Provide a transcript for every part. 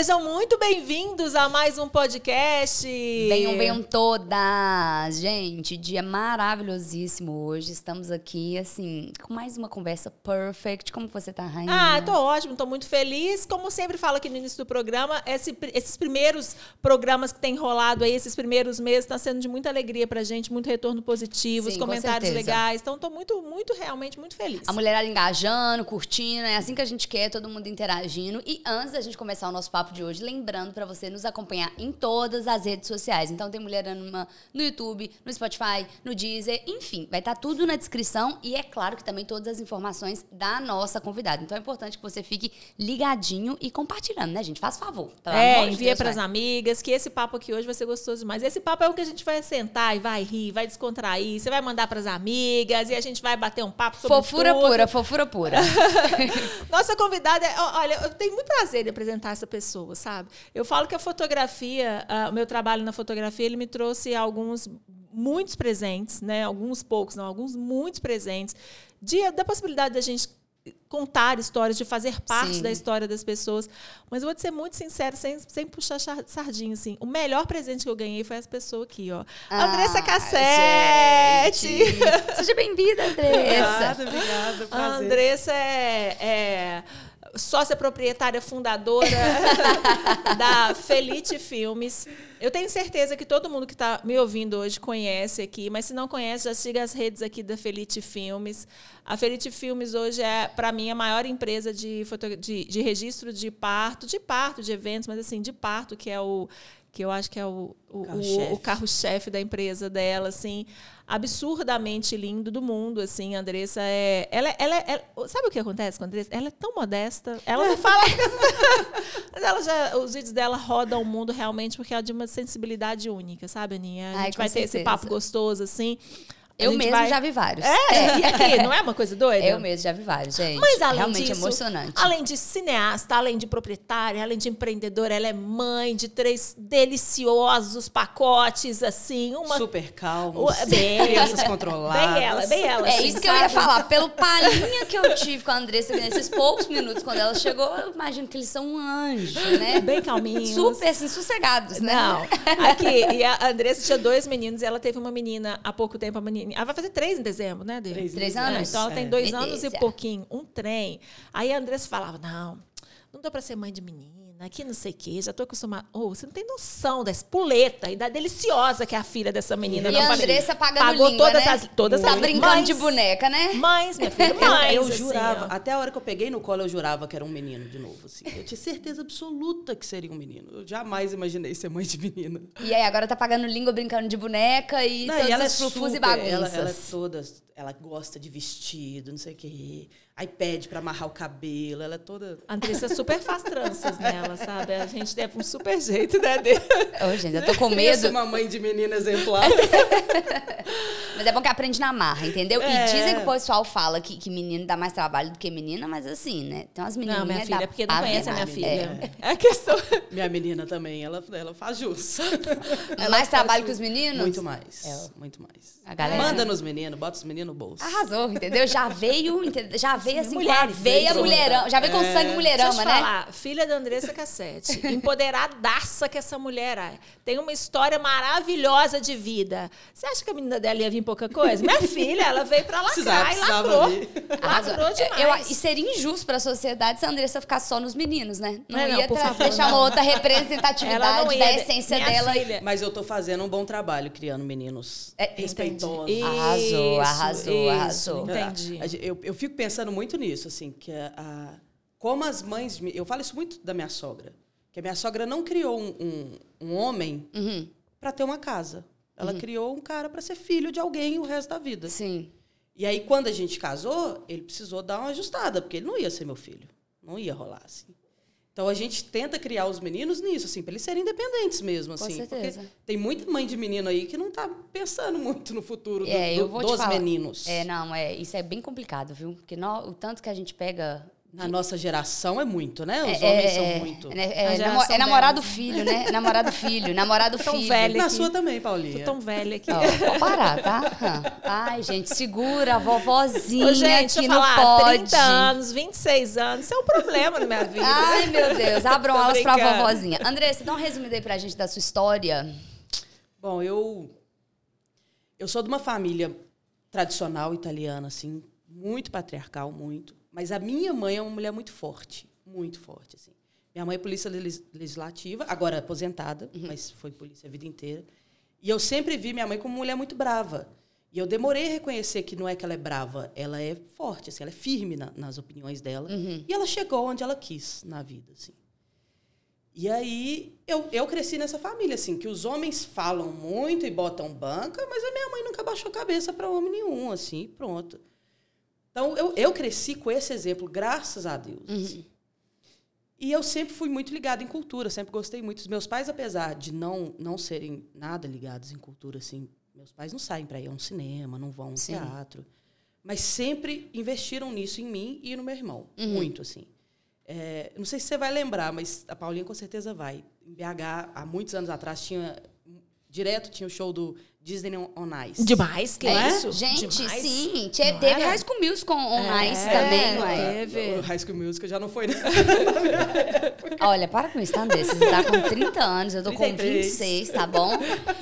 Sejam muito bem-vindos a mais um podcast. Venham, venham todas. Gente, dia maravilhosíssimo hoje. Estamos aqui, assim, com mais uma conversa perfect. Como você tá, Rainha? Ah, tô ótimo, tô muito feliz. Como sempre falo aqui no início do programa, esse, esses primeiros programas que tem rolado aí, esses primeiros meses, tá sendo de muita alegria pra gente, muito retorno positivo, Sim, os com comentários legais. Então, tô muito, muito, realmente muito feliz. A mulherada engajando, curtindo, é assim que a gente quer, todo mundo interagindo. E antes da gente começar o nosso papo de hoje, lembrando pra você nos acompanhar em todas as redes sociais. Então tem Mulherama no YouTube, no Spotify, no Deezer, enfim, vai estar tudo na descrição e é claro que também todas as informações da nossa convidada. Então é importante que você fique ligadinho e compartilhando, né, gente? Faz favor. pelo É, de envia para as amigas, que esse papo aqui hoje vai ser gostoso demais. Esse papo é o que a gente vai sentar e vai rir, vai descontrair. Você vai mandar para as amigas e a gente vai bater um papo sobre Fofura tudo. pura, fofura pura. Nossa convidada, é, olha, eu tenho muito prazer em apresentar essa pessoa, sabe? Eu falo que a fotografia, o meu trabalho na fotografia, ele me trouxe alguns muitos presentes, né? Alguns poucos, não, alguns muitos presentes de, da possibilidade da gente contar histórias, de fazer parte Sim. da história das pessoas. Mas eu vou te ser muito sincera, sem, sem puxar sardinha, assim. O melhor presente que eu ganhei foi essa pessoa aqui, ó. Ah, Andressa Cassete! Seja bem-vinda, Andressa. Obrigada, obrigada. A Prazer. Andressa é, é sócia proprietária fundadora da Felite Filmes. Eu tenho certeza que todo mundo que está me ouvindo hoje conhece aqui, mas se não conhece, já siga as redes aqui da Felite Filmes. A Felite Filmes hoje é, para mim, a maior empresa de, de, de registro de parto, de parto, de eventos, mas assim, de parto, que é o que eu acho que é o, o, Carro-chefe. o, o carro-chefe da empresa dela, assim, absurdamente lindo do mundo, assim, a Andressa é, ela, ela, ela- sabe o que acontece com a Andressa? Ela é tão modesta, ela não fala, mas ela já, os vídeos dela rodam o mundo realmente porque ela é de uma sensibilidade única, sabe, Aninha? A Ai, gente com vai ter esse papo gostoso, assim. Eu mesmo vai- já vi vários. É, e aqui, não é uma coisa doida? Eu mesmo já vi vários, gente. Mas além Realmente disso, emocionante. além de cineasta, além de proprietária, além de empreendedora, ela é mãe de três deliciosos pacotes, assim, uma Super calmo. O- bem- crianças controladas. Bem ela, bem ela. É assim, isso que eu ia falar. Pelo palhinha que eu tive com a Andressa nesses poucos minutos quando ela chegou, eu imagino que eles são um anjo, né? Bem calminhos. Super, assim, sossegados, né? Não. Aqui, e a Andressa tinha dois meninos e ela teve uma menina há pouco tempo, a menina. Ela vai fazer três em dezembro, né, Dê? Três Três anos? dezembro. então ela tem É. dois anos e pouquinho, um trem. Aí a Andressa falava: não, não dá pra ser mãe de menina, aqui não sei o quê, já tô acostumada. Ô, você não tem noção da espoleta e da deliciosa que é a filha dessa menina. E Não, a eu falei, Andressa pagando Pagou língua, todas né? as. Todas Tá as brincando mães, de boneca, né? Mães, minha filha, Eu, mães. eu assim, jurava, ó. até a hora que eu peguei no colo, eu jurava que era um menino de novo. Assim. Eu tinha certeza absoluta que seria um menino. Eu jamais imaginei ser mãe de menina. E aí agora tá pagando língua brincando de boneca e Não, todos e ela é os e super, bagunças. ela, ela é toda, ela gosta de vestido, não sei o quê. Aí pede pra amarrar o cabelo, ela é toda... A Andressa super faz tranças nela, sabe? A gente deve um super jeito, né, Dê? Ô, gente, eu tô com medo. uma mãe de menina exemplar. Mas é bom que aprende na marra, entendeu? É. E dizem que o pessoal fala que, que menino dá mais trabalho do que menina, mas assim, né? Tem umas menininhas Não, minha filha, dá é porque não conhece a minha filha. É a questão. Minha menina também, ela, ela faz jus. É. Mais trabalho que os meninos? Muito mais, É. muito mais. A galera- Manda nos meninos, bota os meninos no bolso. Arrasou, entendeu? Já veio, entendeu? já veio assim, mulheres, com a veia mulherão. Já veio com É. sangue eu mulherama, te né? falar, filha da Andressa Cassete, empoderadaça que essa mulher é. Tem uma história maravilhosa de vida. Você acha que a menina dela ia vir pouca coisa? Minha filha, ela veio pra Precisava, lacrar e lacrou. Arrasou. Lacrou Eu, demais. e seria injusto pra sociedade se a Andressa ficasse só nos meninos, né? Não, Não, não, ia por tra- favor, deixar não. uma outra representatividade não da essência Minha dela. filha, Mas eu tô fazendo um bom trabalho criando meninos É, respeitosos. Arrasou, arrasou, isso, arrasou. Entendi. A- a- Eu, eu fico pensando muito nisso, assim, que a, a- como as mães. Eu falo isso muito da minha sogra. Que a minha sogra não criou um, um- um homem Uhum, para ter uma casa. Ela criou um cara para ser filho de alguém o resto da vida. sim. E aí, quando a gente casou, ele precisou dar uma ajustada, porque ele não ia ser meu filho. Não ia rolar assim. Então a gente tenta criar os meninos nisso, assim, para eles serem independentes mesmo, Com assim. certeza. Porque tem muita mãe de menino aí que não tá pensando muito no futuro do- É, do- eu vou te dos falar. meninos. É, não, é, isso é bem complicado, viu? Porque nó- o tanto que a gente pega Na nossa geração é muito, né? Os É, homens é, são muito. É, é, é namorado delas. filho, né? Namorado filho, namorado Tão filho. velha. Na aqui. sua também, Paulinha. Tô tão velha aqui. Ó, pode parar, tá? Ai, gente, segura a vovozinha Ô, gente, que não falar, pode. 30 anos, 26 anos, isso é um problema na minha vida. Ai, meu Deus, abram Tô aulas pra brincando. vovozinha. Andressa, dá um resumido aí pra gente da sua história. Bom, eu eu sou de uma família tradicional italiana, assim, muito patriarcal, muito. Mas a minha mãe é uma mulher muito forte, muito forte, assim. Minha mãe é polícia legislativa, agora aposentada, mas foi polícia a vida inteira. E eu sempre vi minha mãe como uma mulher muito brava. E eu demorei a reconhecer que não é que ela é brava, ela é forte, assim, ela é firme na- nas opiniões dela. E ela chegou onde ela quis na vida, assim. E aí eu, eu cresci nessa família, assim, que os homens falam muito e botam banca, mas a minha mãe nunca baixou a cabeça para homem nenhum, assim, pronto. Então eu, eu cresci com esse exemplo, graças a Deus. assim. E eu sempre fui muito ligada em cultura, sempre gostei muito. Os meus pais, apesar de não, não serem nada ligados em cultura, assim, meus pais não saem para ir a um cinema, não vão a um Sim. teatro. Mas sempre investiram nisso em mim e no meu irmão. Muito, assim. É, não sei se você vai lembrar, mas a Paulinha com certeza vai. Em BH, há muitos anos atrás, tinha. Direto tinha o show do Disney on Ice. Demais, que É, isso? Gente, Demais. sim. Te- Não teve? High School Musical on É, Ice também, é, ué. teve. O High School Musical já não foi, né? Olha, para com isso, tá, Andressa? Você tá com 30 anos, eu tô com 33. 26, tá bom?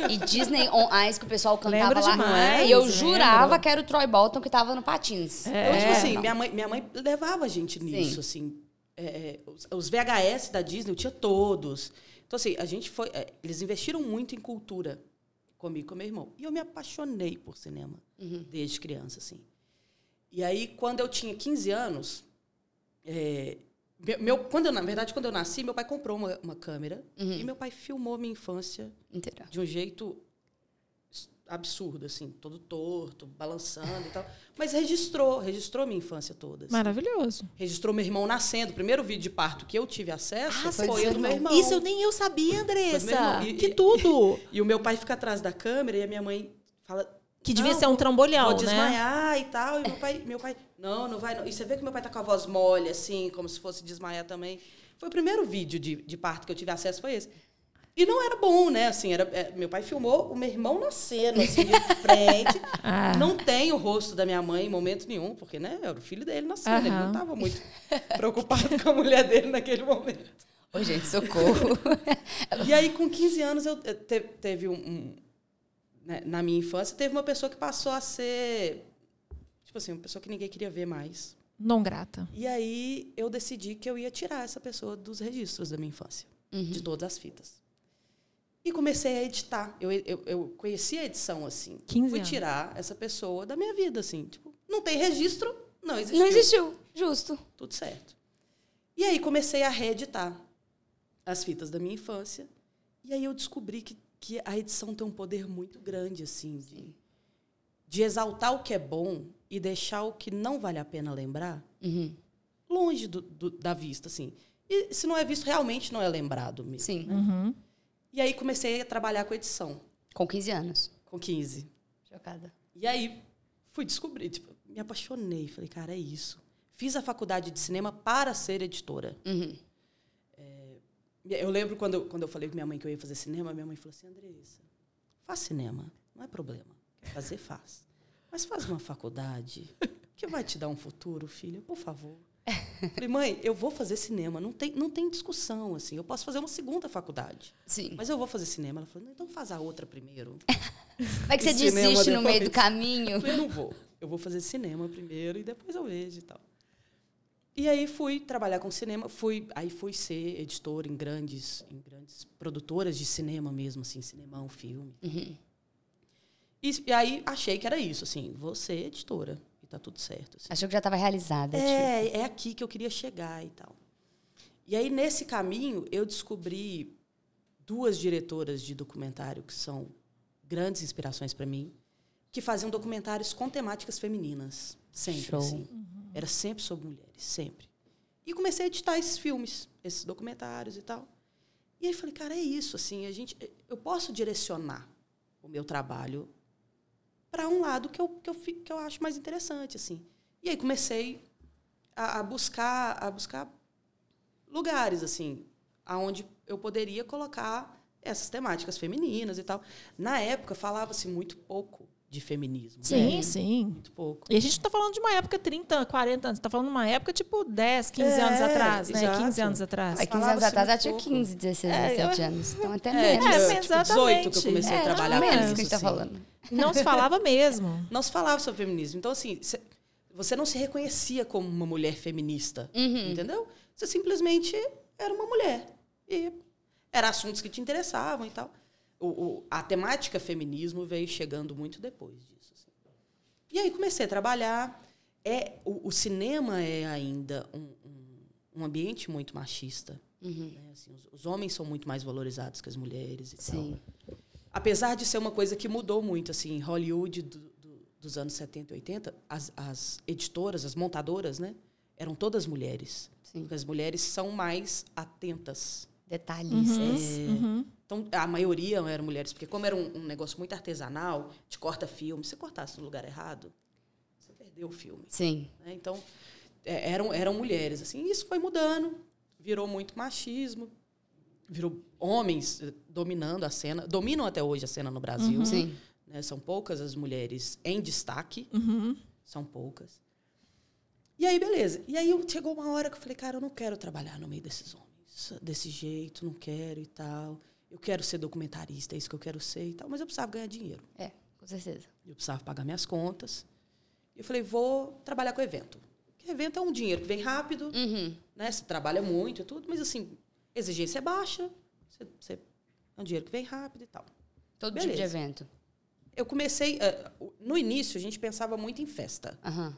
E Disney on Ice, que o pessoal cantava Lembro lá. demais, e eu lembro. jurava que era o Troy Bolton que tava no Patins. É. Então, tipo assim, Não. minha mãe, minha mãe levava a gente nisso, assim. É, é, os, os VHS da Disney eu tinha todos. Então, assim, a gente foi. é, eles investiram muito em cultura comigo e com meu irmão. E eu me apaixonei por cinema desde criança, assim. E aí, quando eu tinha 15 anos, é, meu, meu- quando eu, na verdade, quando eu nasci, meu pai comprou uma, uma câmera e meu pai filmou minha infância Inteira. de um jeito absurdo, assim, todo torto, balançando e tal. Mas registrou, registrou minha infância toda. assim. Maravilhoso. Registrou meu irmão nascendo. O primeiro vídeo de parto que eu tive acesso Ah, foi foi o do meu irmão. Isso eu nem eu sabia, Foi do meu Andressa. E- que e- tudo. E o meu pai fica atrás da câmera e a minha mãe fala. Que devia "Não, ser um trambolhão, Vou né? desmaiar e tal. E meu pai, meu pai, não, não vai. Não. E você vê que meu pai tá com a voz mole, assim, como se fosse desmaiar também. Foi o primeiro vídeo de, de parto que eu tive acesso, foi esse. E não era bom, né? Assim, era, é, meu pai filmou o meu irmão nascendo, assim, de frente. Ah. Não tem o rosto da minha mãe em momento nenhum, porque, né, era o filho dele nascendo. Ele não estava muito preocupado com a mulher dele naquele momento. Ô, gente, socorro. E aí, com 15 anos, eu te- teve um. um- né, na minha infância, teve uma pessoa que passou a ser. Tipo assim, uma pessoa que ninguém queria ver mais. Não grata. E aí, eu decidi que eu ia tirar essa pessoa dos registros da minha infância, de todas as fitas. E comecei a editar. Eu, eu, eu conheci a edição assim. 15 Fui anos. tirar essa pessoa da minha vida, assim. Tipo, não tem registro, não existiu. Não existiu. Justo. Tudo certo. E aí comecei a reeditar as fitas da minha infância. E aí eu descobri que, que a edição tem um poder muito grande, assim, de, de exaltar o que é bom e deixar o que não vale a pena lembrar Uhum. longe do- do- da vista, assim. E se não é visto, realmente não é lembrado mesmo. Sim. Uhum. E aí comecei a trabalhar com edição, Com 15 anos. com 15. Chocada. E aí fui descobrir, tipo, me apaixonei. Falei, cara, é isso. Fiz a faculdade de cinema para ser editora. Uhum. Eu lembro quando eu, quando eu falei com minha mãe que eu ia fazer cinema, minha mãe falou assim, Andressa, faz cinema, não é problema. Quer fazer, faz. Mas faz uma faculdade que vai te dar um futuro, filha, por favor. Falei, mãe, eu vou fazer cinema, não tem, não tem discussão, assim. Eu posso fazer uma segunda faculdade, Sim. mas eu vou fazer cinema. Ela falou, então faz a outra primeiro. Vai que você E cinema desiste no meio do caminho. Eu falei, não vou. Eu vou fazer cinema primeiro e depois eu vejo e tal. E aí fui trabalhar com cinema, fui, aí fui ser editora em grandes, em grandes produtoras de cinema mesmo, assim, cinemão, filme. E, e aí achei que era isso, assim, vou ser editora e tá tudo certo. assim. Achou que já estava realizada. tipo. É, é aqui que eu queria chegar e tal. E aí, nesse caminho, eu descobri duas diretoras de documentário que são grandes inspirações para mim, que faziam documentários com temáticas femininas. Sempre, Show. assim. Era sempre sobre mulheres, sempre. E comecei a editar esses filmes, esses documentários e tal. E aí falei, cara, é isso, assim, a gente, eu posso direcionar o meu trabalho para um lado que eu, que, eu, que eu acho mais interessante, assim. E aí comecei a, a buscar a buscar lugares assim aonde eu poderia colocar essas temáticas femininas e tal. Na época falava-se muito pouco de feminismo. Sim, né? sim. Muito pouco. E a gente não tá falando de uma época 30, 40 anos, tá falando de uma época tipo 10, 15 É, anos atrás, né? exato. 15 anos atrás. Há 15 anos atrás ela tinha pouco. 15, 16, É, 17 eu- anos. Então até É, menos. É, tipo, tipo, 18 que eu exatamente. comecei É, a trabalhar menos com que a isso, gente tá assim. falando. Não se falava mesmo. Não se falava sobre feminismo. Então, assim, cê- você não se reconhecia como uma mulher feminista. Uhum. Entendeu? Você simplesmente era uma mulher. E eram assuntos que te interessavam e tal. O, o- a temática feminismo veio chegando muito depois disso. assim. E aí comecei a trabalhar. É, o, o cinema é ainda um, um- um ambiente muito machista. Uhum. né? Assim, os, os homens são muito mais valorizados que as mulheres e tal. Sim. Apesar de ser uma coisa que mudou muito, assim, em Hollywood do- do- dos anos 70 e 80, as, as editoras, as montadoras, né, eram todas mulheres. Sim. Porque as mulheres são mais atentas. Detalhistas. Uhum. Então, a maioria eram mulheres, porque como era um, um negócio muito artesanal, de corta filme, se você cortasse no lugar errado, você perdeu o filme. Sim. né? Então, é, eram, eram mulheres. Assim, isso foi mudando, virou muito machismo, virou homens eh, dominando a cena, dominam até hoje a cena no Brasil. Sim. né? São poucas as mulheres em destaque, Uhum. são poucas. E aí, beleza. E aí eu- chegou uma hora que eu falei, cara, eu não quero trabalhar no meio desses homens, desse jeito, não quero e tal. Eu quero ser documentarista, é isso que eu quero ser e tal, mas eu precisava ganhar dinheiro. É, com certeza. Eu precisava pagar minhas contas. E eu falei, vou trabalhar com evento. Porque evento é um dinheiro que vem rápido, Uhum. né? Você trabalha muito e tudo, mas assim, exigência é baixa, você, você- é um dinheiro que vem rápido e tal. Todo tipo de Beleza. evento. Eu comecei. o- no início, a gente pensava muito em festa. Aham.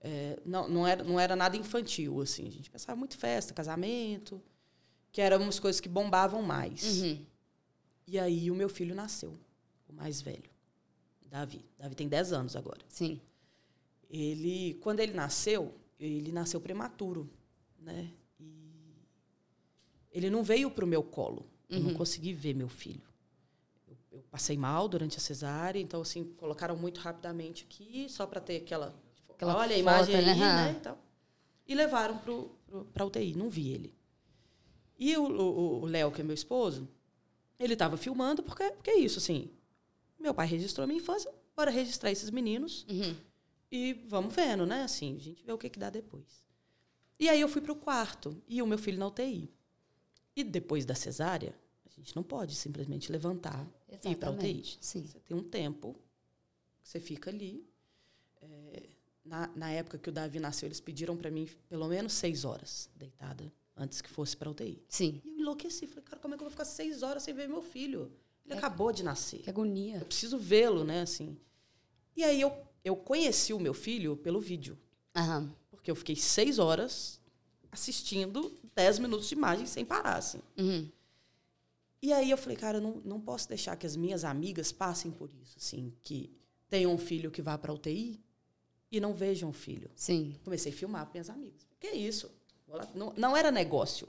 Eh, não, não, era, não era nada infantil, assim. A gente pensava muito em festa, casamento, que eram umas coisas que bombavam mais. Uhum. E aí o meu filho nasceu, o mais velho, Davi. Davi tem 10 anos agora. Sim. Ele, quando ele nasceu, ele nasceu prematuro, né? E ele não veio para o meu colo. Eu não consegui ver meu filho. Eu, eu passei mal durante a cesárea, então assim colocaram muito rapidamente aqui, só para ter aquela, tipo, Aquela olha a foto, imagem aí, né? né? Aham. E, tal. e levaram para UTI. Não vi ele. E o- Léo, que é meu esposo, ele estava filmando porque, porque é isso, assim. Meu pai registrou a minha infância, bora registrar esses meninos Uhum. e vamos vendo, né? Assim, a gente vê o que, que dá depois. E aí eu fui para o quarto e o meu filho na UTI. E depois da cesárea, a gente não pode simplesmente levantar e ir para UTI. Exatamente. Sim. Você tem um tempo que você fica ali. É, na, na época que o Davi nasceu, eles pediram para mim pelo menos seis horas deitada antes que fosse para UTI. Sim. E eu enlouqueci. Falei, cara, como é que eu vou ficar seis horas sem ver meu filho? Ele acabou de nascer. Que agonia. Eu preciso vê-lo, né? Assim. E aí eu, eu conheci o meu filho pelo vídeo. Aham. Porque eu fiquei seis horas assistindo dez minutos de imagem sem parar, assim. Uhum. E aí eu falei, cara, eu não, não posso deixar que as minhas amigas passem por isso, assim, que tenham um filho que vá para UTI e não vejam o filho. Sim. Comecei a filmar para minhas amigas. Que isso? Não, não era negócio.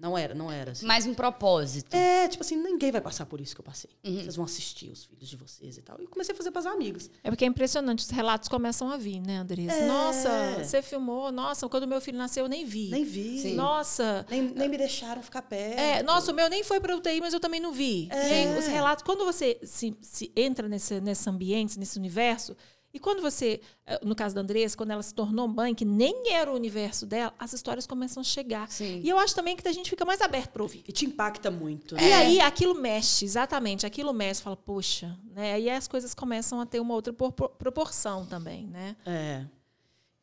Não era, não era. Assim. Mais um propósito. É, tipo assim, ninguém vai passar por isso que eu passei. Uhum. Vocês vão assistir os filhos de vocês e tal. E comecei a fazer para as amigas. É porque é impressionante, os relatos começam a vir, né, Andressa? É. Nossa, você filmou, nossa, quando meu filho nasceu eu nem vi. Nem vi. Sim. Nossa, Nem, nem me deixaram ficar perto. É, nossa, o meu nem foi para UTI, mas eu também não vi. É. E aí, os relatos, quando você se, se entra nesse, nesse ambiente, nesse universo, e quando você, eh, no caso da Andressa, quando ela se tornou mãe, que nem era o universo dela, as histórias começam a chegar. Sim. E eu acho também que a gente fica mais aberto para ouvir. E te impacta muito. E né? aí aquilo mexe, exatamente, aquilo mexe, fala, poxa, né? Aí as coisas começam a ter uma outra propor- proporção também, né? É.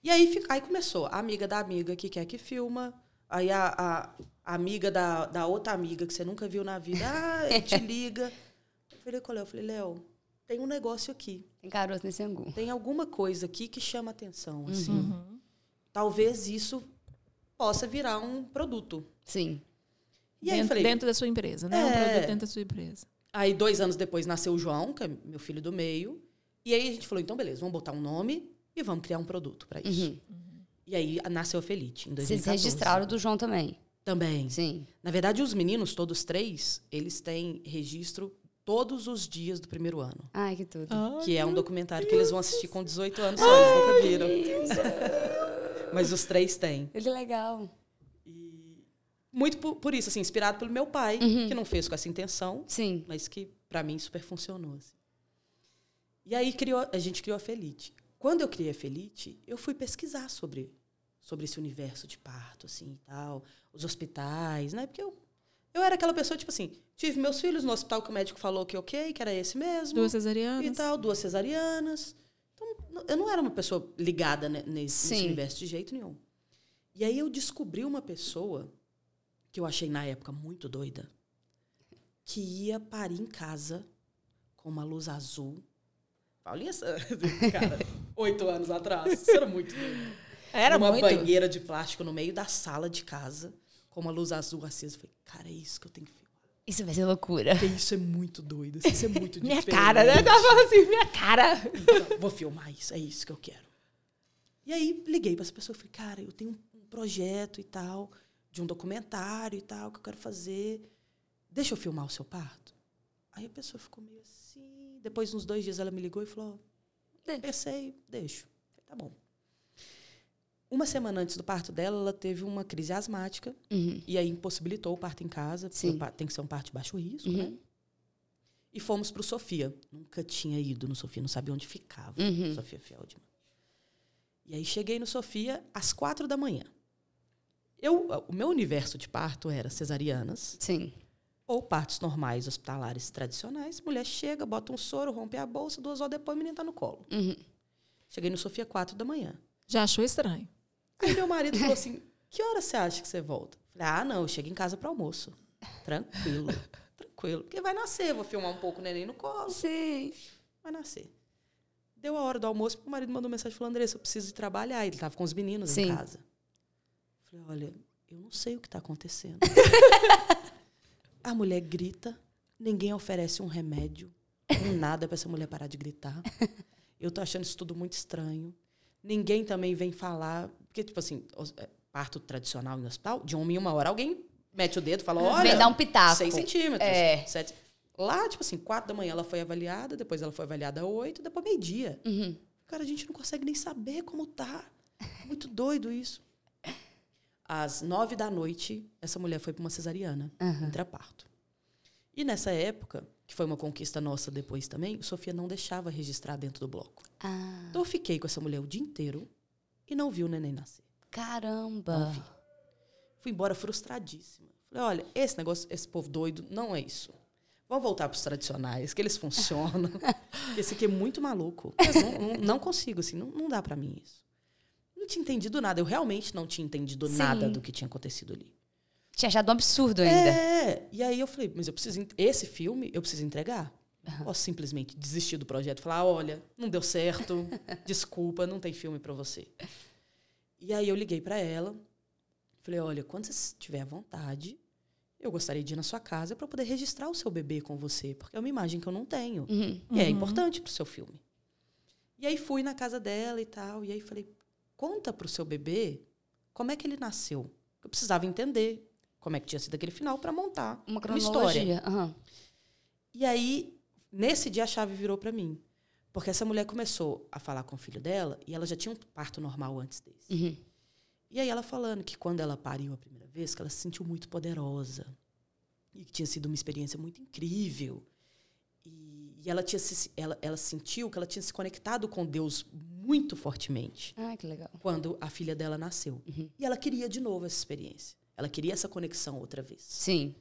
E aí, aí começou. A amiga da amiga que quer que filma. Aí a, a- a amiga da, da outra amiga que você nunca viu na vida. Ah, te liga. Eu falei com o Léo, eu falei, Léo, tem um negócio aqui. Tem caroço nesse angu. Tem alguma coisa aqui que chama atenção. Assim. Uhum. Talvez isso possa virar um produto. Sim. E aí, dentro, falei, dentro da sua empresa, né? Um É. produto dentro da sua empresa. Aí, dois anos depois, nasceu o João, que é meu filho do meio. E aí a gente falou, então, beleza, vamos botar um nome e vamos criar um produto para isso. Uhum. E aí nasceu a Felite, em 2014. Vocês registraram do João também. Também. Sim. Na verdade, os meninos, todos três, eles têm registro todos os dias do primeiro ano. Ai, que tudo. que é um documentário que eles vão assistir com 18 anos só, eles nunca viram. Mas os três têm. Ele é legal. Muito por, por isso, assim, inspirado pelo meu pai, Uhum. que não fez com essa intenção, Sim. mas que para mim super funcionou. assim. E aí criou, a gente criou a Felite. Quando eu criei a Felite, eu fui pesquisar sobre, sobre esse universo de parto, assim, e tal, os hospitais, né? Porque eu, eu era aquela pessoa, tipo assim, tive meus filhos no hospital que o médico falou que ok, que era esse mesmo. Duas e cesarianas. tal, duas cesarianas. Então, eu não era uma pessoa ligada ne- nesse, nesse universo de jeito nenhum. E aí eu descobri uma pessoa que eu achei na época muito doida, que ia parir em casa com uma luz azul. Paulinha, cara, oito anos atrás, isso era muito doido. Era uma muito. banheira de plástico no meio da sala de casa, com uma luz azul acesa. Eu falei, cara, é isso que eu tenho que filmar. Isso vai ser loucura. Porque isso é muito doido, isso é muito Minha cara, né? Eu tava assim, minha cara. Então, vou filmar isso, é isso que eu quero. E aí liguei para essa pessoa e falei, cara, eu tenho um projeto e tal, de um documentário e tal, que eu quero fazer. Deixa eu filmar o seu parto? Aí a pessoa ficou meio assim. Depois, uns dois dias, ela me ligou e falou. Pensei, deixo. Falei, tá bom. Uma semana antes do parto dela, ela teve uma crise asmática Uhum. e aí impossibilitou o parto em casa. porque Sim. Tem que ser um parto de baixo risco, Uhum. né? E fomos para o Sofia. Nunca tinha ido no Sofia, não sabia onde ficava. Uhum. Sofia Feldman. E aí cheguei no Sofia às quatro da manhã. Eu, o meu universo de parto era cesarianas Sim. ou partos normais hospitalares tradicionais. Mulher chega, bota um soro, rompe a bolsa, duas horas depois o menino tá no colo. Uhum. Cheguei no Sofia quatro da manhã. Já achou estranho. Aí meu marido falou assim: Que hora você acha que você volta? Falei: Ah, não, eu chego em casa para almoço. Tranquilo, tranquilo. Porque vai nascer, vou filmar um pouco o neném no colo. Sim. vai nascer. Deu a hora do almoço, o marido mandou mensagem falando, Andressa, eu preciso ir trabalhar. Ele estava com os meninos Sim. em casa. Falei, olha, eu não sei o que está acontecendo. a mulher grita, ninguém oferece um remédio, um nada para essa mulher parar de gritar. Eu tô achando isso tudo muito estranho. Ninguém também vem falar, porque, tipo assim, é, parto tradicional em hospital, de uma em uma hora, alguém mete o dedo e fala, olha... Vem dar um pitaco. Seis centímetros. É. Sete. Lá, tipo assim, quatro da manhã ela foi avaliada, depois ela foi avaliada oito, depois meio-dia. Uhum. Cara, a gente não consegue nem saber como tá. Muito doido isso. Às nove da noite, essa mulher foi para uma cesariana, Aham. intraparto. E nessa época, que foi uma conquista nossa depois também, Sofia não deixava registrar dentro do bloco. Ah, Então eu fiquei com essa mulher o dia inteiro e não vi o neném nascer. caramba. Não vi. Fui embora frustradíssima. Falei, olha, esse negócio, esse povo doido, não é isso. Vamos voltar para os tradicionais, que eles funcionam. esse aqui é muito maluco. Mas não, não, não consigo, assim, não, não dá para mim isso. Não tinha entendido nada. Eu realmente não tinha entendido Sim. nada do que tinha acontecido ali. Tinha achado um absurdo ainda. É. E aí eu falei, mas eu preciso. Esse filme eu preciso entregar. Não posso simplesmente desistir do projeto e falar: olha, não deu certo, desculpa, não tem filme para você. E aí eu liguei para ela, falei: olha, quando você tiver vontade, eu gostaria de ir na sua casa para poder registrar o seu bebê com você, porque é uma imagem que eu não tenho. Uhum. E é Uhum. importante pro seu filme. E aí fui na casa dela e tal, e aí falei: conta pro seu bebê como é que ele nasceu. Eu precisava entender como é que tinha sido aquele final para montar Uma uma história. cronologia. Aham. E aí, nesse dia, a chave virou para mim. Porque essa mulher começou a falar com o filho dela e ela já tinha um parto normal antes desse. Uhum. E aí ela falando que quando ela pariu a primeira vez, que ela se sentiu muito poderosa. E que tinha sido uma experiência muito incrível. E, e ela, tinha se, ela, ela sentiu que ela tinha se conectado com Deus muito fortemente Ah, que legal. quando a filha dela nasceu. Uhum. E ela queria de novo essa experiência. Ela queria essa conexão outra vez. Sim.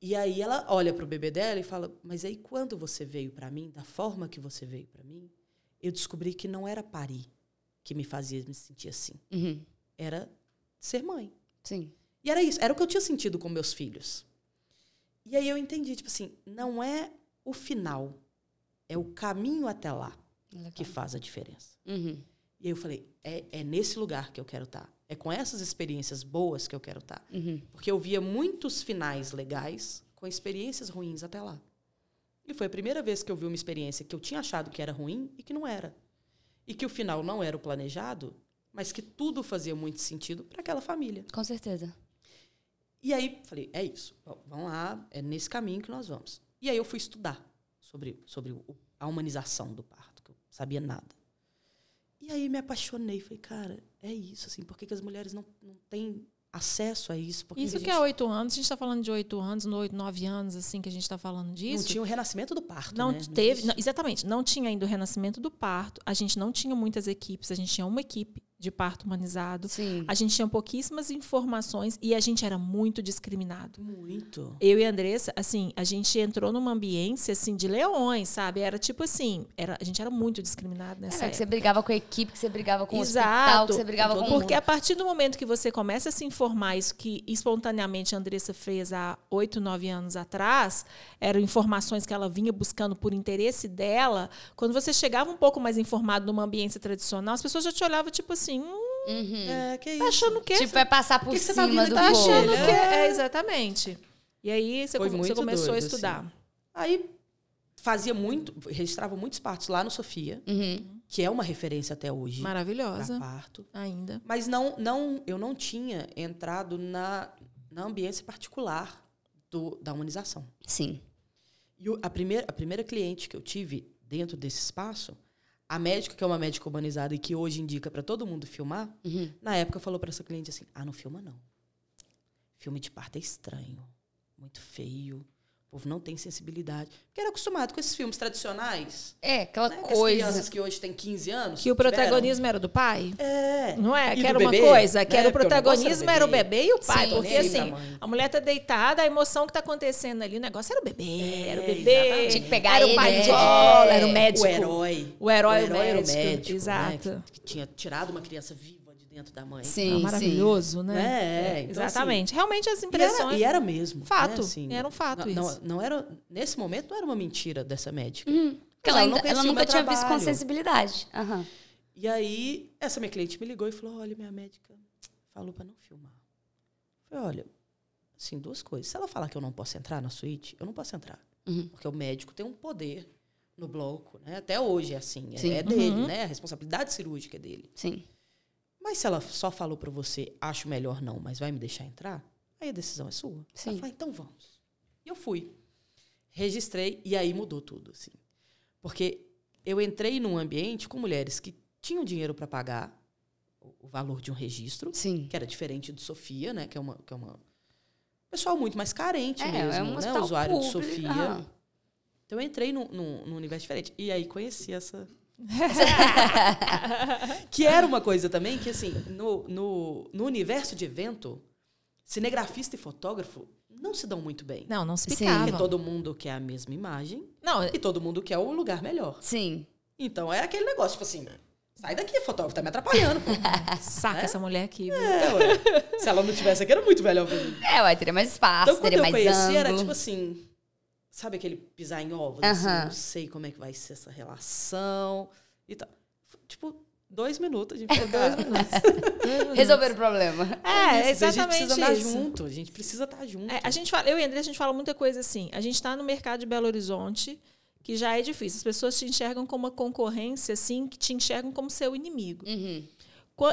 E aí ela olha pro bebê dela e fala: "Mas aí quando você veio para mim, da forma que você veio para mim, eu descobri que não era parir que me fazia me sentir assim, Uhum. era ser mãe". Sim. E era isso, era o que eu tinha sentido com meus filhos. E aí eu entendi, tipo assim, não é o final, é o caminho até lá Legal. que faz a diferença. Uhum. E aí eu falei, é, é nesse lugar que eu quero estar. É com essas experiências boas que eu quero estar. Uhum. Porque eu via muitos finais legais com experiências ruins até lá. E foi a primeira vez que eu vi uma experiência que eu tinha achado que era ruim e que não era. E que o final não era o planejado, mas que tudo fazia muito sentido para aquela família. Com certeza. E aí falei, é isso, Bom, vamos lá, é nesse caminho que nós vamos. E aí eu fui estudar sobre, sobre a humanização do parto, que eu sabia nada. E aí me apaixonei. Falei, cara, é isso, assim, por que, que as mulheres não, não têm acesso a isso? Por Isso que, é gente oito anos, a gente está falando de oito anos, no oito, nove anos, assim, que a gente está falando não disso. tinha o renascimento do parto, Não né? teve, não, exatamente, não tinha ainda o renascimento do parto, a gente não tinha muitas equipes, a gente tinha uma equipe de parto humanizado, Sim. a gente tinha pouquíssimas informações e a gente era muito discriminado. Muito. Eu e a Andressa, assim, a gente entrou numa ambiência, assim, de leões, sabe? Era tipo assim, era, a gente era muito discriminado nessa Era que época. você brigava com a equipe, que você brigava com o hospital, Exato. que você brigava com Porque a partir do momento que você começa a se informar isso que espontaneamente a Andressa fez há oito, nove anos atrás, eram informações que ela vinha buscando por interesse dela, quando você chegava um pouco mais informado numa ambiência tradicional, as pessoas já te olhavam tipo assim, hum, É, que tá isso. achando o quê? Tipo, é passar por que que você tá cima vindo do aqui tá achando que é, exatamente. E aí você, come- você começou a doido, estudar. assim. Aí fazia muito, registrava muitos partos lá no Sofia, Uhum. que é uma referência até hoje para Maravilhosa. parto. Ainda. Mas não, não, eu não tinha entrado na, na ambiência particular do, da humanização. Sim. E o- a, primeira, a primeira cliente que eu tive dentro desse espaço, a médica, que é uma médica humanizada e que hoje indica para todo mundo filmar, Uhum. na época falou para essa cliente assim: ah, não filma não. Filme de parto é estranho, muito feio. O povo não tem sensibilidade. Porque era acostumado com esses filmes tradicionais. É, aquela Né? Que as coisa. crianças que hoje têm 15 anos. Que o tiveram. protagonismo era do pai? É. Não é? E Que era uma bebê, coisa, que né? era o Porque o negócio protagonismo era o bebê e o pai. Sim, porque assim, a mulher tá deitada, a emoção que tá acontecendo ali, o negócio era o bebê, era o É, bebê. exatamente. Tinha que pegar era ele, o pai né? de bola, É, era o médico. O herói. O herói, o era o médico, médico. exato. né? Que, que tinha tirado uma criança viva dentro da mãe. Sim, Ah, sim. maravilhoso, né? É, então, Exatamente. Realmente as E era, impressões. e era mesmo. Fato. né, assim, Era um fato não, isso. Não, não era, nesse momento não era uma mentira dessa médica. Porque Mas ela, ela ainda- ela nunca tinha visto com trabalho. sensibilidade. Aham. E aí, essa minha cliente me ligou e falou: olha, minha médica falou para não filmar. Eu falei, olha, assim, duas coisas. Se ela falar que eu não posso entrar na suíte, eu não posso entrar. Uhum. Porque o médico tem um poder no bloco, né? Até hoje é assim. é- Sim. É, dele, Uhum. né? A responsabilidade cirúrgica é dele. Sim. Mas se ela só falou para você, acho melhor não, mas vai me deixar entrar, aí a decisão é sua. Sim. Ela falou, então vamos. E eu fui. Registrei e aí mudou tudo, assim. Porque eu entrei num ambiente com mulheres que tinham dinheiro para pagar o- valor de um registro, Sim. que era diferente do Sofia, né? Que é uma, que é uma pessoal muito mais carente É, mesmo, é um né? Usuário de público. Sofia. Aham. Então eu entrei num, num, num universo diferente. E aí conheci essa. que era uma coisa também que, assim, no, no, no universo de evento, cinegrafista e fotógrafo não se dão muito bem. Não, não se Sim. picava. Porque todo mundo quer a mesma imagem Não, e todo mundo quer o lugar melhor. Sim. Então é aquele negócio, tipo assim, sai daqui, fotógrafo, tá me atrapalhando. Pô. saca essa mulher aqui. viu? É, ué. Se ela não tivesse aqui, era muito mim. É, ué, teria mais espaço, Então, quando teria eu mais conheci, ângulo. era tipo assim, sabe aquele pisar em ovos? assim, Aham. não sei como é que vai ser essa relação e tal. Tipo, dois minutos, a gente falou, dois minutos. Resolver o problema. É, Isso, A gente exatamente precisa andar isso. junto, a gente precisa estar junto. É, a gente fala, eu e André, a gente fala muita coisa assim. A gente está no mercado de Belo Horizonte, que já é difícil. As pessoas te enxergam como uma concorrência, assim, que te enxergam como seu inimigo. Uhum.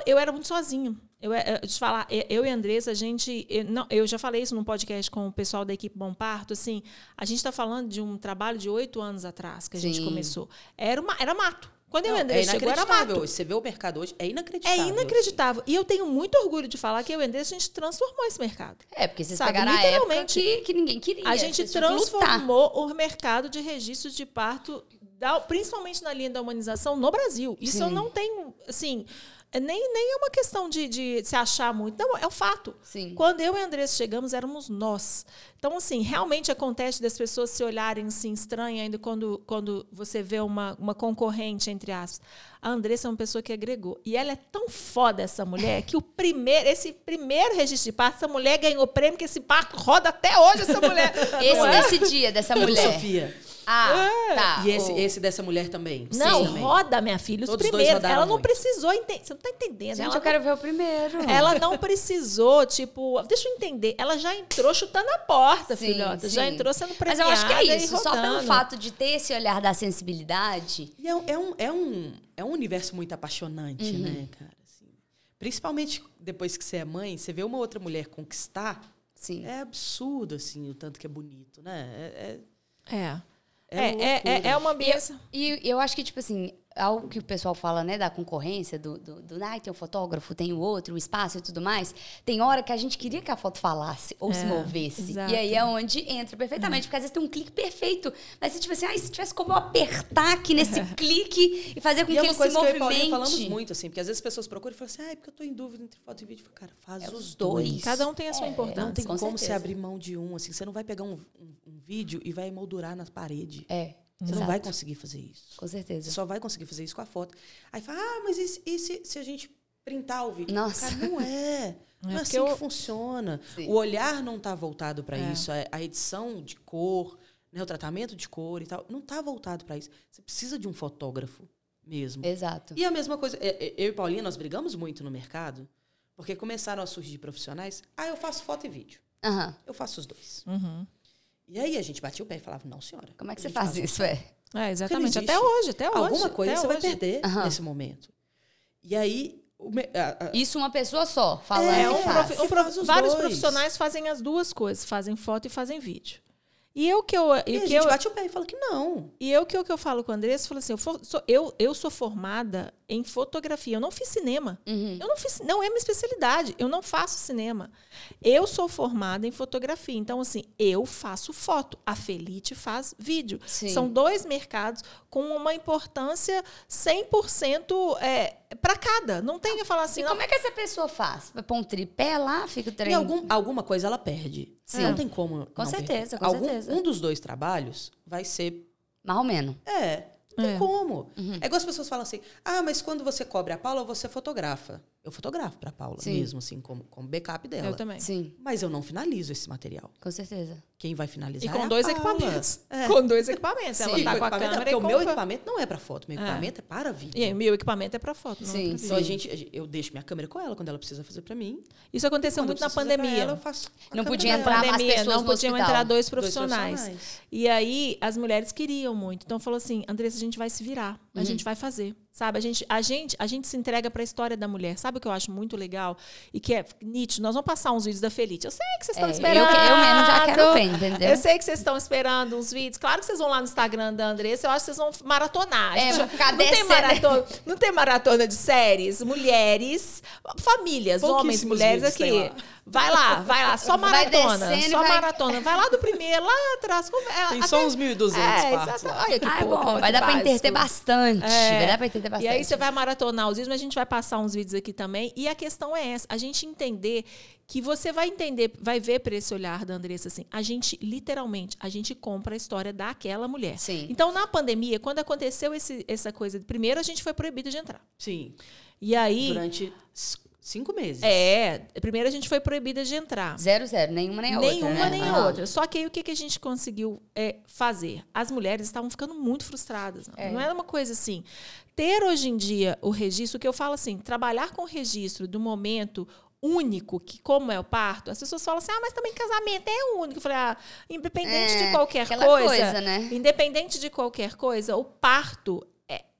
Eu era muito sozinho. Eu, é, eu, te falar, eu eu e a Andressa, a gente. Eu, não, eu já falei isso num podcast com o pessoal da equipe Bom Parto. Assim, a gente está falando de um trabalho de oito anos atrás que a gente Sim. começou. Era, uma, era mato. Quando eu e Não, a é Andressa chegou, era inacreditável. mato. Você vê o mercado hoje, é É inacreditável. inacreditável. E eu tenho muito orgulho de falar que eu e a Andressa, a gente transformou esse mercado. É, porque vocês Sabe, pegaram literalmente, que, que ninguém queria. A gente transformou o mercado de registros de parto, da- principalmente na linha da humanização, no Brasil. Isso eu Sim. não tenho, assim, é nem, nem é uma questão de, de se achar muito. Não, é o fato. Sim. Quando eu e a Andressa chegamos, éramos nós. Então, assim, realmente acontece das pessoas se olharem assim, estranha ainda quando, quando você vê uma, uma concorrente, entre aspas. A Andressa é uma pessoa que agregou. E ela é tão foda, essa mulher, que o primeiro, esse primeiro registro de parto, essa mulher ganhou prêmio, que esse parto roda até hoje, essa mulher. Esse é? desse dia, dessa mulher. Sofia. Ah, tá. e esse, o- esse dessa mulher também. Não, Sim, roda, minha filha, os Todos primeiros. rodaram Ela não muito. precisou entender. Você não tá entendendo. Gente, ela eu quero ver o primeiro. Ela não precisou, tipo, deixa eu entender. Ela já entrou chutando a porta, Sim, filhota. Já sim. entrou sendo Mas premiada eu acho que é isso. Só pelo fato de ter esse olhar da sensibilidade. E é, um- é um, é, um, é um universo muito apaixonante, Uhum. né, cara? Assim, principalmente depois que você é mãe, você vê uma outra mulher conquistar, Sim. é absurdo, assim, o tanto que é bonito, né? É, É. é, É, é, é, loucura. é uma ambiência. E eu acho que, tipo assim, algo que o pessoal fala, né, da concorrência, do, do, do ah, tem o fotógrafo, tem o outro, o espaço e tudo mais. Tem hora que a gente queria que a foto falasse ou se É, movesse. exato. E aí é onde entra perfeitamente, porque às vezes tem um clique perfeito. Mas se tipo assim, ah, se tivesse como eu apertar aqui nesse clique e fazer com E que é uma ele se coisa que eu e movimente. Paulinha falamos muito, assim, porque às vezes as pessoas procuram e falam assim, ah, é porque eu tô em dúvida entre foto e vídeo. Eu falo, Cara, faz É os dois. dois. Cada um tem a sua É, importância. Não tem Com como você certeza. abrir mão de um, assim. Você não vai pegar um, um- um vídeo e vai moldurar na parede. É. Você exato. não vai conseguir fazer isso. Com certeza. Você só vai conseguir fazer isso com a foto. Aí fala, ah, mas e, se- e se, se a gente printar o vídeo? Nossa. Cara, não é. Não é, porque assim eu- que funciona. Sim. O olhar não está voltado para É. isso. A, a edição de cor, né, o tratamento de cor e tal, não está voltado para isso. Você precisa de um fotógrafo mesmo. Exato. E a mesma coisa, é, é, eu e Paulinha, nós brigamos muito no mercado, porque começaram a surgir profissionais. Ah, eu faço foto e vídeo. Aham. Eu faço os dois. Uhum. E aí a gente batia o pé e falava, não, senhora. Como é que a você faz isso, é? É, exatamente. Até hoje, até hoje. Alguma coisa você vai hoje. perder Aham. nesse momento. E aí, o me- a- a- Isso uma pessoa só, falando É, um faz. profi- um prof- vários dois. profissionais fazem as duas coisas, fazem foto e fazem vídeo. E eu que eu, e e a que gente eu, bate o pé e fala que não. e eu que eu, que eu falo com a Andressa, eu falo assim, eu, for- sou, eu, eu sou formada em fotografia, eu não fiz cinema. Uhum. Eu não fiz, não é minha especialidade, eu não faço cinema. Eu sou formada em fotografia, então assim, eu faço foto, a Felite faz vídeo. Sim. São dois mercados com uma importância 100% é, para cada. Não tem que falar assim, E não, como é que essa pessoa faz? Vai pôr um tripé lá, fica o trem... E algum, alguma coisa ela perde. Sim. Não tem como. Com não certeza, perder. com Algum, certeza. Um dos dois trabalhos vai ser. Mais ou menos. É, não tem É. como. Uhum. É igual as pessoas falam assim: ah, mas quando você cobre a Paula, você fotografa. Eu fotografo para a Paula Sim. mesmo, assim, como, como backup dela. eu também. Sim, Mas eu não finalizo esse material. com certeza. Quem vai finalizar E é com a dois Paula. equipamentos. É. Com dois equipamentos. Ela Sim. tá E com a é- câmera porque e o meu equipamento não é para foto, meu É. equipamento é para vídeo. E o meu equipamento é para foto, não Sim, pra sim. Então a gente, eu deixo minha câmera com ela quando ela precisa fazer para mim. Isso aconteceu Quando muito na pandemia. ela, eu faço Não podia entrar mais pandemia, pessoas não no podiam hospital. entrar dois Dois profissionais. E aí as mulheres queriam muito. Então falou assim, Andressa, a gente vai se virar, a Uhum. gente vai fazer. Sabe? A gente, a gente, a gente se entrega para a história da mulher. Sabe o que eu acho muito legal e que é nítido? Nós vamos passar uns vídeos da Felite. Eu sei que vocês estão É, esperando. eu, eu mesmo já quero ver, entendeu? Eu sei que vocês estão esperando uns vídeos. Claro que vocês vão lá no Instagram da Andressa, eu acho que vocês vão maratonar. É, gente- não, tem maratona, não tem maratona de séries, mulheres, famílias, homens, mulheres aqui. Vai lá, vai lá, só Vai maratona. descendo só vai- maratona. Vai lá do primeiro, lá atrás. com- é, Tem até- só uns 1.200 é, partes. Olha que Ah, é pouco, bom, vai dar pra entreter bastante. É. Vai dar entreter bastante. E aí você vai maratonar os vídeos, mas a gente vai passar uns vídeos aqui também. E a questão é essa: a gente entender que você vai entender, vai ver por esse olhar da Andressa assim. A gente, literalmente, a gente compra a história daquela mulher. Sim. Então, na pandemia, quando aconteceu esse- essa coisa, primeiro a gente foi proibido de entrar. Sim. E aí. Durante cinco meses. É, primeiro a gente foi proibida de entrar. Zero, zero. Nenhuma nem a outra, Nenhuma né? nem a outra. Só que aí o que, que a gente conseguiu é, fazer? As mulheres estavam ficando muito frustradas. Não, É. não era uma coisa assim. Ter hoje em dia o registro, que eu falo assim, trabalhar com o registro do momento único, que como é o parto, as pessoas falam assim, ah, mas também casamento é único. Eu falei, ah, independente É, de qualquer coisa, coisa, né? independente de qualquer coisa, o parto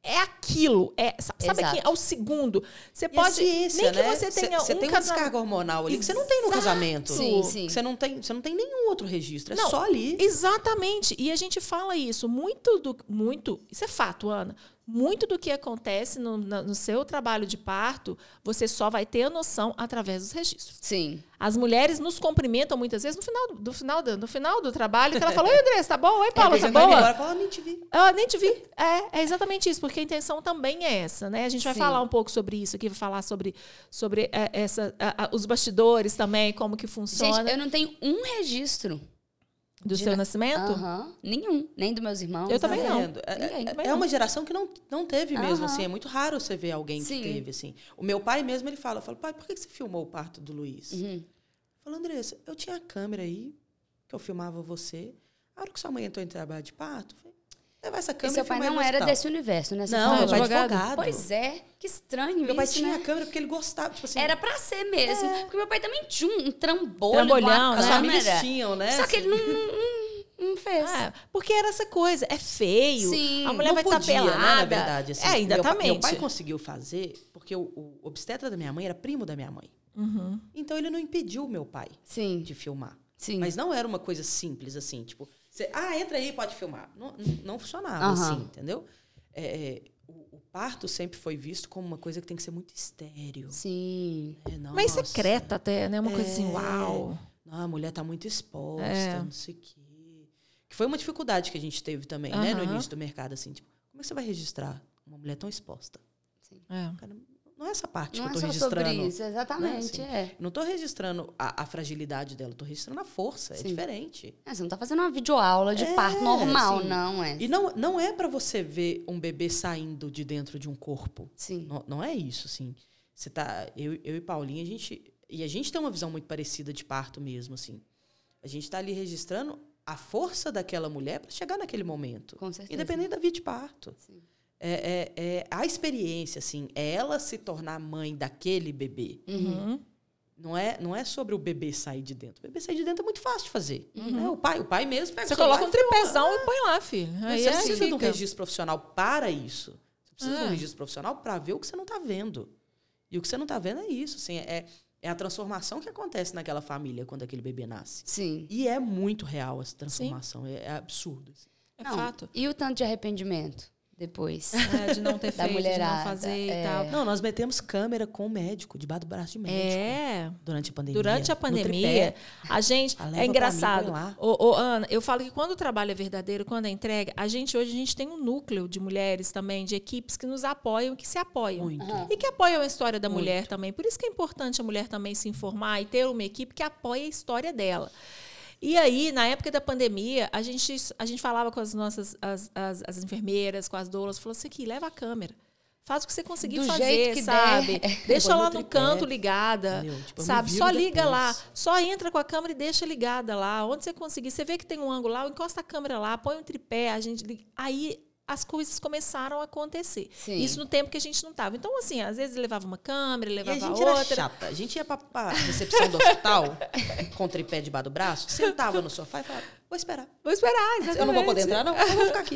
é, é aquilo. É, sa- sabe que ao segundo. Você pode. ciência, nem que né? você Cê- tenha cê um tem uma casamento. descarga hormonal ali que você não tem no casamento. Sim, sim. Que Você não tem, você não tem nenhum outro registro. É Não, só ali. Exatamente. E a gente fala isso muito do muito, isso é fato, Ana. Muito do que acontece no, no seu trabalho de parto, você só vai ter a noção através dos registros. Sim. As mulheres nos cumprimentam muitas vezes no final do, final do, no final do trabalho, que ela fala: "Oi, Andressa, tá bom? Oi, Paula, Aí tá boa?" e fala, ah, nem te vi. Ah, nem te vi. É, é exatamente isso, porque a intenção também é essa, né? A gente vai Sim. falar um pouco sobre isso aqui, vai falar sobre, sobre é, essa, a- a- os bastidores também, como que funciona Gente, eu não tenho um registro. Do de seu na- nascimento. Aham. Nenhum. Nem dos meus irmãos. Eu também não. É, Ninguém, é- também é não. uma geração que não, não teve mesmo, Aham. assim. É muito raro você ver alguém Sim. que teve, assim. O meu pai mesmo, ele fala, fala, pai, por que você filmou o parto do Luiz? Uhum. Eu falo, Andressa, eu tinha a câmera aí, que eu filmava você. A hora que sua mãe entrou em trabalho de parto, eu falei, levar essa E câmera seu e pai filmar não era hospital. desse universo, né? Você Não, meu pai é advogado. advogado. Pois é. Que estranho Meu pai isso, tinha né? a câmera porque ele gostava, tipo assim... Era pra ser mesmo. Porque meu pai também tinha um trambolho Trambolhão, com a né? as famílias câmera. tinham, né? Só que ele não, não, fez. É, porque era essa coisa, é feio. Sim. a mulher não vai estar podia, pelada. né, na verdade. Assim, é, Meu pai, exatamente. meu pai conseguiu fazer porque o, o obstetra da minha mãe era primo da minha mãe. Uhum. Então ele não impediu o meu pai Sim, de filmar. sim. Mas não era uma coisa simples assim, tipo, você, ah, entra aí, pode filmar. Não, não funcionava Aham. assim, entendeu? É, é, o, o parto sempre foi visto como uma coisa que tem que ser muito estéreo. Sim. né? Mas secreta até, né? Uma coisa assim, É. uau. Não, a mulher tá muito exposta, É. não sei o quê. Que foi uma dificuldade que a gente teve também, né? No início do mercado, assim. Tipo, como é que você vai registrar uma mulher tão exposta? É. Cara, não é essa parte Não que é eu tô só sobre registrando. isso, exatamente. Assim, é. Não tô registrando a, a fragilidade dela, tô registrando a força. É Sim. diferente. É, Você não tá fazendo uma videoaula de É, parto normal, não, é. E não, não é para você ver um bebê saindo de dentro de um corpo. Sim. Não, não é isso, assim. Você tá. Eu, eu e Paulinha, a gente. E a gente tem uma visão muito parecida de parto mesmo, assim. A gente está ali registrando a força daquela mulher para chegar naquele momento. Com certeza. Independente da via de parto. Sim. É, é, é a experiência, assim, é ela se tornar mãe daquele bebê. Uhum. Não é, não é sobre o bebê sair de dentro. O bebê sair de dentro é muito fácil de fazer. né? O, pai, o pai mesmo pega Você coloca um tripézão e põe lá, filho. Aí você é precisa de um fica. registro profissional para isso. Você precisa de É. um registro profissional para ver o que você não está vendo. E o que você não está vendo é isso. Assim, é, é a transformação que acontece naquela família quando aquele bebê nasce. Sim. E é muito real essa transformação. É, é absurdo. assim. É Não, fato. E o tanto de arrependimento depois? É, de não ter Da feito, de não fazer é. e tal. Não, nós metemos câmera com o médico, debaixo do braço de médico. É. Durante a pandemia. Durante a pandemia, a gente. Leva é mim, engraçado. lá. Ô, ô, Ana, eu falo que quando o trabalho é verdadeiro, quando é entrega, a gente hoje a gente tem um núcleo de mulheres também, de equipes que nos apoiam, que se apoiam. Muito. E que apoiam a história da Muito. mulher também. Por isso que é importante a mulher também se informar e ter uma equipe que apoie a história dela. E aí, na época da pandemia, a gente, a gente falava com as nossas as, as, as enfermeiras, com as doulas, falou assim: aqui, leva a câmera. Faz o que você conseguir Do fazer, jeito que sabe? Deixa Põe no lá no canto ligada, entendeu? Tipo, sabe? Só liga depois. lá, só entra com a câmera e deixa ligada lá. Onde você conseguir, você vê que tem um ângulo lá, encosta a câmera lá, põe um tripé, a gente liga. aí as coisas começaram a acontecer. Sim. Isso no tempo que a gente não estava. Então, assim, às vezes levava uma câmera, E levava a gente era outra. chata. A gente ia pra, pra recepção do hospital, com o tripé debaixo do braço, sentava no sofá e falava, vou esperar. Vou esperar, exatamente. Eu não vou poder entrar, não, eu vou ficar aqui.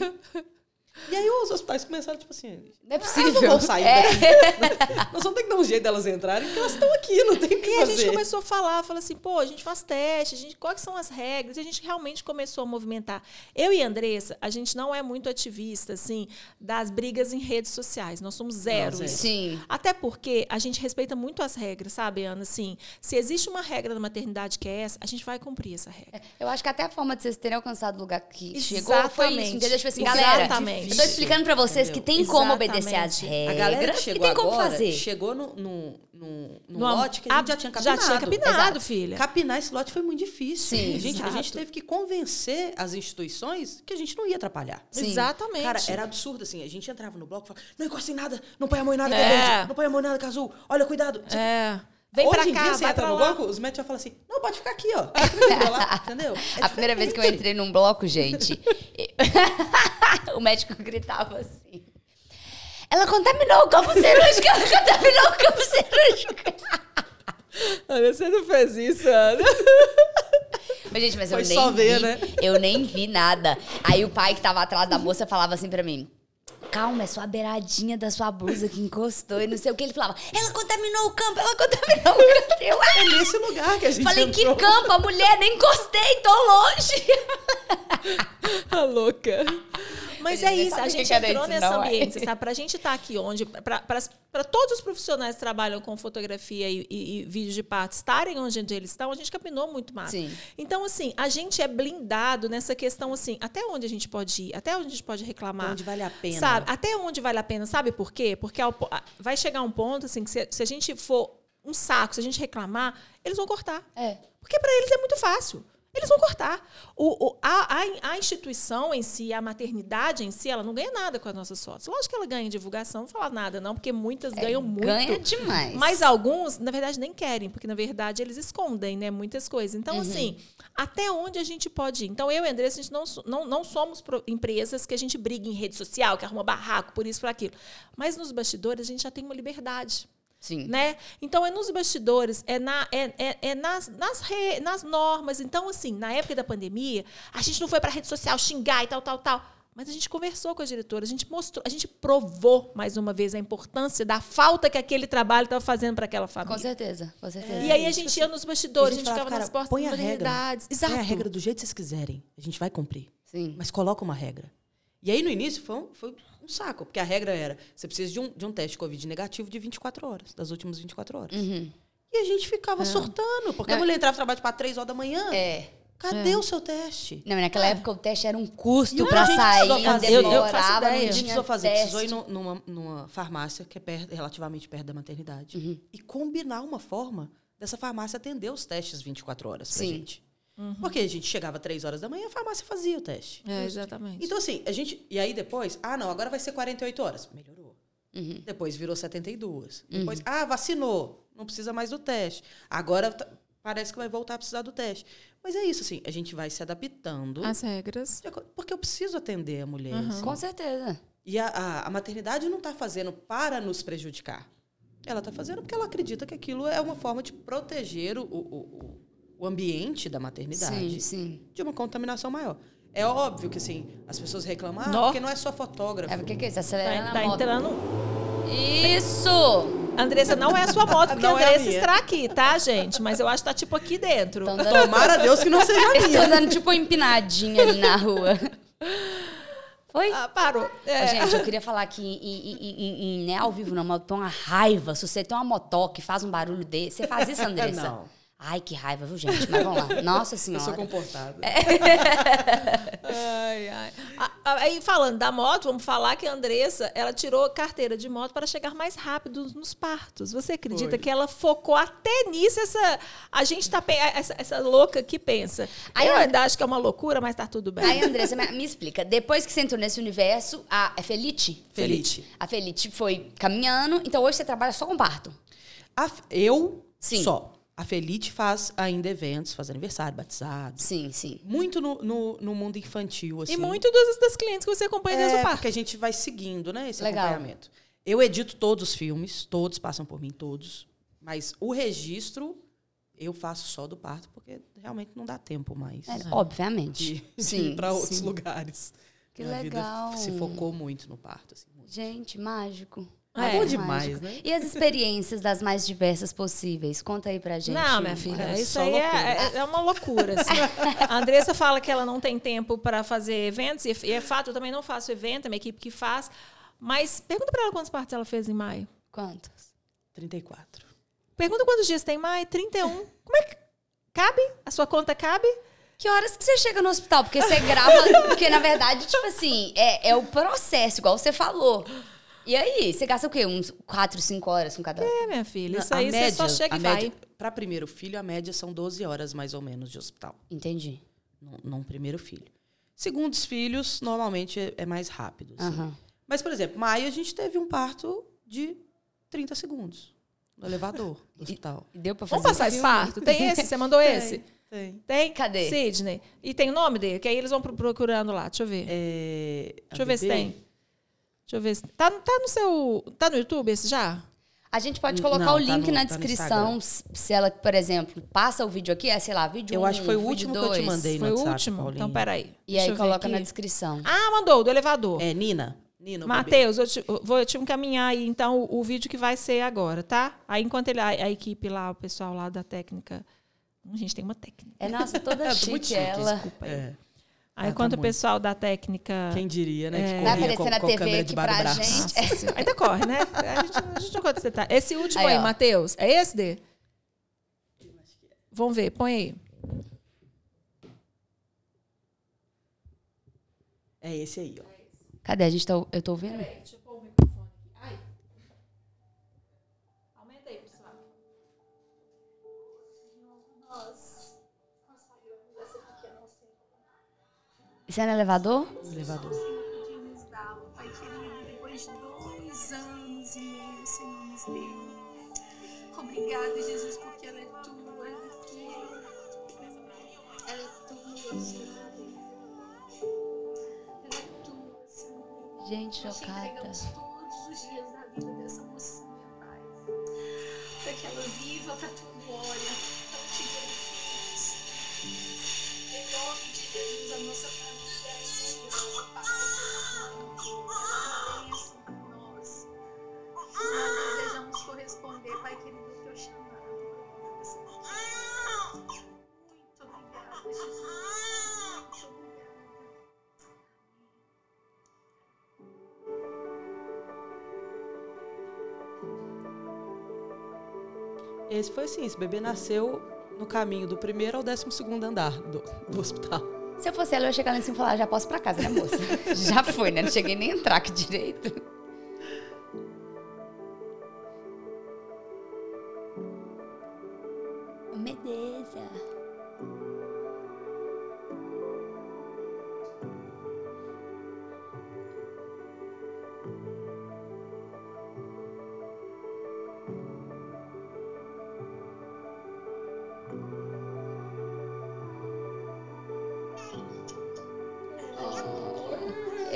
E aí os hospitais começaram, tipo assim, Não é elas possível. não vão sair É. Nós vamos ter que dar um jeito delas entrarem, porque elas estão aqui, não tem o que E a fazer. gente começou a falar, falou assim, pô, a gente faz teste, a gente, quais são as regras? E a gente realmente começou a movimentar. Eu e a Andressa, a gente não é muito ativista, assim, das brigas em redes sociais. Nós somos zero. Não, zero. isso. Sim. Até porque a gente respeita muito as regras, sabe, Ana? Assim, se existe uma regra da maternidade que é essa, a gente vai cumprir essa regra. Eu acho que até a forma de vocês terem alcançado o lugar que chegou foi Exatamente. isso. Entendeu? Tipo assim, galera, Exatamente. Eu tô explicando pra vocês que tem como obedecer às regras A galera que e chegou tem como agora, fazer. chegou no, no, no, no No lote que a gente já tinha capinado. Já tinha capinado, Exato. filha. Capinar esse lote foi muito difícil. Sim, a, gente, a gente teve que convencer as instituições que a gente não ia atrapalhar. Sim. Exatamente. Cara, era absurdo, assim. A gente entrava no bloco e falava, não encosta em nada, não põe a mão em nada, É. não põe a mão em nada, azul. Olha, cuidado. É. Vem Hoje pra em cá, dia, você entra no bloco, os médicos já falam assim, não, pode ficar aqui, ó. Fica lá, entendeu? É A primeira vez que eu entrei num bloco, gente, o médico gritava assim. Ela contaminou o campo cirúrgico, ela contaminou o campo cirúrgico. Ana, você não fez isso, Ana. Mas, gente, mas eu Foi nem só ver, vi, né? eu nem vi nada. Aí o pai que tava atrás da moça falava assim pra mim. Calma, é só a beiradinha da sua blusa que encostou e não sei o que. Ele falava, ela contaminou o campo, ela contaminou o campo. Eu, É nesse lugar que a gente Falei, que entrou. campo? A mulher nem encostei, tô longe. A louca. Mas é isso, a gente era entrou nesse é. ambiente, sabe? Pra gente estar aqui onde, para todos os profissionais que trabalham com fotografia e, e, e vídeos de parto estarem onde eles estão, a gente capinou muito mais. Sim. Então, assim, a gente é blindado nessa questão, assim, até onde a gente pode ir, até onde a gente pode reclamar. Onde vale a pena. Sabe? Até onde vale a pena, sabe por quê? Porque ao a- vai chegar um ponto, assim, que se, se a gente for um saco, se a gente reclamar, eles vão cortar. É. Porque para eles é muito fácil. Eles vão cortar. O, o- a, a- instituição em si, a maternidade em si, ela não ganha nada com as nossas fotos. Lógico que ela ganha divulgação, não vou falar nada, não, porque muitas ganham muito. É, Ganha demais. Mas alguns, na verdade, nem querem, porque na verdade eles escondem, né, muitas coisas. Então, Uhum. assim, até onde a gente pode ir? Então, eu e Andressa, a gente não, não, não somos empresas que a gente briga em rede social, que arruma barraco, por isso, por aquilo. Mas nos bastidores a gente já tem uma liberdade Sim. né? Então é nos bastidores, é, na, é, é, é nas, nas, re- nas normas. Então, assim, na época da pandemia, a gente não foi para rede social xingar e tal, tal, tal. Mas a gente conversou com a diretora, a gente mostrou, a gente provou mais uma vez a importância da falta que aquele trabalho estava fazendo para aquela Com família. certeza, com certeza. E aí a tipo gente assim, ia nos bastidores, a gente, falava, ficava nas "Cara, portas põe das a regra. maternidades. Exato. Põe a regra do jeito que vocês quiserem. A gente vai cumprir. Sim. Mas coloca uma regra. E aí, no início, foi foi saco, porque a regra era: você precisa de um, de um teste Covid negativo de 24 horas, das últimas 24 horas. Uhum. E a gente ficava surtando, porque a Não. mulher entrava no trabalho para 3 horas da manhã. É. Cadê o seu teste? Não, naquela época o teste era um custo a gente sair, fazer. Eu- eu demorava, ideia. não A gente precisou fazer, teste. precisou ir nu- numa, numa farmácia que é perto- relativamente perto da maternidade Uhum. e combinar uma forma dessa farmácia atender os testes 24 horas pra Sim. gente. Porque a gente chegava 3 horas da manhã, a farmácia fazia o teste. É, exatamente. Então, assim, a gente. E aí depois, ah, não, agora vai ser 48 horas. Melhorou. Uhum. Depois virou 72. Depois, ah, vacinou. Não precisa mais do teste. Agora tá- parece que vai voltar a precisar do teste. Mas é isso, assim, a gente vai se adaptando. As regras. Porque eu preciso atender a mulher. Uhum. assim. Com certeza. E a, a, a maternidade não está fazendo para nos prejudicar. Ela está fazendo porque ela acredita que aquilo é uma forma de proteger o, o, o, o ambiente da maternidade Sim, sim. de uma contaminação maior. É óbvio que, assim, as pessoas reclamam, ah, porque não é só fotógrafo. É porque que isso? Acelerando Tá, a tá moto. entrando. Isso! Andressa, não é a sua moto, porque a Não é a Andressa minha. está aqui, tá, gente? Mas eu acho que tá tipo aqui dentro. Dando, Tomara a Deus que não seja a minha. estão dando tipo uma empinadinha ali na rua. Foi? Ah, parou. É. Gente, eu queria falar que em, em- em- em- não é ao vivo, não, mas eu tô uma raiva. Se você tem uma motoca que faz um barulho desse, você faz isso, Andressa? Não. Ai, que raiva, viu, gente? Mas vamos lá. Nossa Eu senhora. sou comportada. Ai, ai. Aí, falando da moto, vamos falar que a Andressa, ela tirou carteira de moto para chegar mais rápido nos partos. Você acredita Foi. que ela focou até nisso? Essa, a gente tá... pe- Essa, essa louca que pensa. Aí, eu ainda acho que é uma loucura, mas tá tudo bem. Aí, Andressa, me, me explica. Depois que você entrou nesse universo, a é Felite? Felite. A Felite foi caminhando, então hoje você trabalha só com parto. A eu Sim. só. A Felite faz ainda eventos, faz aniversário, batizado. Sim, sim. Muito no, no, no mundo infantil, assim. E muito dos, das clientes que você acompanha desde o É, parto. porque a gente vai seguindo, né, esse Legal. acompanhamento. Eu edito todos os filmes, todos passam por mim, todos. Mas o registro eu faço só do parto, porque realmente não dá tempo mais É, Obviamente. de, de sim, ir para outros sim. lugares. Que Minha legal. vida se focou muito no parto. Assim, muito. Gente, mágico. É. Mágico, Bom demais, mágico. né? E as experiências das mais diversas possíveis? Conta aí pra gente. Não, minha filha, é isso aí é, é- é uma loucura. assim. A Andressa fala que ela não tem tempo para fazer eventos, e e é fato, eu também não faço evento, é minha equipe que faz. Mas pergunta para ela quantos partos ela fez em maio. Quantos? 34. Pergunta quantos dias tem em maio? 31. Como é que. Cabe? A sua conta cabe? Que horas que você chega no hospital? Porque você grava. Porque, na verdade, tipo assim, é, é o processo, igual você falou. E aí, você gasta o quê? Uns 4, 5 horas com cada. É, minha filha. Isso A aí você só chega a e média, vai. Para primeiro filho, a média são 12 horas mais ou menos de hospital. Entendi. Num, num primeiro filho. Segundos filhos, normalmente é, é mais rápido. assim. Aham. Mas, por exemplo, Maia, a gente teve um parto de 30 segundos no elevador do hospital. E deu pra fazer Vamos passar esse parto? Tem esse? Você mandou esse? Tem. Tem? Cadê? Sidney. E tem o nome dele? Que aí eles vão pro- procurando lá. Deixa eu ver. É, Deixa eu ver se tem. Deixa eu ver se. Tá, tá no seu. Tá no YouTube esse já? A gente pode Não, colocar tá o link no- na tá descrição, se se ela, por exemplo, passa o vídeo aqui, é, sei lá, vídeo Eu um, acho que foi o último que eu te dois, mandei. Foi no o WhatsApp, último? Paulinha. Então, peraí. E Deixa aí coloca na aqui. descrição. Ah, mandou, do elevador. É, Nina. Nina, o. Matheus, eu, te- eu vou te encaminhar aí, então, o, o vídeo que vai ser agora, tá? Aí, enquanto ele, a, a equipe lá, o pessoal lá da técnica. Hum, A gente tem uma técnica. É, nossa, toda É, chique, chique, ela. Desculpa aí. É. Aí, Ah, enquanto tá o pessoal da técnica. Quem diria, né? Que É. Vai corria aparecer com, na com a TV aqui pra braço. gente. Nossa. Ainda corre, né? A gente, a gente não conta detalhe. Esse último Aí, aí. Matheus. É esse, Dê? Vamos ver, põe aí. É esse aí, ó. Cadê? A gente tá, eu tô ouvindo? Deixa eu Isso é no elevador? Elevador. pedimos da Pai querido, depois de dois anos e meio sem nos ver. Obrigada, Jesus, porque ela é tua, ela é tua. Ela é tua, Senhor. Ela é tua, Senhor. Gente, chocada. todos os dias da vida dessa mocinha, Pai. Para que ela viva para tua glória, Esse foi assim, esse bebê nasceu no caminho do primeiro ao décimo segundo andar do, do hospital. Se eu fosse ela, eu ia chegar lá e falar, já posso ir pra casa, né, moça? já foi, né? Não cheguei nem a entrar aqui direito.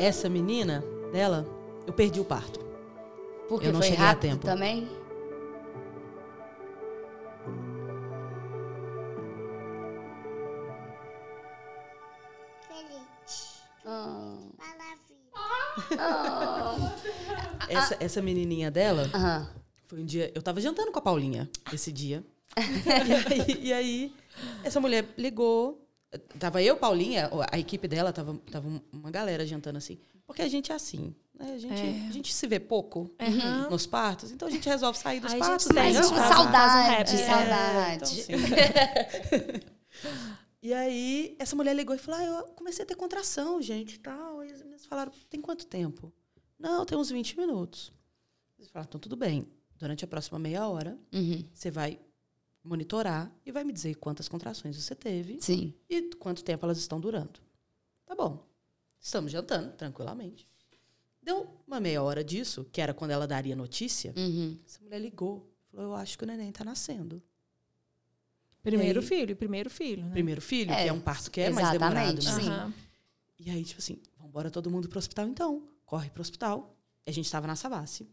Essa menina dela, eu perdi o parto. Porque Eu não foi cheguei a rápido tempo. também? Ah. Essa, essa menininha dela, Aham. foi um dia. Eu tava jantando com a Paulinha esse dia. e, aí, e aí, essa mulher ligou. Tava eu, Paulinha, a equipe dela, tava, tava uma galera jantando assim. Porque a gente é assim. Né? A, gente, É. a gente se vê pouco Aham. nos partos, então a gente resolve sair dos Aí gente partos. sai, né? a gente faz um- saudade, faz um saudade. então, assim. E aí, essa mulher ligou e falou: ah, eu comecei a ter contração, gente, e tal. E as meninas falaram: tem quanto tempo? Não, tem uns 20 minutos. Eles falaram: então tudo bem. Durante a próxima meia hora, Uhum. você vai monitorar e vai me dizer quantas contrações você teve Sim. e quanto tempo elas estão durando. Tá bom. Estamos jantando, tranquilamente. Deu uma meia hora disso, que era quando ela daria notícia. Uhum. Essa mulher ligou. Falou: eu acho que o neném tá nascendo. Primeiro E aí? filho, primeiro filho, né? Primeiro filho, É, que é um parto que é mais demorado. exatamente, né? sim. Aham. E aí, tipo assim, vamos embora todo mundo pro hospital então. Corre pro hospital. A gente tava na Savassi.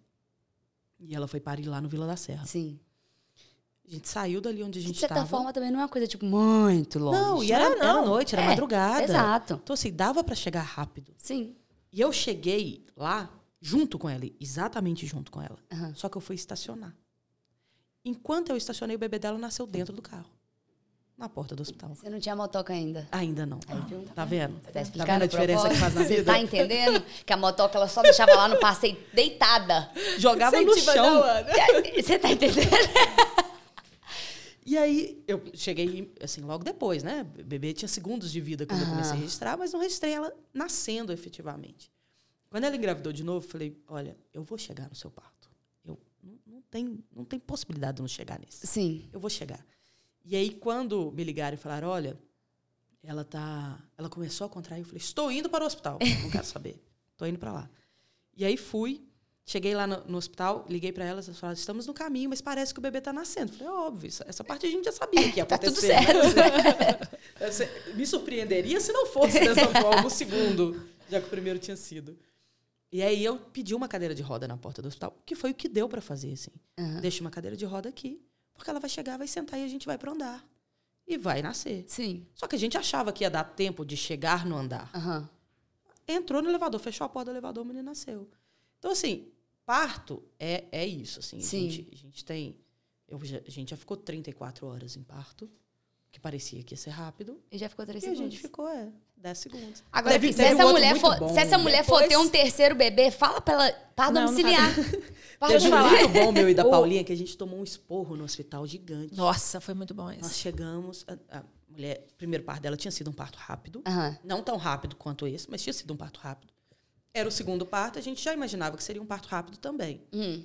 E ela foi parir lá no Vila da Serra. Sim. A gente saiu dali onde a De gente certa tava. forma, também não é uma coisa, tipo, muito longe. Não, e era, não. era noite, era É, madrugada. Exato. Então, assim, dava pra chegar rápido. Sim. E eu cheguei lá junto com ela, exatamente junto com ela. Aham. Só que eu fui estacionar. Enquanto eu estacionei, o bebê dela nasceu dentro do carro. Na porta do hospital. Você não tinha motoca ainda. Ainda não. Tá vendo? Tá Tá explicando vendo a diferença que faz na Você vida? tá entendendo? Que a motoca ela só deixava lá no passeio deitada. Jogava no chão. Você tá entendendo? E aí, eu cheguei, assim, logo depois, né? O bebê tinha segundos de vida quando eu comecei a registrar, mas não registrei ela nascendo efetivamente. Quando ela engravidou de novo, eu falei, olha, eu vou chegar no seu parto. Eu, não, não, tem, não tem possibilidade de não chegar nesse. Sim. Eu vou chegar. E aí, quando me ligaram e falaram, olha, ela tá... Ela começou a contrair, eu falei, estou indo para o hospital. Não quero saber. Estou indo para lá. E aí, fui. Cheguei lá no, no hospital, liguei para elas, elas falaram, estamos no caminho, mas parece que o bebê está nascendo. Falei, óbvio, isso- essa parte a gente já sabia que ia Tá tudo acontecer. né? Essa- Me surpreenderia se não fosse dessa forma o segundo, já que o primeiro tinha sido. E aí eu pedi uma cadeira de roda na porta do hospital, que foi o que deu para fazer, assim. Aham. Deixa uma cadeira de roda aqui, porque ela vai chegar, vai sentar e a gente vai para andar. E vai nascer. Sim. Só que a gente achava que ia dar tempo de chegar no andar. Aham. Entrou no elevador, fechou a porta do elevador, o menino nasceu. Então, assim, parto é, é isso, assim. Sim. A, gente, a gente tem... Eu já, a gente já ficou 34 horas em parto, que parecia que ia ser rápido. E já ficou três E a segundos. gente ficou, é, 10 segundos. Agora, Teve- se, teve um essa outro mulher for, bom. se essa mulher for Depois- ter um terceiro bebê, fala pra ela. Para Não, não domiciliar. Teve um domiciliar. muito bom meu e da Paulinha, que a gente tomou um esporro no hospital gigante. Nossa, foi muito bom Nós esse. chegamos, a, a mulher, o primeiro parto dela tinha sido um parto rápido. Aham. Não tão rápido quanto esse, mas tinha sido um parto rápido. Era o segundo parto, a gente já imaginava que seria um parto rápido também. Hum.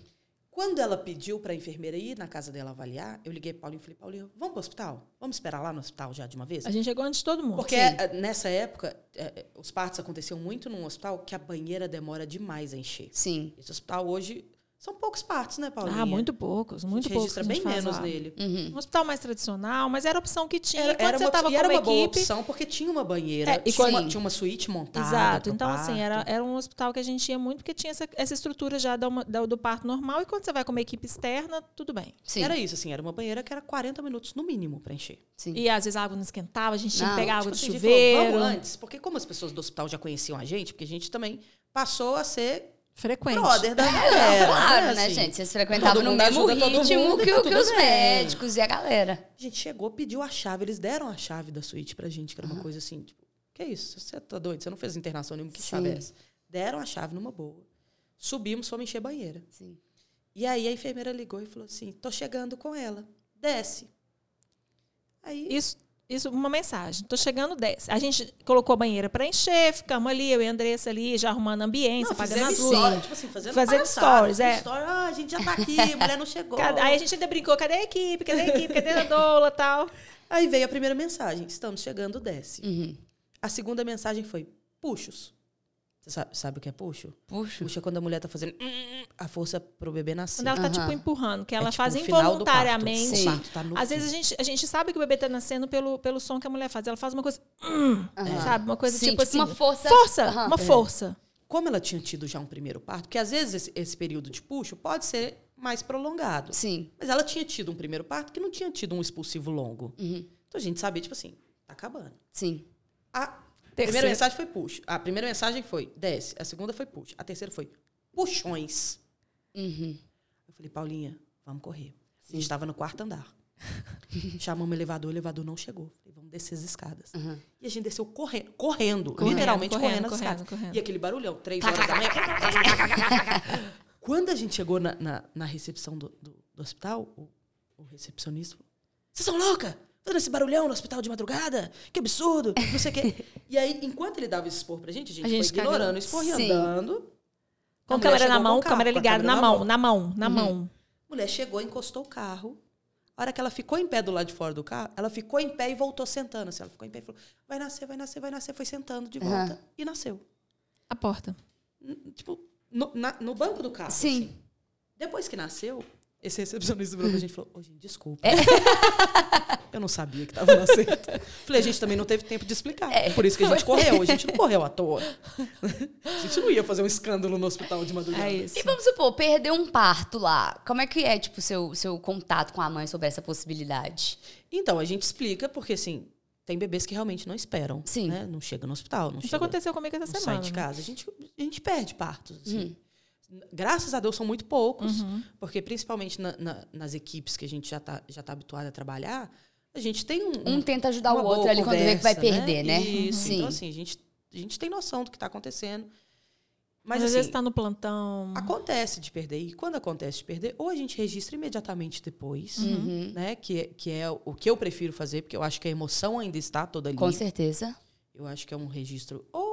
Quando ela pediu para a enfermeira ir na casa dela avaliar, eu liguei para Paulinho e falei, Paulinho, vamos para o hospital? Vamos esperar lá no hospital já de uma vez? A gente chegou antes de todo mundo. Porque Sim. eh, nessa época, eh, os partos aconteciam muito num hospital que a banheira demora demais a encher. Sim. Esse hospital hoje são poucos partos, né, Paulinha? Ah, muito poucos, A muito gente poucos. registra a bem gente menos lá. nele. Uhum. Um hospital mais tradicional, mas era a opção que tinha. Era, Quando era você uma, estava com era uma uma boa equipe. opção, porque tinha uma banheira, É, e tinha, uma, quando- tinha uma suíte montada. Exato. Então, assim, era, parto. era um hospital que a gente ia muito, porque tinha essa, essa estrutura já uma- da- do parto normal. E quando você vai com uma equipe externa, tudo bem. Sim. Era isso, assim, era uma banheira que era 40 minutos no mínimo para encher. Sim. E às vezes a água não esquentava, a gente tinha que pegar água Tipo do assim, a gente falou, chuveiro. vamos antes, porque como as pessoas do hospital já conheciam a gente, porque a gente também passou a ser Frequente. brother da galera. claro, né, Assim, gente? Vocês frequentavam no mundo mesmo ritmo mundo e que, tá que os bem. médicos e a galera. A gente chegou, pediu a chave, eles deram a chave da suíte pra gente, que era uma coisa assim, tipo, que isso? Você tá doido? Você não fez internação nenhuma, que chave é Sim. essa? Deram a chave numa boa. Subimos, fomos encher banheira. Sim. E aí a enfermeira ligou e falou assim: tô chegando com ela. desce. Aí, Isso, isso, uma mensagem. Tô chegando, desce. A gente colocou a banheira para encher, ficamos ali, eu e a Andressa ali, já arrumando a ambiência, fizemos as luzes. tipo assim, fazendo, Fazendo stories, é. story, ah, a gente já tá aqui, a mulher não chegou. Aí a gente ainda brincou, cadê a equipe? Cadê a equipe? Cadê a doula tal? Aí veio a primeira mensagem, estamos chegando, desce. Uhum. A segunda mensagem foi, puxos. Você sabe, sabe o que é puxo? Puxa. Puxa é quando a mulher tá fazendo a força pro bebê nascer. Quando ela tá, Aham. tipo, empurrando, que ela É, tipo, faz parto. involuntariamente. Parto tá Às fim. vezes a gente, a gente sabe que o bebê tá nascendo pelo, pelo som que a mulher faz. Ela faz uma coisa, hum, Aham. sabe? Uma coisa Sim, tipo, assim. uma força. Força, Aham. uma É. força. Como ela tinha tido já um primeiro parto, porque às vezes esse, esse período de puxo pode ser mais prolongado. Sim. Mas ela tinha tido um primeiro parto que não tinha tido um expulsivo longo. Uhum. Então a gente sabia, tipo assim, tá acabando. Sim. A Terceira. primeira mensagem foi push. A primeira mensagem foi desce. A segunda foi push. A terceira foi puxões. Uhum. Eu falei, Paulinha, vamos correr. A gente estava no quarto andar. Chamamos o elevador, o elevador não chegou. Falei, vamos descer as escadas. Uhum. E a gente desceu correndo, correndo, Correndo, literalmente correndo, correndo, as correndo, escadas. correndo. E aquele barulhão, três horas da manhã. Quando a gente chegou na, na, na recepção do, do, do hospital, o, o recepcionista falou, vocês são louca? Fazendo esse barulhão no hospital de madrugada? Que absurdo, não sei o quê. E aí, enquanto ele dava esse expor pra gente, a gente, A gente foi ignorando expor e Sim. andando. Com A câmera na mão, câmera ligada na mão, na mão, na mão. A mulher chegou, encostou o carro. A hora que ela ficou em pé do lado de fora do carro, ela ficou em pé e voltou sentando. Assim, ela ficou em pé e falou: vai nascer, vai nascer, vai nascer. Foi sentando de volta Aham. e nasceu. A porta. N- Tipo, no, na- no banco do carro. Sim. assim. Depois que nasceu, esse recepcionista virou pra gente e falou: Ô, gente, desculpa. É. Eu não sabia que estava nascendo. Falei, a gente também não teve tempo de explicar. É. Por isso que a gente correu. A gente não correu à toa. A gente não ia fazer um escândalo no hospital de madrugada. É isso. E vamos supor, perdeu um parto lá. Como é que é, tipo, seu, seu contato com a mãe sobre essa possibilidade? Então, a gente explica, porque assim, tem bebês que realmente não esperam. Sim. Né? Não chega no hospital, não Isso chega, aconteceu comigo essa não sai semana. de né? casa. A gente, a gente perde partos. assim. Uhum. Graças a Deus são muito poucos, Uhum. porque principalmente na- na- nas equipes que a gente já está já tá habituado a trabalhar, a gente tem um. Um tenta ajudar o outro ali quando vê que vai conversa, perder, né? Isso. Sim. Então, assim, a gente, a gente tem noção do que está acontecendo. Mas Mas, às assim, vezes tá no plantão. acontece de perder. E quando acontece de perder, ou a gente registra imediatamente depois, Uhum. né? Que, é- que é o que eu prefiro fazer, porque eu acho que a emoção ainda está toda ali. Com certeza. Eu acho que é um registro. Ou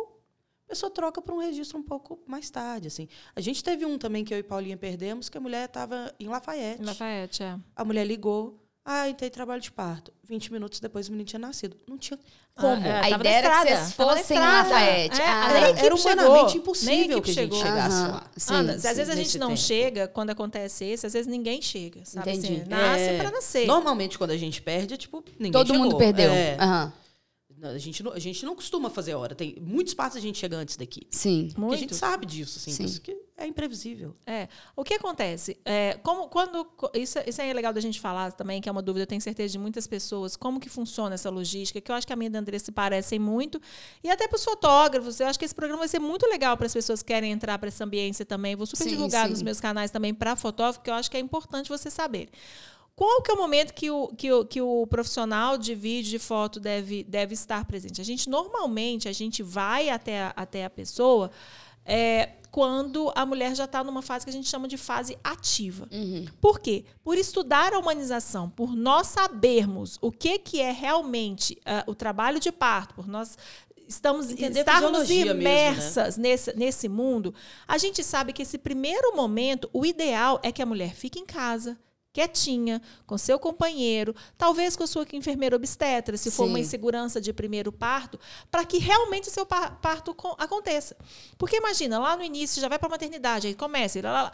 a pessoa troca para um registro um pouco mais tarde, assim. A gente teve um também que eu e Paulinha perdemos, que a mulher estava em Lafayette. Lafayette, é. A mulher ligou. Ah, entrei em trabalho de parto. 20 minutos depois o menino tinha nascido. Não tinha como. Ah, é, A tava ideia na era que vocês na fossem em estrada. Lafayette. É, Ah, era humanamente chegou. Impossível que a gente chegou. chegasse Aham. lá. Sim, Ana, se às sim, vezes a gente não tempo. chega, quando acontece isso, às vezes ninguém chega, sabe? Entendi. Assim, nasce É, pra nascer. Normalmente, quando a gente perde, é tipo, ninguém Todo chegou. mundo perdeu. É. Aham. A, gente não, a gente não costuma fazer hora. Tem muitos partos a gente chega antes da equipe. Sim. Porque a Muito. gente sabe disso, assim. Sim. Por isso que é imprevisível. É. O que acontece? É, como, quando, isso, isso é legal da gente falar também, que é uma dúvida, eu tenho certeza de muitas pessoas, como que funciona essa logística, que eu acho que a minha e da Andressa se parecem muito. E até para os fotógrafos, eu acho que esse programa vai ser muito legal para as pessoas que querem entrar para essa ambiência também. Vou super Sim, divulgar sim. nos meus canais também para fotógrafo, que eu acho que é importante você saber. Qual que é o momento que o, que o, que o profissional de vídeo, de foto deve, deve estar presente? A gente, normalmente, a gente vai até a, até a pessoa é, quando a mulher já está numa fase que a gente chama de fase ativa. Uhum. Por quê? Por estudar a humanização, por nós sabermos o que, que é realmente ah, o trabalho de parto, por nós estamos Entender estarmos fisiologia mesmo, né? imersas nesse, nesse mundo, a gente sabe que esse primeiro momento, o ideal é que a mulher fique em casa, quietinha, com seu companheiro, talvez com a sua enfermeira obstetra, se for uma Sim. insegurança de primeiro parto, para que realmente o seu par- parto co- aconteça. Porque imagina, lá no início já vai para a maternidade, aí começa, e lá, lá, lá.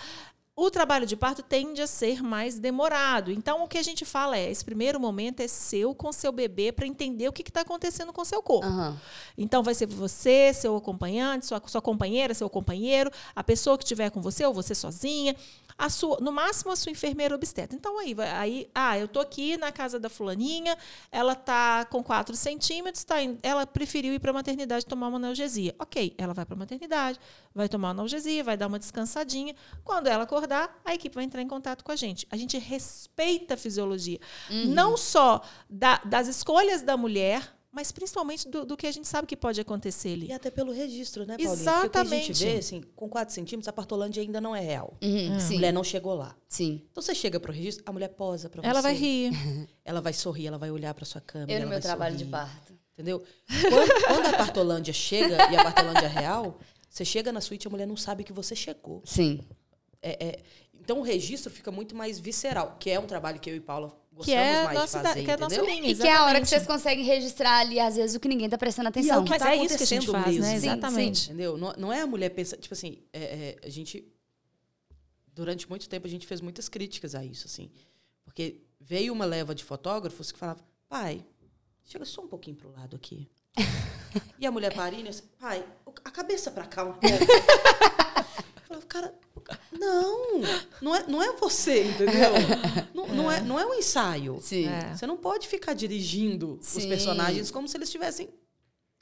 O trabalho de parto tende a ser mais demorado. Então, o que a gente fala é: esse primeiro momento é seu com seu bebê para entender o que está acontecendo com o seu corpo. Aham. Então, vai ser você, seu acompanhante, sua, sua companheira, seu companheiro, a pessoa que estiver com você, ou você sozinha, a sua, no máximo a sua enfermeira obstetra. Então, aí, vai- aí ah, eu tô aqui na casa da fulaninha, ela tá com 4 centímetros, tá indo- ela preferiu ir para a maternidade tomar uma analgesia. Ok, ela vai para a maternidade, vai tomar uma analgesia, vai dar uma descansadinha. Quando ela acordar, a equipe vai entrar em contato com a gente. A gente respeita a fisiologia. Não só da- das escolhas da mulher, mas principalmente do, do que a gente sabe que pode acontecer ali. E até pelo registro, né, Paulinha? Porque o que a Exatamente. gente vê, assim, com 4 centímetros, a partolândia ainda não é real. Uhum, A Sim, mulher não chegou lá. sim. Então você chega pro registro, a mulher posa pra você. Ela vai rir. Ela vai sorrir, ela vai olhar pra sua câmera. Eu no ela meu vai trabalho de sorrir, parto. Entendeu? Quando, quando a partolândia chega e a partolândia é real, você chega na suíte, a mulher não sabe que você chegou. Sim. É- é- então o registro fica muito mais visceral, que é um trabalho que eu e Paula gostamos Que é, mais nossa, de fazer, que é a nossa entendeu? linha. E que é a hora que vocês conseguem registrar ali, às vezes, o que ninguém tá prestando E é atenção. o que Mas tá é isso que a gente acontecendo faz, né? mesmo. Sim, Exatamente. Entendeu? Não, não é a mulher pensar. Tipo assim, é- é, a gente. Durante muito tempo a gente fez muitas críticas a isso, assim. Porque veio uma leva de fotógrafos que falavam, pai, chega só um pouquinho pro lado aqui. e a mulher parindo, assim, pai, a cabeça pra cá um pouco. Cara, não, não é, não é você, entendeu? Não, não, é, não é um ensaio. É. Você não pode ficar dirigindo os Sim. personagens como se eles estivessem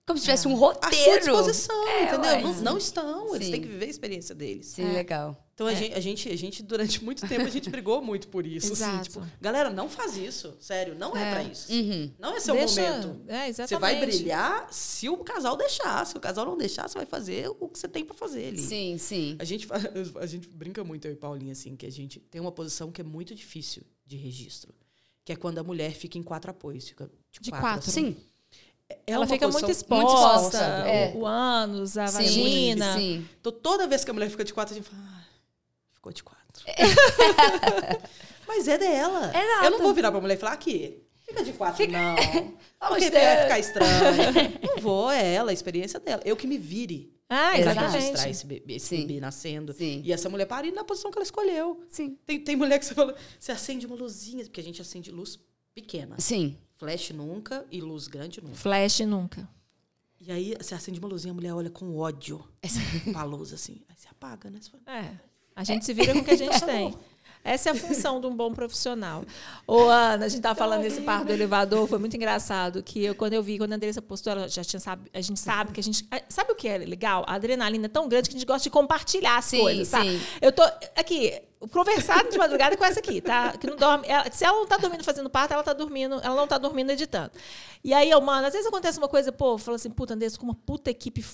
Como se tivesse um à sua roteiro. disposição, É, entendeu? ué. Não, não estão, eles Sim. têm que viver a experiência deles. Sim, legal. Então a, gente, a, gente, a gente, durante muito tempo, a gente brigou muito por isso. assim, tipo, galera, não faz isso. Sério, não é, É. pra isso. Uhum. Não é seu Deixa- momento. É, exatamente. Você vai brilhar se o casal deixar. Se o casal não deixar, você vai fazer o que você tem pra fazer ali. Sim, sim. A gente, a gente brinca muito, eu e Paulinha, assim, que a gente tem uma posição que é muito difícil de registro. Que é quando a mulher fica em quatro apoios. Fica de, De quatro. quatro. assim. Sim. É Ela fica muito exposta, exposta, é. o, o ânus, a Sim, vagina. sim. Então, toda vez que a mulher fica de quatro, a gente fala, ah, ficou de quatro. Mas é dela. Exato. Eu não vou virar pra mulher e falar, aqui, fica de quatro, não. Porque vai ficar estranho. não vou, é ela, a experiência dela. Eu que me vire Ah, pra Exato. registrar exatamente. esse bebê, esse Sim. bebê nascendo. Sim. E essa mulher parindo na posição que ela escolheu. Sim. Tem, tem mulher que você fala, você acende uma luzinha, porque a gente acende luz pequena. Sim. Flash nunca e luz grande nunca. Flash nunca. E aí você acende uma luzinha, a mulher olha com ódio pra luz, assim. Aí você apaga, né? Fala, É. A gente se vira com o que a gente tem. Essa é a função de um bom profissional. Ô, Ana, a gente tava falando desse parto do elevador, foi muito engraçado que eu, quando eu vi, quando a Andressa postou, ela já tinha sabe, a gente sabe que a gente. Sabe o que é legal? A adrenalina é tão grande que a gente gosta de compartilhar as Sim, coisas, sabe? sim. Eu tô. Aqui, conversado de madrugada com essa aqui, tá? Que não dorme. ela- se ela não tá dormindo fazendo parto, ela tá dormindo, ela não tá dormindo editando. E aí, eu, mano, às vezes acontece uma coisa, pô, fala assim, puta, Andressa, com uma puta equipe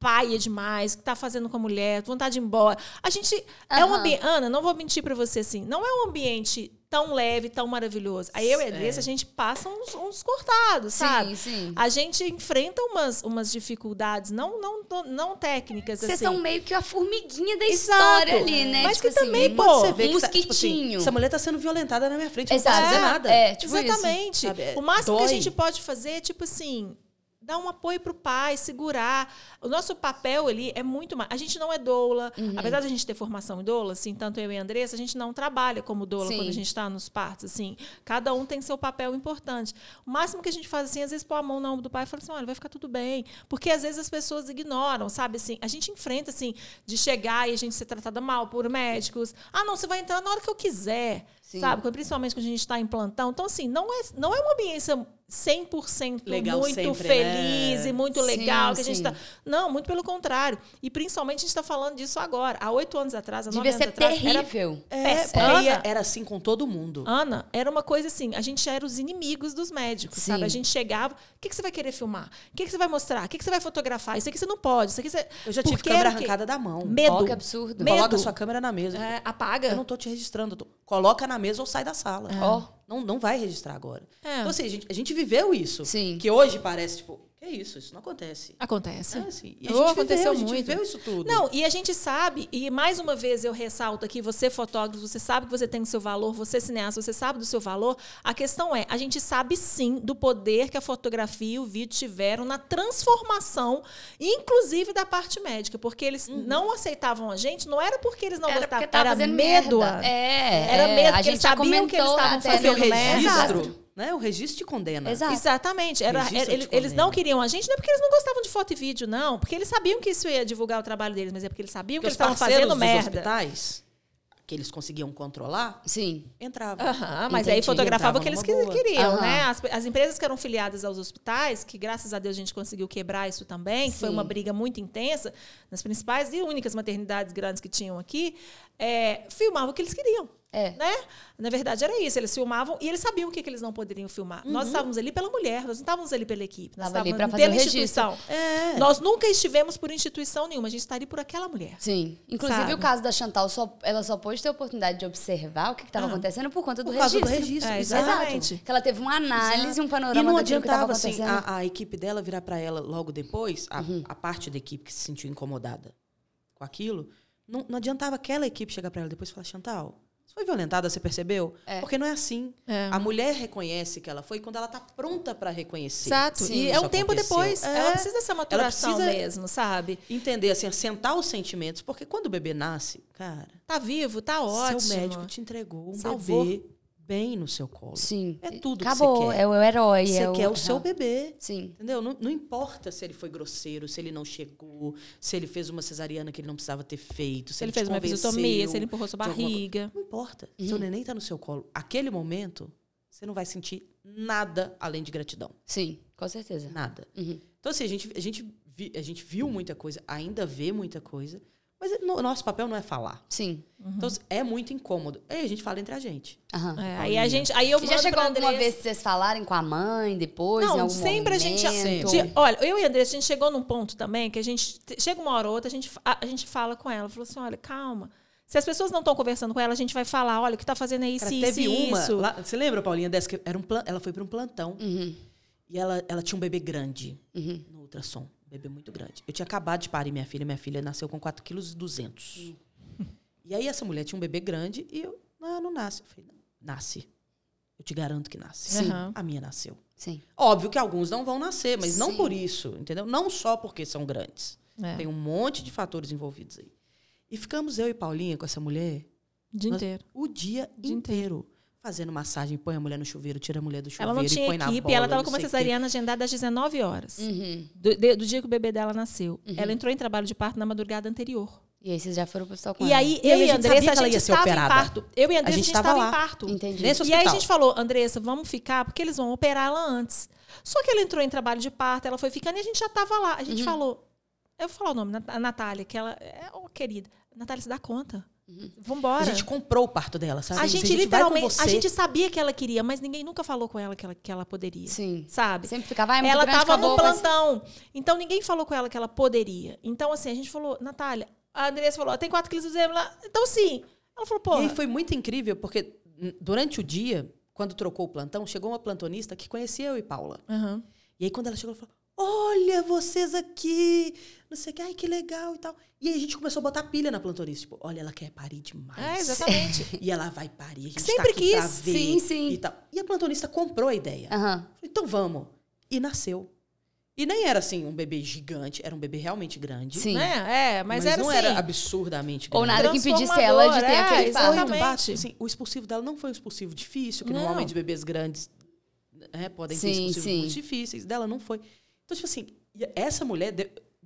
paia demais, que tá fazendo com a mulher, vontade de ir embora. A gente. É um ambiente. Ana, não vou mentir pra você assim. Não é um ambiente tão leve, tão maravilhoso. Aí eu e a Andressa, a gente passa uns, uns cortados, sabe? Sim, sim. A gente enfrenta umas, umas dificuldades, não, não, não técnicas, Vocês assim. são meio que a formiguinha da Exato. história ali, né? Mas Tipo que também, assim, pô, Quando você vê um que tá, tipo assim, mosquitinho. essa mulher tá sendo violentada na minha frente, eu não Exato. posso fazer nada. É, tipo isso. Exatamente. Sabe, é, o máximo que a dói. gente pode fazer é, tipo assim, dar um apoio pro pai, segurar. O nosso papel ali é muito mais. A gente não é doula. Uhum. Apesar de a gente ter formação em doula, assim, tanto eu e a Andressa, a gente não trabalha como doula Sim. quando a gente está nos partos, assim. Cada um tem seu papel importante. O máximo que a gente faz, assim, às vezes pôr a mão na ombro do pai e falar assim, olha, vai ficar tudo bem. Porque às vezes as pessoas ignoram, sabe, assim. A gente enfrenta, assim, de chegar e a gente ser tratada mal por médicos. Ah, não, você vai entrar na hora que eu quiser. Sim. Sabe? Principalmente quando a gente está em plantão. Então, assim, não é, não é uma ambiência 100% Legal muito sempre, feliz né? e muito Sim, legal que a gente sim. está. Não, muito pelo contrário. E principalmente a gente está falando disso agora. Há oito anos atrás, há nove Devia anos ser atrás. Era, terrível. É, Péssimo. porque Ana. ia- era assim com todo mundo. Ana, era uma coisa assim, a gente era os inimigos dos médicos, Sim. sabe? A gente chegava, o que, que você vai querer filmar? O que, que você vai mostrar? O que, que você vai fotografar? Isso aqui você não pode, isso aqui você... Eu já tive Porque câmera era arrancada da mão. Medo. Ó, que absurdo. Medo. Coloca a sua câmera na mesa. É, apaga. Eu não tô te registrando. tô- Coloca na mesa ou sai da sala. Ó. Não, não vai registrar agora. É. Então, assim, a gente, a gente viveu isso. Sim. Que hoje parece, tipo, que isso? Isso não acontece. Acontece. É assim. E a Oh, gente aconteceu viveu, a gente muito. viveu isso tudo. Não, e a gente sabe, e mais uma vez eu ressalto aqui, você fotógrafo, você sabe que você tem o seu valor, você cineasta, você sabe do seu valor. A questão é, a gente sabe sim do poder que a fotografia e o vídeo tiveram na transformação, inclusive da parte médica, porque eles não aceitavam a gente, não era porque eles não Era gostavam, era medo. merda. É, Era é, medo, a porque gente sabiam que eles estavam fazendo o merda. registro, né? O registro te condena. Exato. Exatamente. Era, eles, te eles não queriam a gente, não é porque eles não gostavam de foto e vídeo, não. Porque eles sabiam que isso ia divulgar o trabalho deles, mas é porque eles sabiam que Porque eles os estavam fazendo merda. hospitais, que eles conseguiam controlar, Sim. entravam. Aham, mas aí Entendi, fotografava o que eles entrava que- boa. queriam, Aham. né? As, as empresas que eram filiadas aos hospitais, que graças a Deus a gente conseguiu quebrar isso também, que foi uma briga muito intensa, nas principais e únicas maternidades grandes que tinham aqui, é, filmavam o que eles queriam. É. Né? Na verdade, era isso. Eles filmavam e eles sabiam o que, que eles não poderiam filmar. Nós estávamos ali pela mulher, nós não estávamos ali pela equipe. Nós Uhum. Tava ali estávamos pela registro. instituição. É. Nós nunca estivemos por instituição nenhuma, a gente está ali por aquela mulher. Sim. Inclusive, Sabe? o caso da Chantal, só, ela só pôde ter a oportunidade de observar o que estava acontecendo por conta do Por causa do registro. registro, É, exato. exatamente. Que ela teve uma análise, um panorama E não daquilo adiantava, assim, a, a equipe dela virar para ela logo depois, a, Uhum. a parte da equipe que se sentiu incomodada com aquilo, não, não adiantava aquela equipe chegar para ela depois e falar, Chantal, você foi violentada, você percebeu? Porque não é assim. É. A mulher reconhece que ela foi quando ela está pronta para reconhecer. Exato. Sim. e é um tempo aconteceu. depois. É. Ela precisa dessa maturação precisa- mesmo, sabe? Entender, assim, assentar os sentimentos. Porque quando o bebê nasce, cara, Tá vivo, tá ótimo. seu médico te entregou um Salvou. bebê bem no seu colo. Sim. É tudo Acabou. que você quer. É o herói. Você é quer o seu bebê. Sim. Entendeu? Não, não importa se ele foi grosseiro, se ele não chegou, se ele fez uma cesariana que ele não precisava ter feito, se, Se ele te fez uma episiotomia, se ele empurrou sua de alguma barriga. Não importa. Uhum. Seu neném está no seu colo. Aquele momento, você não vai sentir nada além de gratidão. Sim, com certeza. Nada. Uhum. Então, assim, a gente, a, gente vi- a gente viu muita coisa, ainda vê muita coisa, mas o nosso papel não é falar. Sim. Então, assim, é muito incômodo. Aí a gente fala entre a gente. Aham. É, aí a gente. Aí eu E já chegou pra alguma Andressa- vez vocês falarem com a mãe depois? em Não, algum sempre a gente. momento? de- olha, eu e a Andressa, a gente chegou num ponto também que a gente. Chega uma hora ou outra, a gente, a, a gente fala com ela. Falou assim: olha, calma. Se as pessoas não estão conversando com ela, a gente vai falar: olha, o que tá fazendo é isso, Cara, isso, teve uma. isso. lá- você lembra, Paulinha, dessa que era um plan, ela foi para um plantão Uhum. e ela, ela tinha um bebê grande Uhum. no ultrassom. Bebê muito grande. Eu tinha acabado de parir minha filha. Minha filha nasceu com 4,2 kg. E aí essa mulher tinha um bebê grande e eu, não, não nasce. Eu falei, não, nasce. Eu te garanto que nasce. Sim. Aham. A minha nasceu. Sim. Óbvio que alguns não vão nascer, mas não Sim. por isso, entendeu? Não só porque são grandes. É, Tem um monte de fatores envolvidos aí. E ficamos eu e Paulinha com essa mulher o dia inteiro. o dia, dia inteiro. Fazendo massagem, põe a mulher no chuveiro, tira a mulher do chuveiro Ela não e tinha põe na equipe, bola. ela estava com uma cesariana agendada às 19 horas. Uhum. Do, de- do dia que o bebê dela nasceu. Ela entrou em trabalho de parto na madrugada anterior. E aí vocês já foram pro hospital com E ela? aí, E eu aí e a Andressa, a que ela gente ia ser estava em operada. parto. Eu e a Andressa, a gente gente tava estava em lá. parto. Entendi. Nesse E aí a hospital. gente falou, Andressa, vamos ficar, porque eles vão operar ela antes. Só que ela entrou em trabalho de parto, ela foi ficando e a gente já estava lá. A gente falou, eu vou falar o nome, a Natália, que ela é, oh, querida. Natália, se dá conta. Vambora. A gente comprou o parto dela, sabe? A gente com literalmente, você. a gente sabia que ela queria, mas ninguém nunca falou com ela que ela, que ela poderia. Sim. Sabe? Sempre ficava, ah, é ela grande, estava no acabou, mas- plantão. Então ninguém falou com ela que ela poderia. Então, assim, a gente falou, Natália, a Andressa falou, tem 4 quilos de lá. Então, sim. Ela falou, pô. E foi muito incrível, porque durante o dia, quando trocou o plantão, chegou uma plantonista que conhecia eu e Paula. E aí, quando ela chegou, ela falou: Olha, vocês aqui, não sei o que, ai, que legal e tal. E aí a gente começou a botar pilha na plantonista. Tipo, olha, ela quer parir demais. É, exatamente. E ela vai parir, a gente Sempre tá aqui pra quis. ver Sim, sim. e tal. E a plantonista comprou a ideia. Falei, então vamos. E nasceu. E nem era assim um bebê gigante, era um bebê realmente grande. Sim. Né? É, mas, Mas, era não assim. era absurdamente grande. Ou nada que impedisse ela de ter aquele é, exatamente. Muito assim, o expulsivo dela não foi um expulsivo difícil, que Não. normalmente bebês grandes né, podem ter Sim, expulsivos sim. muito difíceis. Dela não foi. Então, tipo assim, essa mulher,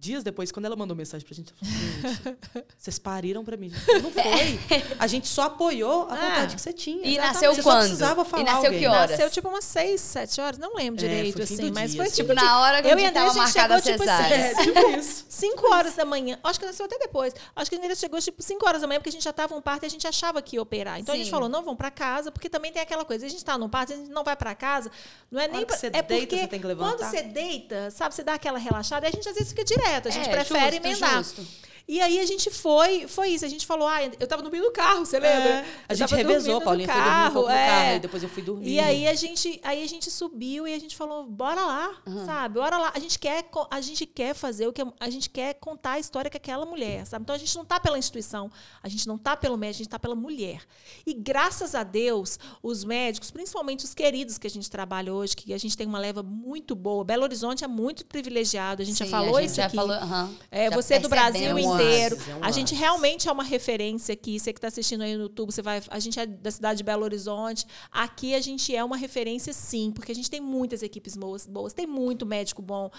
dias depois, quando ela mandou mensagem pra gente, ela falou, gente, vocês pariram pra mim. Não foi. A gente só apoiou a vontade Ah. que você tinha. E Exatamente. nasceu Você só quando? precisava E falar nasceu alguém. que horas? Nasceu tipo umas 6, 7 horas, não lembro É, direito, assim, do mas dia, foi assim. tipo. Na hora que eu e a tava gente marcada chegou, tipo assim, É, tipo isso. 5 horas da manhã. Acho que nasceu até depois. Acho que a Andressa chegou tipo 5 horas da manhã, porque a gente já estava um parto e a gente achava que ia operar. Então a gente Sim. falou, não, vamos para casa, porque também tem aquela coisa. A gente está num parto, a gente não vai para casa. Não é nem que pra, você é deita, porque você tem que levantar. quando você deita, sabe, você dá aquela relaxada, e a gente às vezes fica direto, a gente É, prefere justo, emendar. justo. E aí a gente foi, foi isso. A gente falou, ah, eu tava dormindo no carro, você lembra? É, a gente revezou, Paulinha foi dormir um pouco no é. carro, aí depois eu fui dormir. E aí a gente, aí a gente subiu e a gente falou, bora lá, sabe? Bora lá. A gente quer, a gente quer fazer o que a gente quer contar a história que aquela mulher, sabe? Então a gente não tá pela instituição, a gente não tá pelo médico, a gente tá pela mulher. E graças a Deus, os médicos, principalmente os queridos que a gente trabalha hoje, que a gente tem uma leva muito boa. Belo Horizonte é muito privilegiado, a gente já Sim, falou a gente isso já aqui. falou, aham. É, Já você é do Brasil percebemos. Inteiro. É um a gente realmente é uma referência aqui. Você que está assistindo aí no YouTube, você vai. A gente é da cidade de Belo Horizonte. Aqui a gente é uma referência, sim, porque a gente tem muitas equipes boas, boas tem muito médico bom.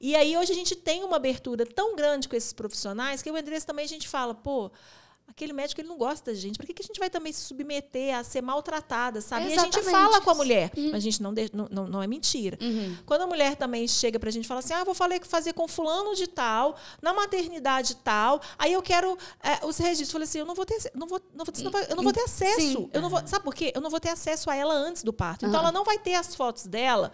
E aí hoje a gente tem uma abertura tão grande com esses profissionais que o Andrés também a gente fala, pô. Aquele médico ele não gosta da gente. Por que, que a gente vai também se submeter a ser maltratada, sabe? E a gente Exatamente. fala com a mulher, mas a gente não, de- não, não, é mentira. Uhum. Quando a mulher também chega pra gente e fala assim: ah, vou fazer com fulano de tal, na maternidade tal, aí eu quero é, os registros. Eu falei assim: eu não vou ter, não vou, não vou, não eu não vou ter acesso. Sim. Eu não vou, sabe por quê? Eu não vou ter acesso a ela antes do parto. Então ela não vai ter as fotos dela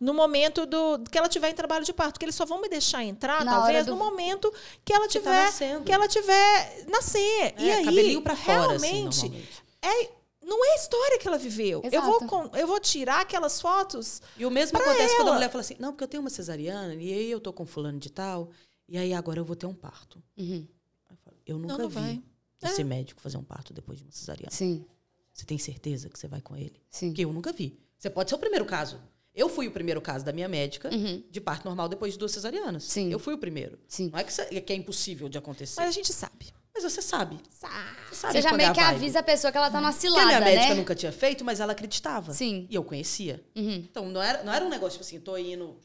no momento do que ela tiver em trabalho de parto, porque eles só vão me deixar entrar, Na talvez, do- no momento que ela Que tá tiver nascendo. que ela tiver nascer. e É, aí, cabelinho pra fora, assim, realmente, normalmente. é, não é a história que ela viveu. Eu vou, Exato. eu vou tirar aquelas fotos E o mesmo acontece quando a ela. mulher fala assim: não, porque eu tenho uma cesariana e aí eu tô com fulano de tal, e aí agora eu vou ter um parto. Uhum. Aí eu nunca não vi vai. esse médico fazer um parto depois de uma cesariana. Sim, Você tem certeza que você vai com ele? sim. Porque eu nunca vi. Você pode ser o primeiro caso. Eu fui o primeiro caso da minha médica Uhum. de parto normal depois de duas cesarianas. Sim. Eu fui o primeiro. Sim. Não é que, isso- que é impossível de acontecer. Mas a gente sabe. Mas você sabe. Você sabe Você já meio é que vibe. avisa a pessoa que ela tá numa Porque a cilada, minha médica né? nunca tinha feito, mas ela acreditava. Sim. E eu conhecia. Uhum. Então, não era, não era um negócio tipo assim, tô indo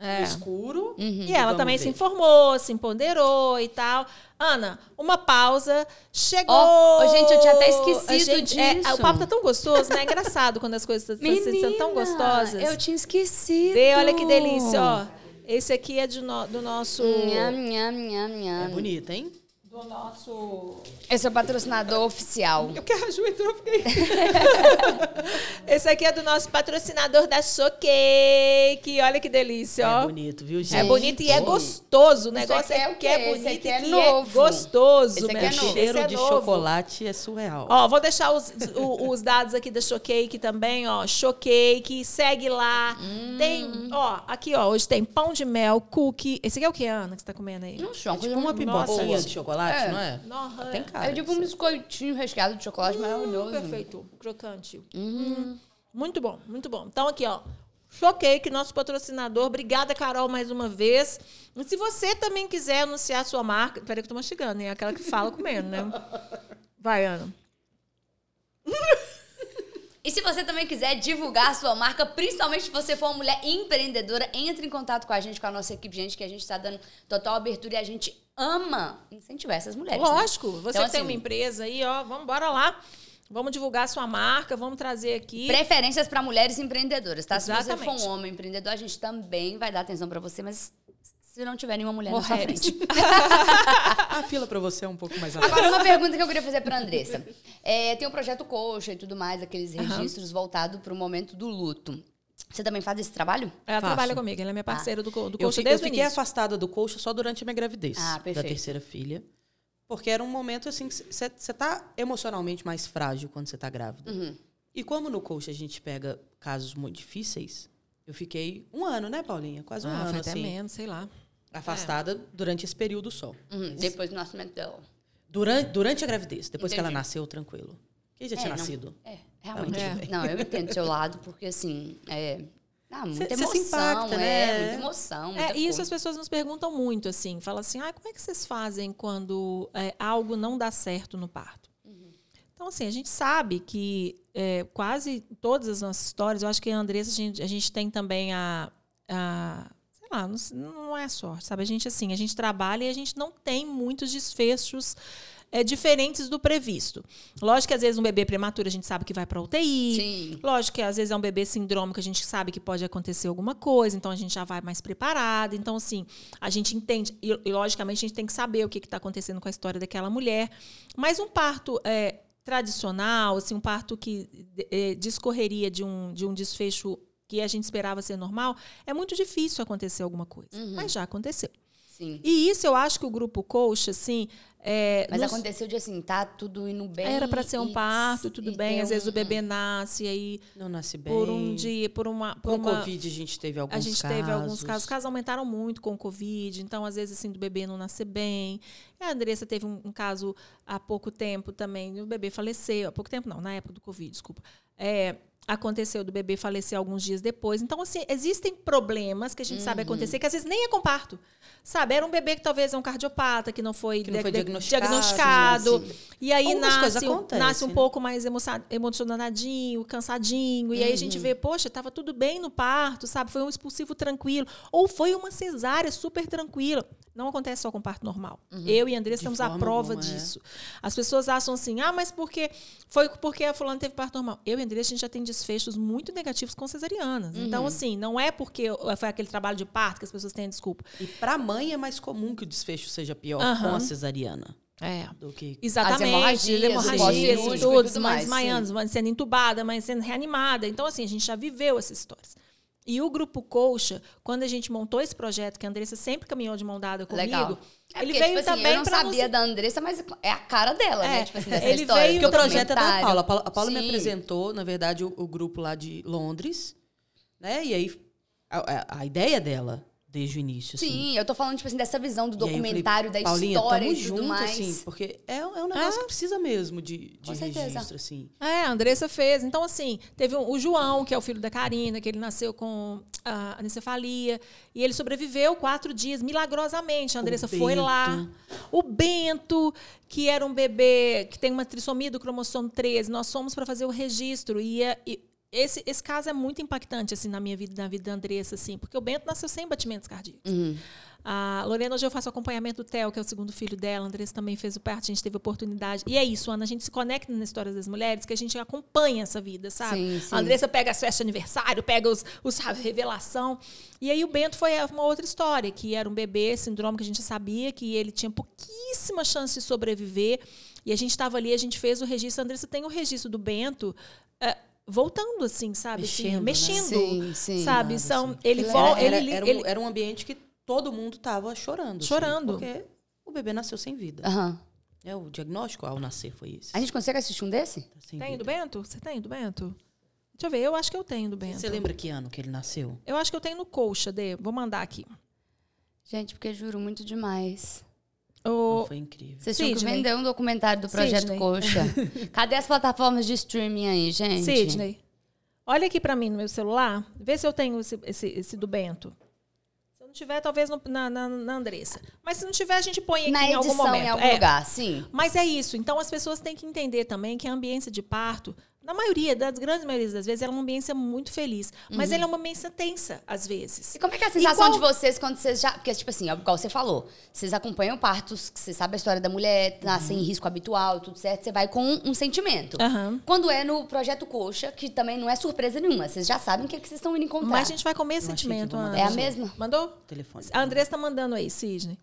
É. no escuro. Uhum. E ela Vamos também ver. se informou, se empoderou e tal. Ana, uma pausa. Chegou. Ó, ô, gente, eu tinha até esquecido gente- é, disso. o papo tá tão gostoso, né? É engraçado quando as coisas Menina, são tão gostosas. Eu tinha esquecido. Vê, olha que delícia, ó. Esse aqui é de no- do nosso. Nham, nham, nham, É nham. bonita, hein? Do nosso. Esse é o patrocinador oficial. Eu quero a Ju entrou, fiquei. Esse aqui é do nosso patrocinador da Showcake. Olha que delícia, É ó. bonito, viu, gente? É bonito e é gostoso. O negócio aqui é é, o que é quê? Esse bonito aqui e é que novo. é gostoso. Esse aqui é O novo. filho. cheiro Esse é de novo. chocolate é surreal. Ó, vou deixar os, o- os dados aqui da Showcake também, ó. Showcake, segue lá. Hum. Tem, ó, aqui, ó, hoje tem pão de mel, cookie. Esse aqui é o que, Ana, que você tá comendo aí? Não sei, uma tipo uma pipoquinha de chocolate, É. não é? Nossa, Tem cara. É tipo um biscoitinho recheado de chocolate maravilhoso. Perfeito, crocante. Hum. Muito bom, muito bom. Então, aqui, ó. Showcake, nosso patrocinador. Obrigada, Carol, mais uma vez. E se você também quiser anunciar a sua marca. Peraí, que eu tô mastigando, hein? Aquela que fala comendo, né? Vai, Ana. E se você também quiser divulgar a sua marca, principalmente se você for uma mulher empreendedora, entre em contato com a gente, com a nossa equipe, gente, que a gente está dando total abertura e a gente ama incentivar essas mulheres. né? Lógico. Você Então, que tem assim, uma empresa aí, ó. Vamos embora lá. Vamos divulgar a sua marca, vamos trazer aqui. Preferências para mulheres empreendedoras, tá? Se você Exatamente. for um homem empreendedor, a gente também vai dar atenção para você, mas se não tiver nenhuma mulher na sua frente. A fila pra você é um pouco mais. Agora, uma pergunta que eu queria fazer pra Andressa. É, tem o projeto Coxa e tudo mais, aqueles registros voltados pro momento do luto. Você também faz esse trabalho? Ela Faço. trabalha comigo, ela é minha parceira do, co- do Eu, coach eu desde o fiquei início. afastada do coach só durante a minha gravidez Ah, da terceira filha. Porque era um momento assim que você tá emocionalmente mais frágil quando você tá grávida. Uhum. E como no coach a gente pega casos muito difíceis, eu fiquei um ano, né, Paulinha? Quase um Ah, ano, foi até assim, menos, sei lá. Afastada durante esse período só. Uhum, Depois do nascimento dela. Durante, durante a gravidez, depois que ela Entendi. nasceu, tranquilo. Quem já É, tinha não. nascido? É, realmente. É. Não, eu entendo o seu lado, porque assim, é. Ah, muita Cê- cê emoção, se impacta, é, né? muita emoção. Muita É, e isso as pessoas nos perguntam muito, assim. Fala assim, ah, como é que vocês fazem quando é, algo não dá certo no parto? Então, assim, a gente sabe que é, quase todas as nossas histórias, eu acho que a Andressa, a gente, a gente tem também a, a- lá, não, não é sorte, sabe? A gente, assim, a gente trabalha e a gente não tem muitos desfechos é, diferentes do previsto. Lógico que às vezes um bebê prematuro a gente sabe que vai para UTI, Sim. Lógico que às vezes é um bebê sindrômico, a gente sabe que pode acontecer alguma coisa, então a gente já vai mais preparado. Então, assim, a gente entende, e, e, logicamente a gente tem que saber o que está acontecendo com a história daquela mulher. Mas um parto é, tradicional, assim, um parto que é, discorreria de um, de um desfecho que a gente esperava ser normal, é muito difícil acontecer alguma coisa. Uhum. Mas já aconteceu. Sim. E isso eu acho que o grupo coach, assim. É, Mas nos- aconteceu de assim, tá tudo indo bem. era para ser um parto, tudo bem. Às vezes um- o bebê nasce, aí Não nasce bem. por um dia, por uma. Por Com uma Covid a gente teve alguns a gente casos. teve alguns casos. Os casos aumentaram muito com o Covid, então, às vezes, assim, do bebê não nascer bem. A Andressa teve um, um caso há pouco tempo também, o bebê faleceu. Há pouco tempo, não, na época do Covid, desculpa. É, aconteceu do bebê falecer alguns dias depois. Então, assim, existem problemas que a gente sabe acontecer que às vezes nem é com parto. Sabe, era um bebê que talvez é um cardiopata, que não foi, Que não foi diagnosticado, diagnosticado. E aí Algumas nasce, nasce um né? pouco mais emocionadinho, cansadinho. E aí a Uhum. gente vê, poxa, tava tudo bem no parto, sabe? Foi um expulsivo tranquilo. Ou foi uma cesárea super tranquila. Não acontece só com parto normal. Eu e a Andressa Uhum. De estamos à prova alguma, é. disso. As pessoas acham assim, ah, mas porque foi porque a fulana teve parto normal. Eu e a Andressa, a gente já tem desfechos muito negativos com cesarianas. Uhum. Então, assim, não é porque foi aquele trabalho de parto que as pessoas têm desculpa. E para a mãe é mais comum que o desfecho seja pior com Aham. a cesariana É. do que Exatamente. hemorragias, hemorragias, o hemorragias e tudo mães mais, desmaiando, mães sendo entubada, mães sendo reanimada. Então, assim, a gente já viveu essas histórias. E o Grupo Colcha, quando a gente montou esse projeto, que a Andressa sempre caminhou de mão dada comigo, Legal. É ele porque, veio tipo assim, também eu não sabia da Andressa, mas é a cara dela, É, né? Tipo assim, dessa ele história. veio- Porque o projeto é da. Paula. A Paula, a Paula me apresentou, na verdade, o, o grupo lá de Londres, né? E aí a, a- a ideia dela desde o início, assim. Sim, eu tô falando, tipo assim, dessa visão do aí eu falei, documentário, da Paulinha, história tamo e tudo junto, mais. assim, porque é, é um negócio que precisa mesmo de, de Com certeza. registro, assim. É, a Andressa fez. Então, assim, teve um- o João, que é o filho da Karina, que ele nasceu com a anencefalia. E ele sobreviveu quatro dias, milagrosamente. A Andressa foi Bento. lá. O Bento, que era um bebê que tem uma trissomia do cromossomo 13. Nós fomos para fazer o registro. E, e esse, esse caso é muito impactante, assim, na minha vida, na vida da Andressa, assim. Porque o Bento nasceu sem batimentos cardíacos. Uhum. A Lorena, hoje eu faço acompanhamento do Theo, que é o segundo filho dela. A Andressa também fez o parto, a gente teve oportunidade. E é isso, Ana, a gente se conecta nas histórias das mulheres, que a gente acompanha essa vida, sabe? Sim, sim. A Andressa pega as festas de aniversário, pega os, os sabe, revelação. E aí o Bento foi uma outra história, que era um bebê, síndrome que a gente sabia que ele tinha pouquíssima chance de sobreviver. E a gente estava ali, a gente fez o registro. A Andressa tem o registro do Bento. eh, voltando assim, sabe? Assim, Mexendo, né? mexendo. Sim, sim. Sabe? Claro, São, assim. ele, Era- ele, era, um, ele- era um ambiente que todo mundo tava chorando. assim, Chorando. porque o bebê nasceu sem vida. Aham. É, o diagnóstico ao nascer foi esse. A gente consegue assistir um desse? Tá sem Tem do vida. Bento? Você tem do Bento? Deixa eu ver, eu acho que eu tenho do Bento. Você lembra que ano que ele nasceu? Eu acho que eu tenho no Colcha, Dê. Vou mandar aqui. Gente, porque juro muito demais. O... Foi incrível. Vocês tinham que vender um documentário do Projeto Sidney. Coxa. Cadê as plataformas de streaming aí, gente? Sidney, olha aqui pra mim no meu celular. Vê se eu tenho esse, esse, esse do Bento. Se eu não tiver, talvez no- na, na, na Andressa. Mas se não tiver, a gente põe aqui Na em algum edição, momento. em algum É. lugar, sim. Mas é isso. Então as pessoas têm que entender também que a ambiência de parto, na maioria, das grandes maiorias das vezes, ela é uma ambiência muito feliz. Mas ela é uma ambiência tensa, às vezes. E como é que é a sensação qual- de vocês quando vocês já. Porque, tipo assim, ó, igual você falou, vocês acompanham partos, você sabe a história da mulher, nasce em risco habitual, tudo certo, você vai com um sentimento. Aham. Quando é no projeto Coxa, que também não é surpresa nenhuma, vocês já sabem o que, é que vocês estão indo encontrar. Mas a gente vai comer esse sentimento. É a mesma? Mandou? Telefone. A Andressa tá mandando aí, Sidney.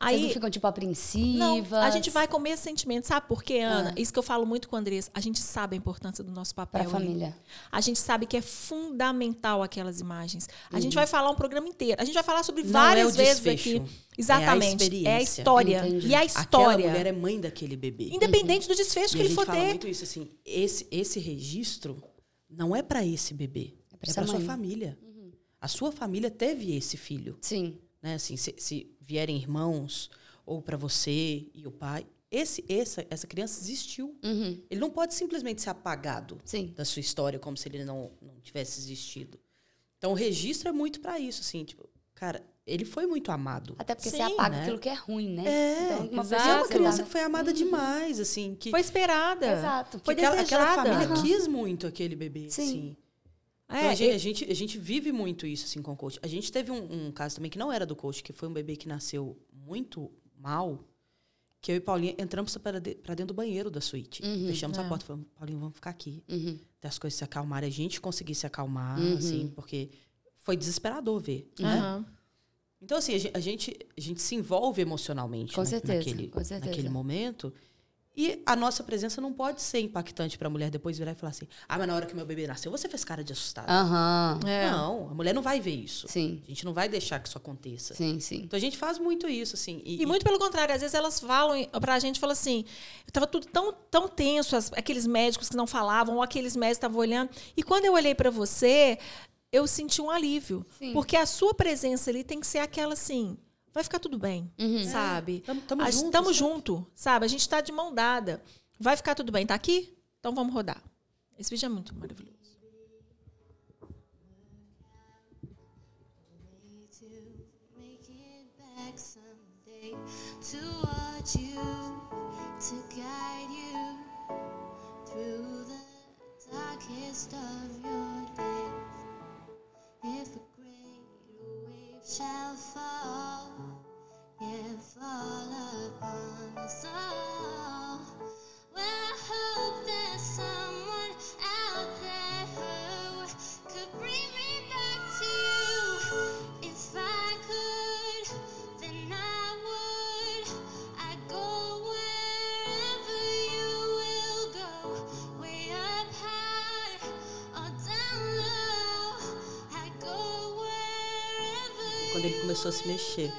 Vocês Aí, não ficam, tipo, apreensivas? Não, a gente vai comer esse sentimento. Sabe por quê, Ana? Ah. Isso que eu falo muito com a Andressa. A gente sabe a importância do nosso papel. Pra ali. família. A gente sabe que é fundamental aquelas imagens. A gente vai falar um programa inteiro. A gente vai falar sobre Não várias é o vezes desfecho, aqui. Exatamente. experiência. É a história. Entendi. E a Aquela história. mulher é mãe daquele bebê. Independente do desfecho E que a ele gente for fala ter. muito isso, assim, esse, esse registro não é para esse bebê, É pra é para sua família. A sua família teve esse filho, Sim. né? Assim, se, se vierem irmãos ou para você e o pai, esse, essa, essa criança existiu. Uhum. Ele não pode simplesmente ser apagado Sim. da sua história como se ele não, não tivesse existido. Então o registro é muito para isso, assim, tipo, cara, ele foi muito amado. Até porque Sim, você apaga né? aquilo que é ruim, né? É, então, uma exato. É uma criança que foi amada demais, assim, que Foi esperada. Exato. Foi que aquela, aquela família Aham. quis muito aquele bebê, Sim. assim. Então, É, a, gente, a, gente, a gente vive muito isso, assim, com o coach. A gente teve um, um caso também que não era do coach, que foi um bebê que nasceu muito mal, que eu e Paulinha entramos para de- dentro do banheiro da suíte. Uhum. Fechamos É. a porta e falamos, Paulinho, vamos ficar aqui. Uhum. Até as coisas se acalmarem. A gente conseguir se acalmar, Uhum. assim, porque foi desesperador ver, né? Então, assim, a gente, a gente se envolve emocionalmente Com na- certeza, naquele, com certeza. naquele momento. E a nossa presença não pode ser impactante para a mulher depois virar e falar assim: ah, mas na hora que meu bebê nasceu, você fez cara de assustada. Aham. É. Não, a mulher não vai ver isso. Sim. A gente não vai deixar que isso aconteça. Sim, sim. Então a gente faz muito isso, assim. E muito pelo contrário, às vezes elas falam pra gente, falam assim, tava tudo tão, tão tenso, as- aqueles médicos que não falavam, ou aqueles médicos que estavam olhando. E quando eu olhei pra você, eu senti um alívio. Sim. Porque a sua presença ali tem que ser aquela assim, vai ficar tudo bem, uhum. sabe? É, tamo, junto, sabe? A gente está de mão dada. Vai ficar tudo bem. Tá aqui? Então vamos rodar. Esse vídeo é muito maravilhoso. to watch you, to guide you through the darkest of your days. If shall fall, yeah, fall upon us all. Well, I hope there's someone out there who could bring Quando ele começou a se mexer.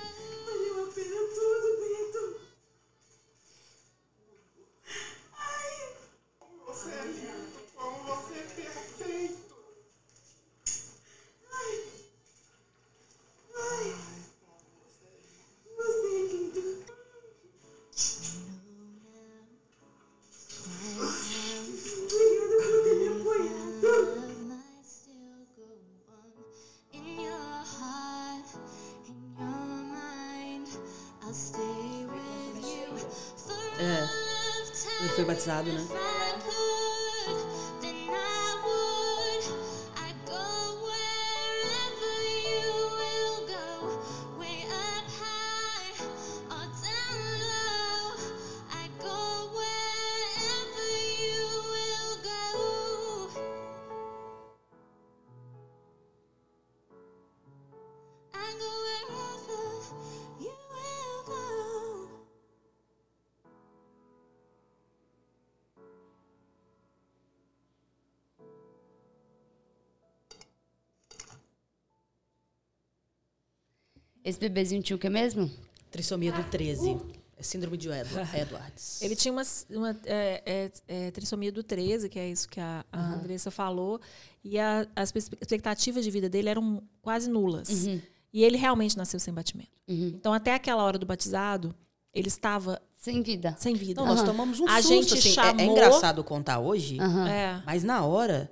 Esse bebezinho tinha o que mesmo? Trissomia do 13. É síndrome de Edward, Edwards. Ele tinha uma, uma é, é, é, trissomia do 13, que é isso que a, a Andressa falou, e a- as expectativas de vida dele eram quase nulas. E ele realmente nasceu sem batimento. Então, até aquela hora do batizado, ele estava Sem vida. sem vida. Não, nós tomamos um A susto, gente assim. É- É, chamou- engraçado contar hoje, É. mas na hora,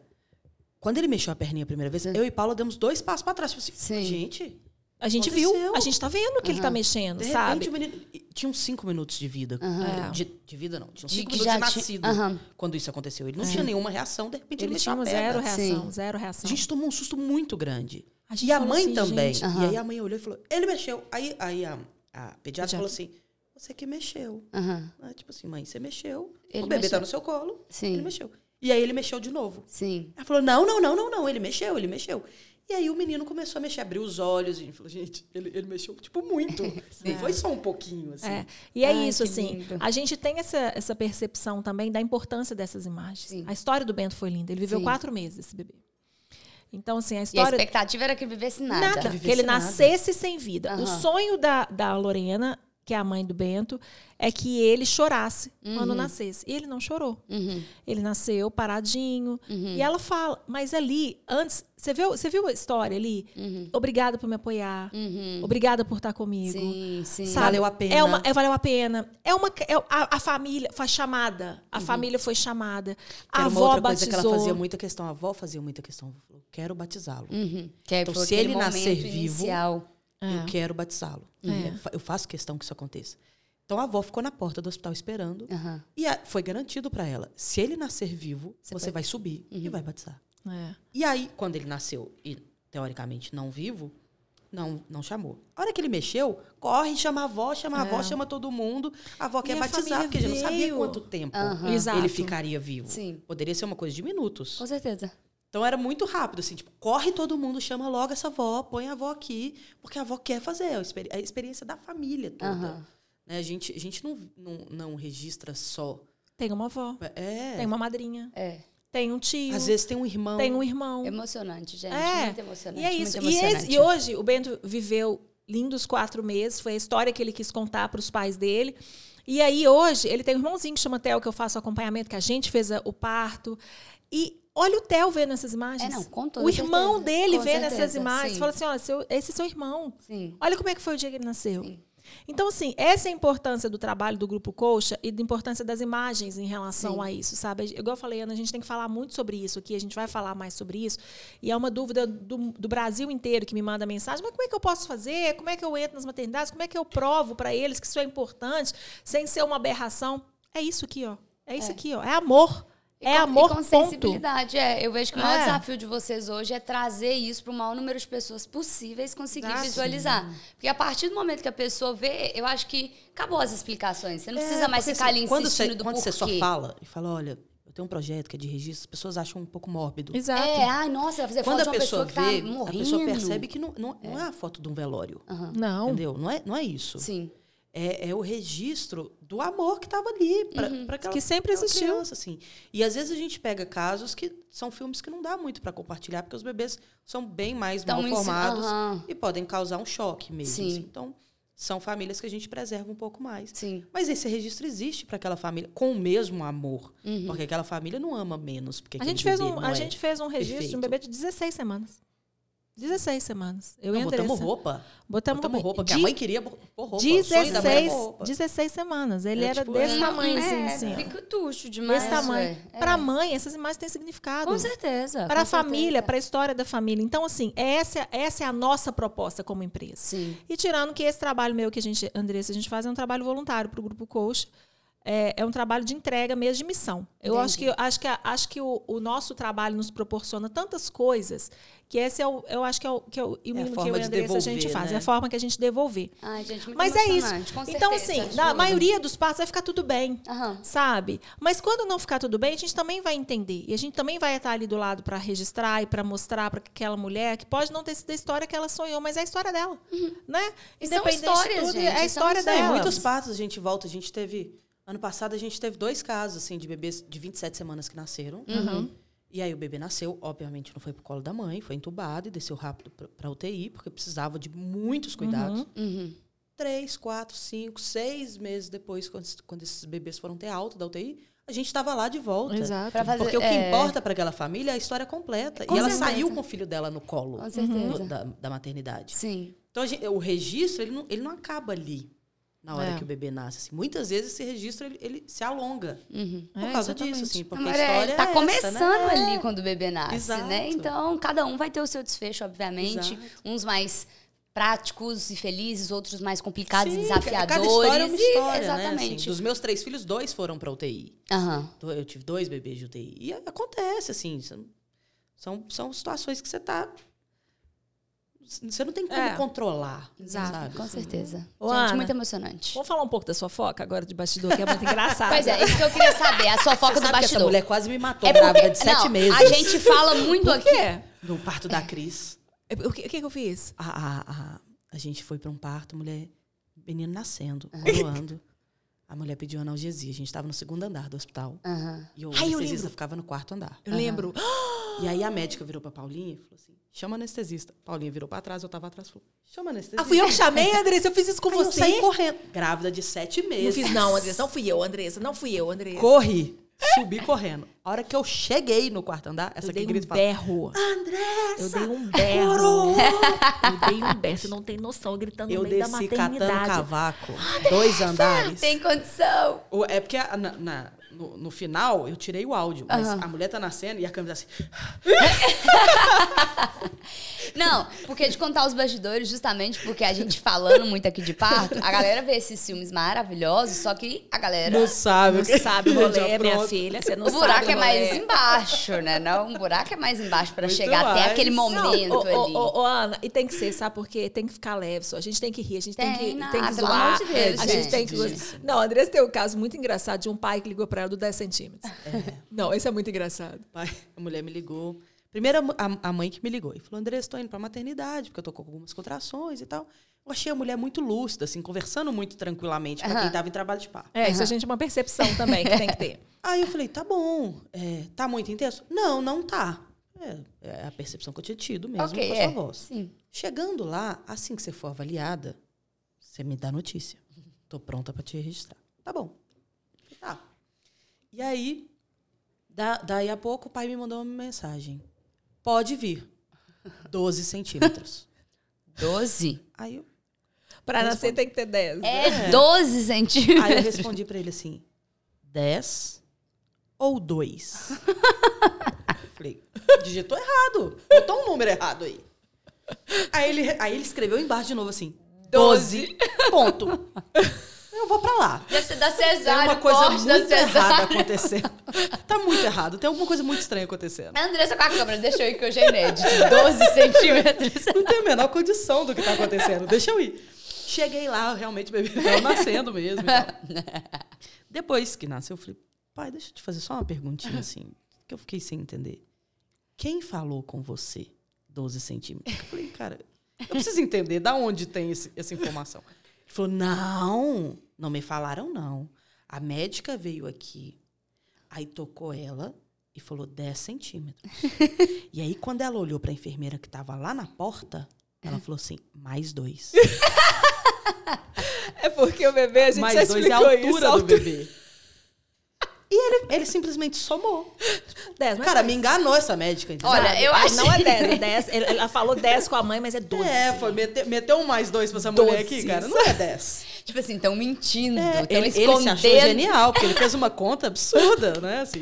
quando ele mexeu a perninha a primeira vez, eu e Paula demos dois passos pra trás. Tipo assim, Sim. gente, A gente Aconteceu. viu, a gente tá vendo que ele tá mexendo, de sabe? repente o menino... Tinha uns cinco minutos de vida. É. De, de vida, não. Tinha uns cinco que minutos de nascido Aham. quando isso aconteceu. Ele não tinha nenhuma reação, de repente ele, Ele mexeu tinha a zero reação, Sim. zero A reação. gente tomou um susto muito grande. A E a mãe assim, também. E aí a mãe olhou e falou, ele mexeu. Aí, aí a, a pediatra Pediatra. falou assim, você que mexeu. Ah, tipo assim, mãe, você mexeu. Ele o bebê mexeu. tá no seu colo. Sim. Ele mexeu. E aí ele mexeu de novo. Sim. Ela falou, não, não, não, não, não. Ele mexeu, ele mexeu. E aí o menino começou a mexer, abriu os olhos. E falou, gente, ele, ele mexeu, tipo, muito. Não foi só um pouquinho, assim. É. E é Ai, isso, assim. lindo. A gente tem essa, essa percepção também da importância dessas imagens. Sim. A história do Bento foi linda. Ele viveu Sim. quatro meses, esse bebê. Então, assim, a E a história. expectativa era que ele vivesse nada. Nada, Que ele nada. nascesse sem vida. O Aham. sonho da, da Lorena, que é a mãe do Bento, é que ele chorasse quando nascesse. E ele não chorou. Uhum. Ele nasceu paradinho. E ela fala, mas ali, antes, você viu, você viu a história ali? Obrigada por me apoiar. Obrigada por estar comigo. Sim, sim. Sabe? Valeu a pena. É uma, é, valeu a pena. É uma, é, a, a família foi chamada. A família foi chamada. A avó outra batizou. coisa que ela fazia muita questão. A avó fazia muita questão. Quero batizá-lo. Uhum. Então, se ele nascer vivo, inicial. Eu quero batizá-lo. É. Eu fa- Eu faço questão que isso aconteça. Então a avó ficou na porta do hospital esperando. Aham. E foi garantido para ela: se ele nascer vivo, você, pode- vai subir e vai batizar. É. E aí, quando ele nasceu e teoricamente não vivo, não, não chamou. A hora que ele mexeu, corre, chama a avó, chama a avó, chama todo mundo. A avó quer batizar, porque a gente não sabia quanto tempo. Exato. ele ficaria vivo. Sim. Poderia ser uma coisa de minutos. Com certeza. Então era muito rápido, assim, tipo, corre todo mundo, chama logo essa avó, põe a avó aqui, porque a avó quer fazer, a experi- a experiência da família toda. Aham. Né? A gente, a gente não, não, não registra só. Tem uma avó. É. Tem uma madrinha. É. Tem um tio. Às vezes tem um irmão. tem um irmão. Emocionante, gente. É. Muito emocionante. E é isso. Muito E, esse- e hoje o Bento viveu lindos quatro meses. Foi a história que ele quis contar para os pais dele. E aí hoje ele tem um irmãozinho que chama Theo, que eu faço acompanhamento, que a gente fez a- o parto. E olha o Theo vendo essas imagens. É, não, com toda o irmão certeza. dele Com vendo certeza, essas imagens. sim. Fala assim: olha, seu, esse é seu irmão. Sim. Olha como é que foi o dia que ele nasceu. Sim. Então, assim, essa é a importância do trabalho do Grupo Coxa e da importância das imagens em relação Sim. a isso, sabe? Igual eu falei, Ana, a gente tem que falar muito sobre isso aqui, a gente vai falar mais sobre isso. E é uma dúvida do, do Brasil inteiro que me manda mensagem: mas como é que eu posso fazer? Como é que eu entro nas maternidades? Como é que eu provo para eles que isso é importante, sem ser uma aberração? É isso aqui, ó. É isso aqui, ó. É amor. E é com, amor, e com ponto. sensibilidade, é. Eu vejo que o maior É. desafio de vocês hoje é trazer isso para o maior número de pessoas possíveis conseguir Ah, visualizar. Porque a partir do momento que a pessoa vê, eu acho que acabou as explicações. Você não precisa É, mais porque, ficar assim, ali quando insistindo você, do quando porquê. você só fala e fala, olha, eu tenho um projeto que é de registro, as pessoas acham um pouco mórbido. Exato. É, ai, nossa, vai fazer Quando foto a de uma pessoa, pessoa, que vê, tá a pessoa percebe que não, não, não é a foto de um velório. Não. Entendeu? Não é, não é isso. Sim. É, é o registro do amor que estava ali para Uhum. aquela Que sempre aquela existiu. criança, assim. E às vezes a gente pega casos que são filmes que não dá muito para compartilhar, porque os bebês são bem mais Tão mal formados aham. e podem causar um choque mesmo. Sim. assim. Então, são famílias que a gente preserva um pouco mais. Sim. Mas esse registro existe para aquela família com o mesmo amor. Porque aquela família não ama menos. Porque A gente, fez um, a é gente fez um registro de um perfeito. bebê de 16 semanas. 16 semanas. Eu Não, e a botamos Andressa. roupa. Botamos, Botamos roupa, porque a mãe queria pôr roupa. o sonho da mãe era 16, pôr roupa. 16 semanas. Ele É, era tipo, desse é. tamanhozinho, é, assim. Fica tuxo demais. Desse tamanho. É. Para a mãe, essas imagens têm significado. Com certeza. Para a família, certeza. para a história da família. Então, assim, essa, essa é a nossa proposta como empresa. Sim. E tirando que esse trabalho meu que a gente, Andressa, a gente faz é um trabalho voluntário para o Grupo Coach. É, é um trabalho de entrega mesmo de missão. Eu acho que, acho que, acho que o, o nosso trabalho nos proporciona tantas coisas que esse é o, eu acho que é o, que é o, e o É a mínimo que forma eu e a de Andressa a gente devolver, faz. né? É a forma que a gente devolver. Ai, gente, muito Mas é isso. Então, assim, na maioria dos partos vai ficar tudo bem. Aham. Sabe? Mas quando não ficar tudo bem, a gente também vai entender. E a gente também vai estar ali do lado para registrar e para mostrar para aquela mulher que pode não ter sido a história que ela sonhou, mas é a história dela. Né? Uhum. E são Independente de histórias, tudo, gente, É a são história dela. muitos partos a gente volta, a gente teve. Ano passado a gente teve dois casos assim de bebês de 27 semanas que nasceram. Uhum. E aí o bebê nasceu, obviamente não foi pro colo da mãe, foi entubado e desceu rápido para UTI, porque precisava de muitos cuidados. Uhum. Três, quatro, cinco, seis meses depois, quando, quando esses bebês foram ter alta da UTI, a gente estava lá de volta. Exato. Pra fazer- Porque o que é. importa para aquela família é a história completa. Com e ela certeza. saiu com o filho dela no colo Com certeza. do- da, da maternidade. Sim. Então, gente- o registro, ele não, ele não acaba ali, na hora É. que o bebê nasce. assim. Muitas vezes esse registro, ele, ele se alonga. Uhum. Por É, causa exatamente. disso, assim. Porque Não, a é, história tá é começando né? ali quando o bebê nasce, Exato. né? Então, cada um vai ter o seu desfecho, obviamente. Exato. Uns mais práticos e felizes, outros mais complicados e Sim, desafiadores. Cada história é uma e- história, exatamente. né? Assim, dos meus três filhos, dois foram para UTI. Então, Eu tive dois bebês de UTI. E acontece, assim. São, são, são situações que você tá... Você não tem como É. controlar, Exato, sabe? Com certeza. Ô, Gente, Ana. muito emocionante. Vamos falar um pouco da sua foca agora de bastidor, que é muito engraçado. Pois é, isso que eu queria saber, a sua foca do que essa bastidor. mulher quase me matou, É grávida porque- de sete não, meses. A gente fala muito Por aqui. No parto da Cris. O que, o que eu fiz? A, a, a, a gente foi para um parto, mulher, menino nascendo, voando. A mulher pediu analgesia. A gente estava no segundo andar do hospital. Aham. E o Ai, eu ficava no quarto andar. Eu lembro. E aí a médica virou pra Paulinha e falou assim: chama anestesista. Paulinha virou pra trás, eu tava atrás. Falou: chama anestesista. Ah, fui eu que chamei, Andressa. Eu fiz isso com Aí eu você. saí correndo. Grávida de sete Não meses. fiz, não, Andressa. Não fui eu, Andressa. Não fui eu, Andressa. Corri. Subi correndo. A hora que eu cheguei no quarto andar, essa Eu aqui dei grita um fala: berro. Andressa! Eu dei um berro. Eu dei um berro. Você não tem noção. Eu gritando Eu no meio da desci catando maternidade. cavaco. Dois andares. Tem condição. É porque na- na- no, no final eu tirei o áudio, mas a mulher tá nascendo e a câmera tá assim. Não, porque de contar os bastidores, justamente porque a gente falando muito aqui de parto, a galera vê esses filmes maravilhosos, só que a galera. Não sabe. Não sabe o rolê, Já minha pronto. filha. Você não o buraco sabe é mais rolê. embaixo, né? Não, o buraco é mais embaixo pra Muito chegar até mais. aquele Não, momento ô, ali. ô, ô, ô, Ana, e tem que ser, sabe por quê? Tem que ficar leve só. A gente tem que rir, a gente tem, Tem, que, não, tem que zoar. amor de Deus, a gente gente. tem que gostar. Não, a Andressa tem um caso muito engraçado de um pai que ligou pra ela do 10 centímetros. Não, esse é muito engraçado. Pai, a mulher me ligou. Primeiro a, a mãe que me ligou e falou: Andressa, estou indo para maternidade, porque eu tô com algumas contrações e tal. Eu achei a mulher muito lúcida, assim, conversando muito tranquilamente para quem Aham. estava em trabalho de parto. É, isso a gente é uma percepção também que tem que ter. Aí eu falei: tá bom, é, tá muito intenso? Não, não tá. É, é a percepção que eu tinha tido mesmo ok, com a é. sua voz. Sim. Chegando lá, assim que você for avaliada, você me dá notícia. Tô pronta para te registrar. Tá bom. E aí, da, daí a pouco, o pai me mandou uma mensagem. Pode vir. 12 centímetros. Doze? Aí eu, Pra nascer tem que ter 10. É 12 centímetros. Aí eu respondi pra ele assim: 10 ou 2? Falei, digitou errado. Botou um número errado aí. Aí ele, aí ele escreveu embaixo de novo assim: 12. Ponto. Eu vou pra lá. Deve ser da Tem cesárea, uma coisa muito errada acontecendo. Tá muito errado. Tem alguma coisa muito estranha acontecendo. A Andressa com a câmera, deixa eu ir que hoje é inédito. 12 centímetros. Não tenho a menor condição do que tá acontecendo. Deixa eu ir. Cheguei lá, realmente o bebê estava nascendo mesmo. e tal. Depois que nasceu, eu falei, pai, deixa eu te fazer só uma perguntinha assim, que eu fiquei sem entender. Quem falou com você 12 centímetros? Eu falei, cara, eu preciso entender da onde tem esse- essa informação. Ele falou, não, não me falaram não. A médica veio aqui, aí tocou ela e falou 10 centímetros. e aí, quando ela olhou para a enfermeira que estava lá na porta, ela falou assim, mais dois. É porque o bebê, a gente já mais dois é a explicou altura isso. a do bebê. E ele, ele simplesmente somou. 10, mas Cara, faz. me enganou essa médica. entendeu? Olha, eu acho- Não é 10, é 10. Ele- Ela falou 10 com a mãe, mas é 12. É, foi, meteu, meteu um mais dois pra essa Doze. mulher aqui, cara. Não é 10. Tipo assim, estão mentindo. É, Estão ele, ele escondendo. se achou genial, porque ele fez uma conta absurda, né? Assim,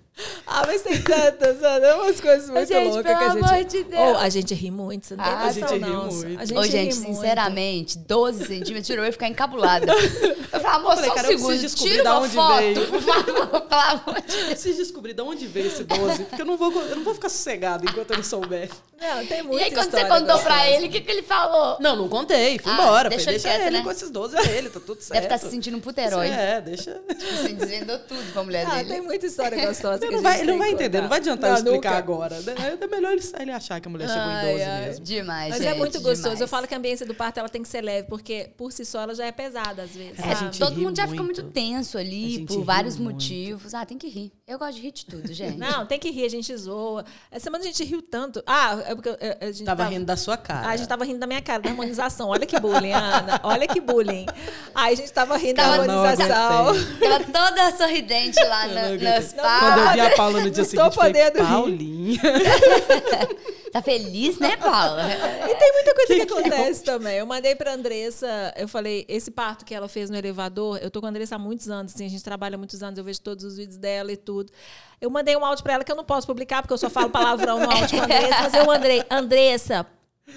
Ah, mas tem tantas, Ana, umas coisas muito Gente, loucas pelo que a gente... amor de Deus. Oh, a gente ri muito, você não tem Ah, noção, a gente ri muito. A gente Ô, ri gente, muito. sinceramente, 12 centímetros, eu ia ficar encabulada. Eu falava, amor, falei, só um cara, segundo, descobrir tira da uma onde foto, veio. por favor, pelo amor de eu Deus. preciso descobrir de onde veio esse 12, porque eu não vou, eu não vou ficar sossegado enquanto eu não souber. Não, tem E muita aí, quando você contou pra gostosa. ele, o que, que ele falou? Não, não contei, fui Ah, embora. deixa Falei, ele deixa quieto, ele né? com esses 12 a ele, tá tudo certo. Deve estar se sentindo um puterói. É, deixa. Tipo assim, desvendou tudo pra mulher Ah, dele. tem muita história gostosa. a não vai, gente ele não vai entender, não vai adiantar Não, eu explicar nunca. agora. É é melhor ele, ele achar que a mulher chegou em 12 Ai, ai. mesmo. Demais, Mas gente, é muito gostoso. demais. Eu falo que a ambiência do parto ela tem que ser leve, porque por si só ela já é pesada às vezes. É, sabe? a gente Todo mundo já fica muito. muito tenso ali, por ri vários muito. motivos. Ah, tem que rir. Eu gosto de rir de tudo, gente. Não, tem que rir, a gente zoa. Essa semana a gente riu tanto. Ah, é porque a gente Tava rindo da sua cara. Ah, a gente tava rindo da minha cara, da harmonização. Olha que bullying, Ana. Olha que bullying. Aí a gente tava rindo Tava- da harmonização. Ela toda sorridente lá nas aguentei. pá. Quando eu vi a Paula no dia seguinte, rir. Paulinha. Tá feliz, né, Paula? E tem muita coisa que, acontece também. Eu mandei pra Andressa, eu falei, esse parto que ela fez no elevador, eu tô com a Andressa há muitos anos, assim, a gente trabalha há muitos anos, eu vejo todos os vídeos dela e tudo. Eu mandei um áudio pra ela que eu não posso publicar, porque eu só falo palavrão no áudio com a Andressa, mas eu mandei, Andressa,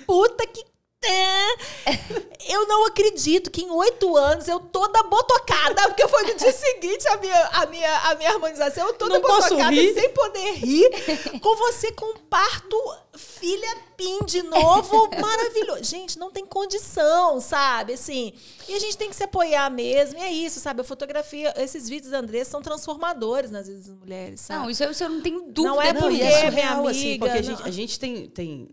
puta que. É, Eu não acredito que em oito anos eu toda botocada, porque foi no dia seguinte a minha, a minha, a minha harmonização, eu toda Não botocada, sem poder rir, com você com parto filha PIN de novo, maravilhoso. Gente, não tem condição, sabe? Assim, e a gente tem que se apoiar mesmo, e é isso, sabe? A fotografia, esses vídeos da Andressa são transformadores nas vidas das mulheres, sabe? Não, isso eu, isso eu não tenho dúvida. Não é Não, porque e é minha surreal, assim, amiga, porque a não- gente, a gente tem, tem,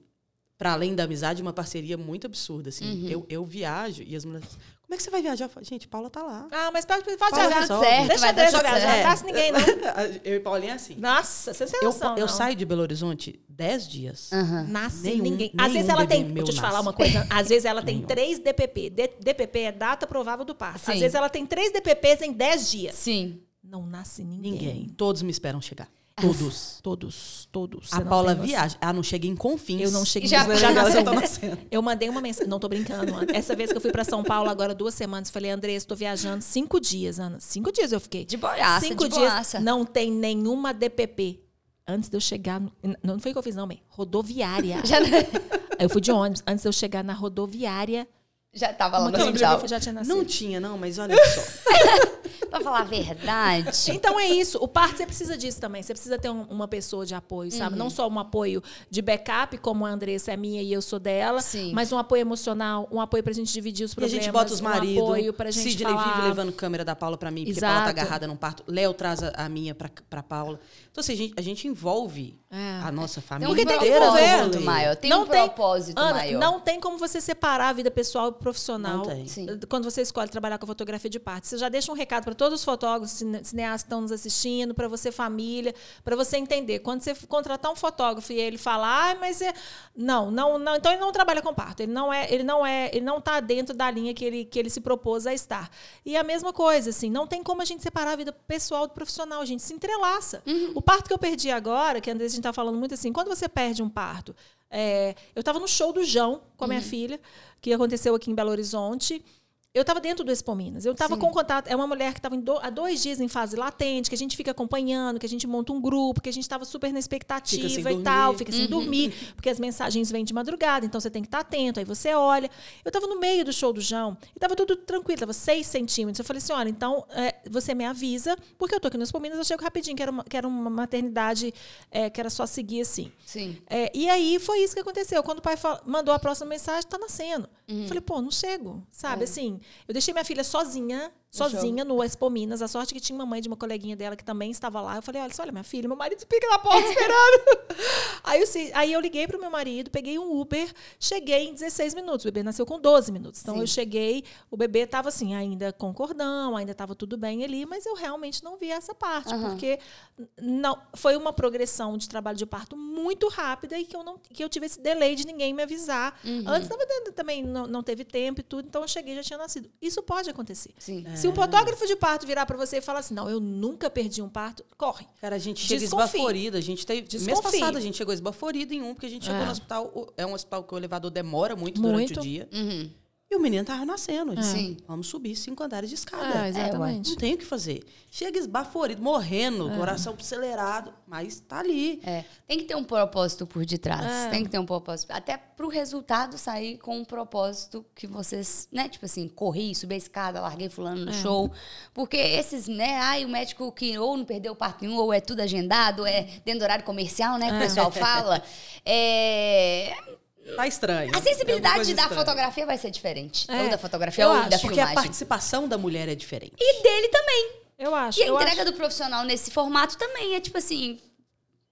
para além da amizade, uma parceria muito absurda, assim. Uhum. Eu, eu viajo e as mulheres como é que você vai viajar? Eu falo, gente, Paula tá lá. Ah, mas pode, pode viajar. resolve. Certo, Deixa a Andressa tudo viajar, não faça ninguém, não. Eu e Paulinha é assim. Nossa, você tem Eu, noção, eu não. saio de Belo Horizonte 10 dias. Nasce Nenhum- ninguém. Às vezes ela tem. Deixa eu te falar uma coisa. Às vezes ela tem Nenhum. três DPP. D- DPP é data provável do parto. Às vezes ela tem três DPPs em 10 dias. Sim. Não nasce ninguém. Ninguém. Todos me esperam chegar. Todos. Todos, todos. A Paula viaja. Ah, não chega em Confins. Eu não cheguei. Já- Já, já nasceu. nascendo. Eu mandei uma mensagem. Não tô brincando, Ana. Essa vez que eu fui pra São Paulo, agora duas semanas, falei, Andressa, estou viajando cinco dias, Ana. Cinco dias eu fiquei. De boaça, Cinco de dias. boaça. Não tem nenhuma DPP. Antes de eu chegar. no- não foi o que eu fiz, não, mãe. Rodoviária. Já, Aí eu fui de ônibus. Antes de eu chegar na rodoviária. já tava lá no hospital. já tinha nascido. Não tinha, não, mas olha só. Pra falar a verdade. Então é isso. O parto você precisa disso também. Você precisa ter um- uma pessoa de apoio, sabe? Uhum. Não só um apoio de backup, como a Andressa é minha e eu sou dela, Sim. mas um apoio emocional, um apoio pra gente dividir os E a problemas. gente bota os um maridos. apoio pra gente Sidney falar. vive levando câmera da Paula pra mim, porque a Paula tá Exato. agarrada num parto. Léo traz a, a minha pra, pra Paula. Então, assim, a gente, a gente envolve É. a nossa família um Porque tem inteira no propósito maior. Tem Não um tem- propósito Ana, maior. não tem como você separar a vida pessoal e profissional Não tem. Sim. quando você escolhe trabalhar com a fotografia de parto. Você já deixa um recado para todos os fotógrafos, cine- cineastas que estão nos assistindo, para você família, para você entender. Quando você contratar um fotógrafo e ele falar, ah, mas é não, não, não, então ele não trabalha com parto. Ele não é, ele não é, ele não está dentro da linha que ele que ele se propôs a estar. E a mesma coisa, assim, não tem como a gente separar a vida pessoal do profissional, a gente se entrelaça. O parto que eu perdi agora, que a gente está falando muito assim, quando você perde um parto, é, eu estava no show do João com a minha filha, que aconteceu aqui em Belo Horizonte. Eu estava dentro do Expo Minas. Eu estava com contato. É uma mulher que estava há dois dias em fase latente, que a gente fica acompanhando, que a gente monta um grupo, que a gente estava super na expectativa e tal, dormir. fica sem dormir, porque as mensagens vêm de madrugada, então você tem que estar atento. Aí você olha. Eu estava no meio do show do João e estava tudo tranquilo, estava seis centímetros. Eu falei assim: olha, então é, você me avisa, porque eu tô aqui no Expo Minas, eu chego rapidinho, que era uma, que era uma maternidade é, que era só seguir assim. Sim. É, e aí foi isso que aconteceu. Quando o pai fala- mandou a próxima mensagem, tá nascendo. Eu falei, pô, não chego. Sabe, assim, eu deixei minha filha sozinha, sozinha no Expo Minas. A sorte que tinha uma mãe de uma coleguinha dela que também estava lá. Eu falei, olha, só, olha, minha filha, meu marido fica na porta esperando. aí, eu, aí eu liguei pro meu marido, peguei um Uber, cheguei em 16 minutos. O bebê nasceu com 12 minutos. Então eu cheguei, o bebê estava assim, ainda com cordão, ainda estava tudo bem ali, mas eu realmente não vi essa parte, porque não foi uma progressão de trabalho de parto muito rápida e que eu não que eu tive esse delay de ninguém me avisar. Antes tava dando- também não, não teve tempo e tudo, então eu cheguei e já tinha nascido. Isso pode acontecer. Sim. Se o fotógrafo de parto virar para você e falar assim: "Não, eu nunca perdi um parto", corre. Cara, a gente chega Desconfie. esbaforida. A gente teve. Mês passado a gente chegou esbaforida em um, porque a gente chegou É. no hospital. É um hospital que o elevador demora muito, Muito. durante o dia. Uhum. E o menino tava nascendo. Sim. Vamos subir cinco andares de escada. É, exatamente. Não tem o que fazer. Chega esbaforido, morrendo, coração acelerado, mas tá ali. É, tem que ter um propósito por detrás. É. Tem que ter um propósito. Até pro resultado sair com um propósito que vocês, né? Tipo assim, corri, subi a escada, larguei fulano no show. Porque esses, né? Ai, o médico que ou não perdeu o parto nenhum, ou é tudo agendado, ou é dentro do horário comercial, né? Que o pessoal fala. É, Tá estranho. a É sensibilidade coisa da estranha. fotografia vai ser diferente. É, Ou da fotografia eu ou acho, da Porque a filmagem. participação da mulher é diferente. E dele também. Eu acho. E a entrega acho. do profissional nesse formato também é tipo assim,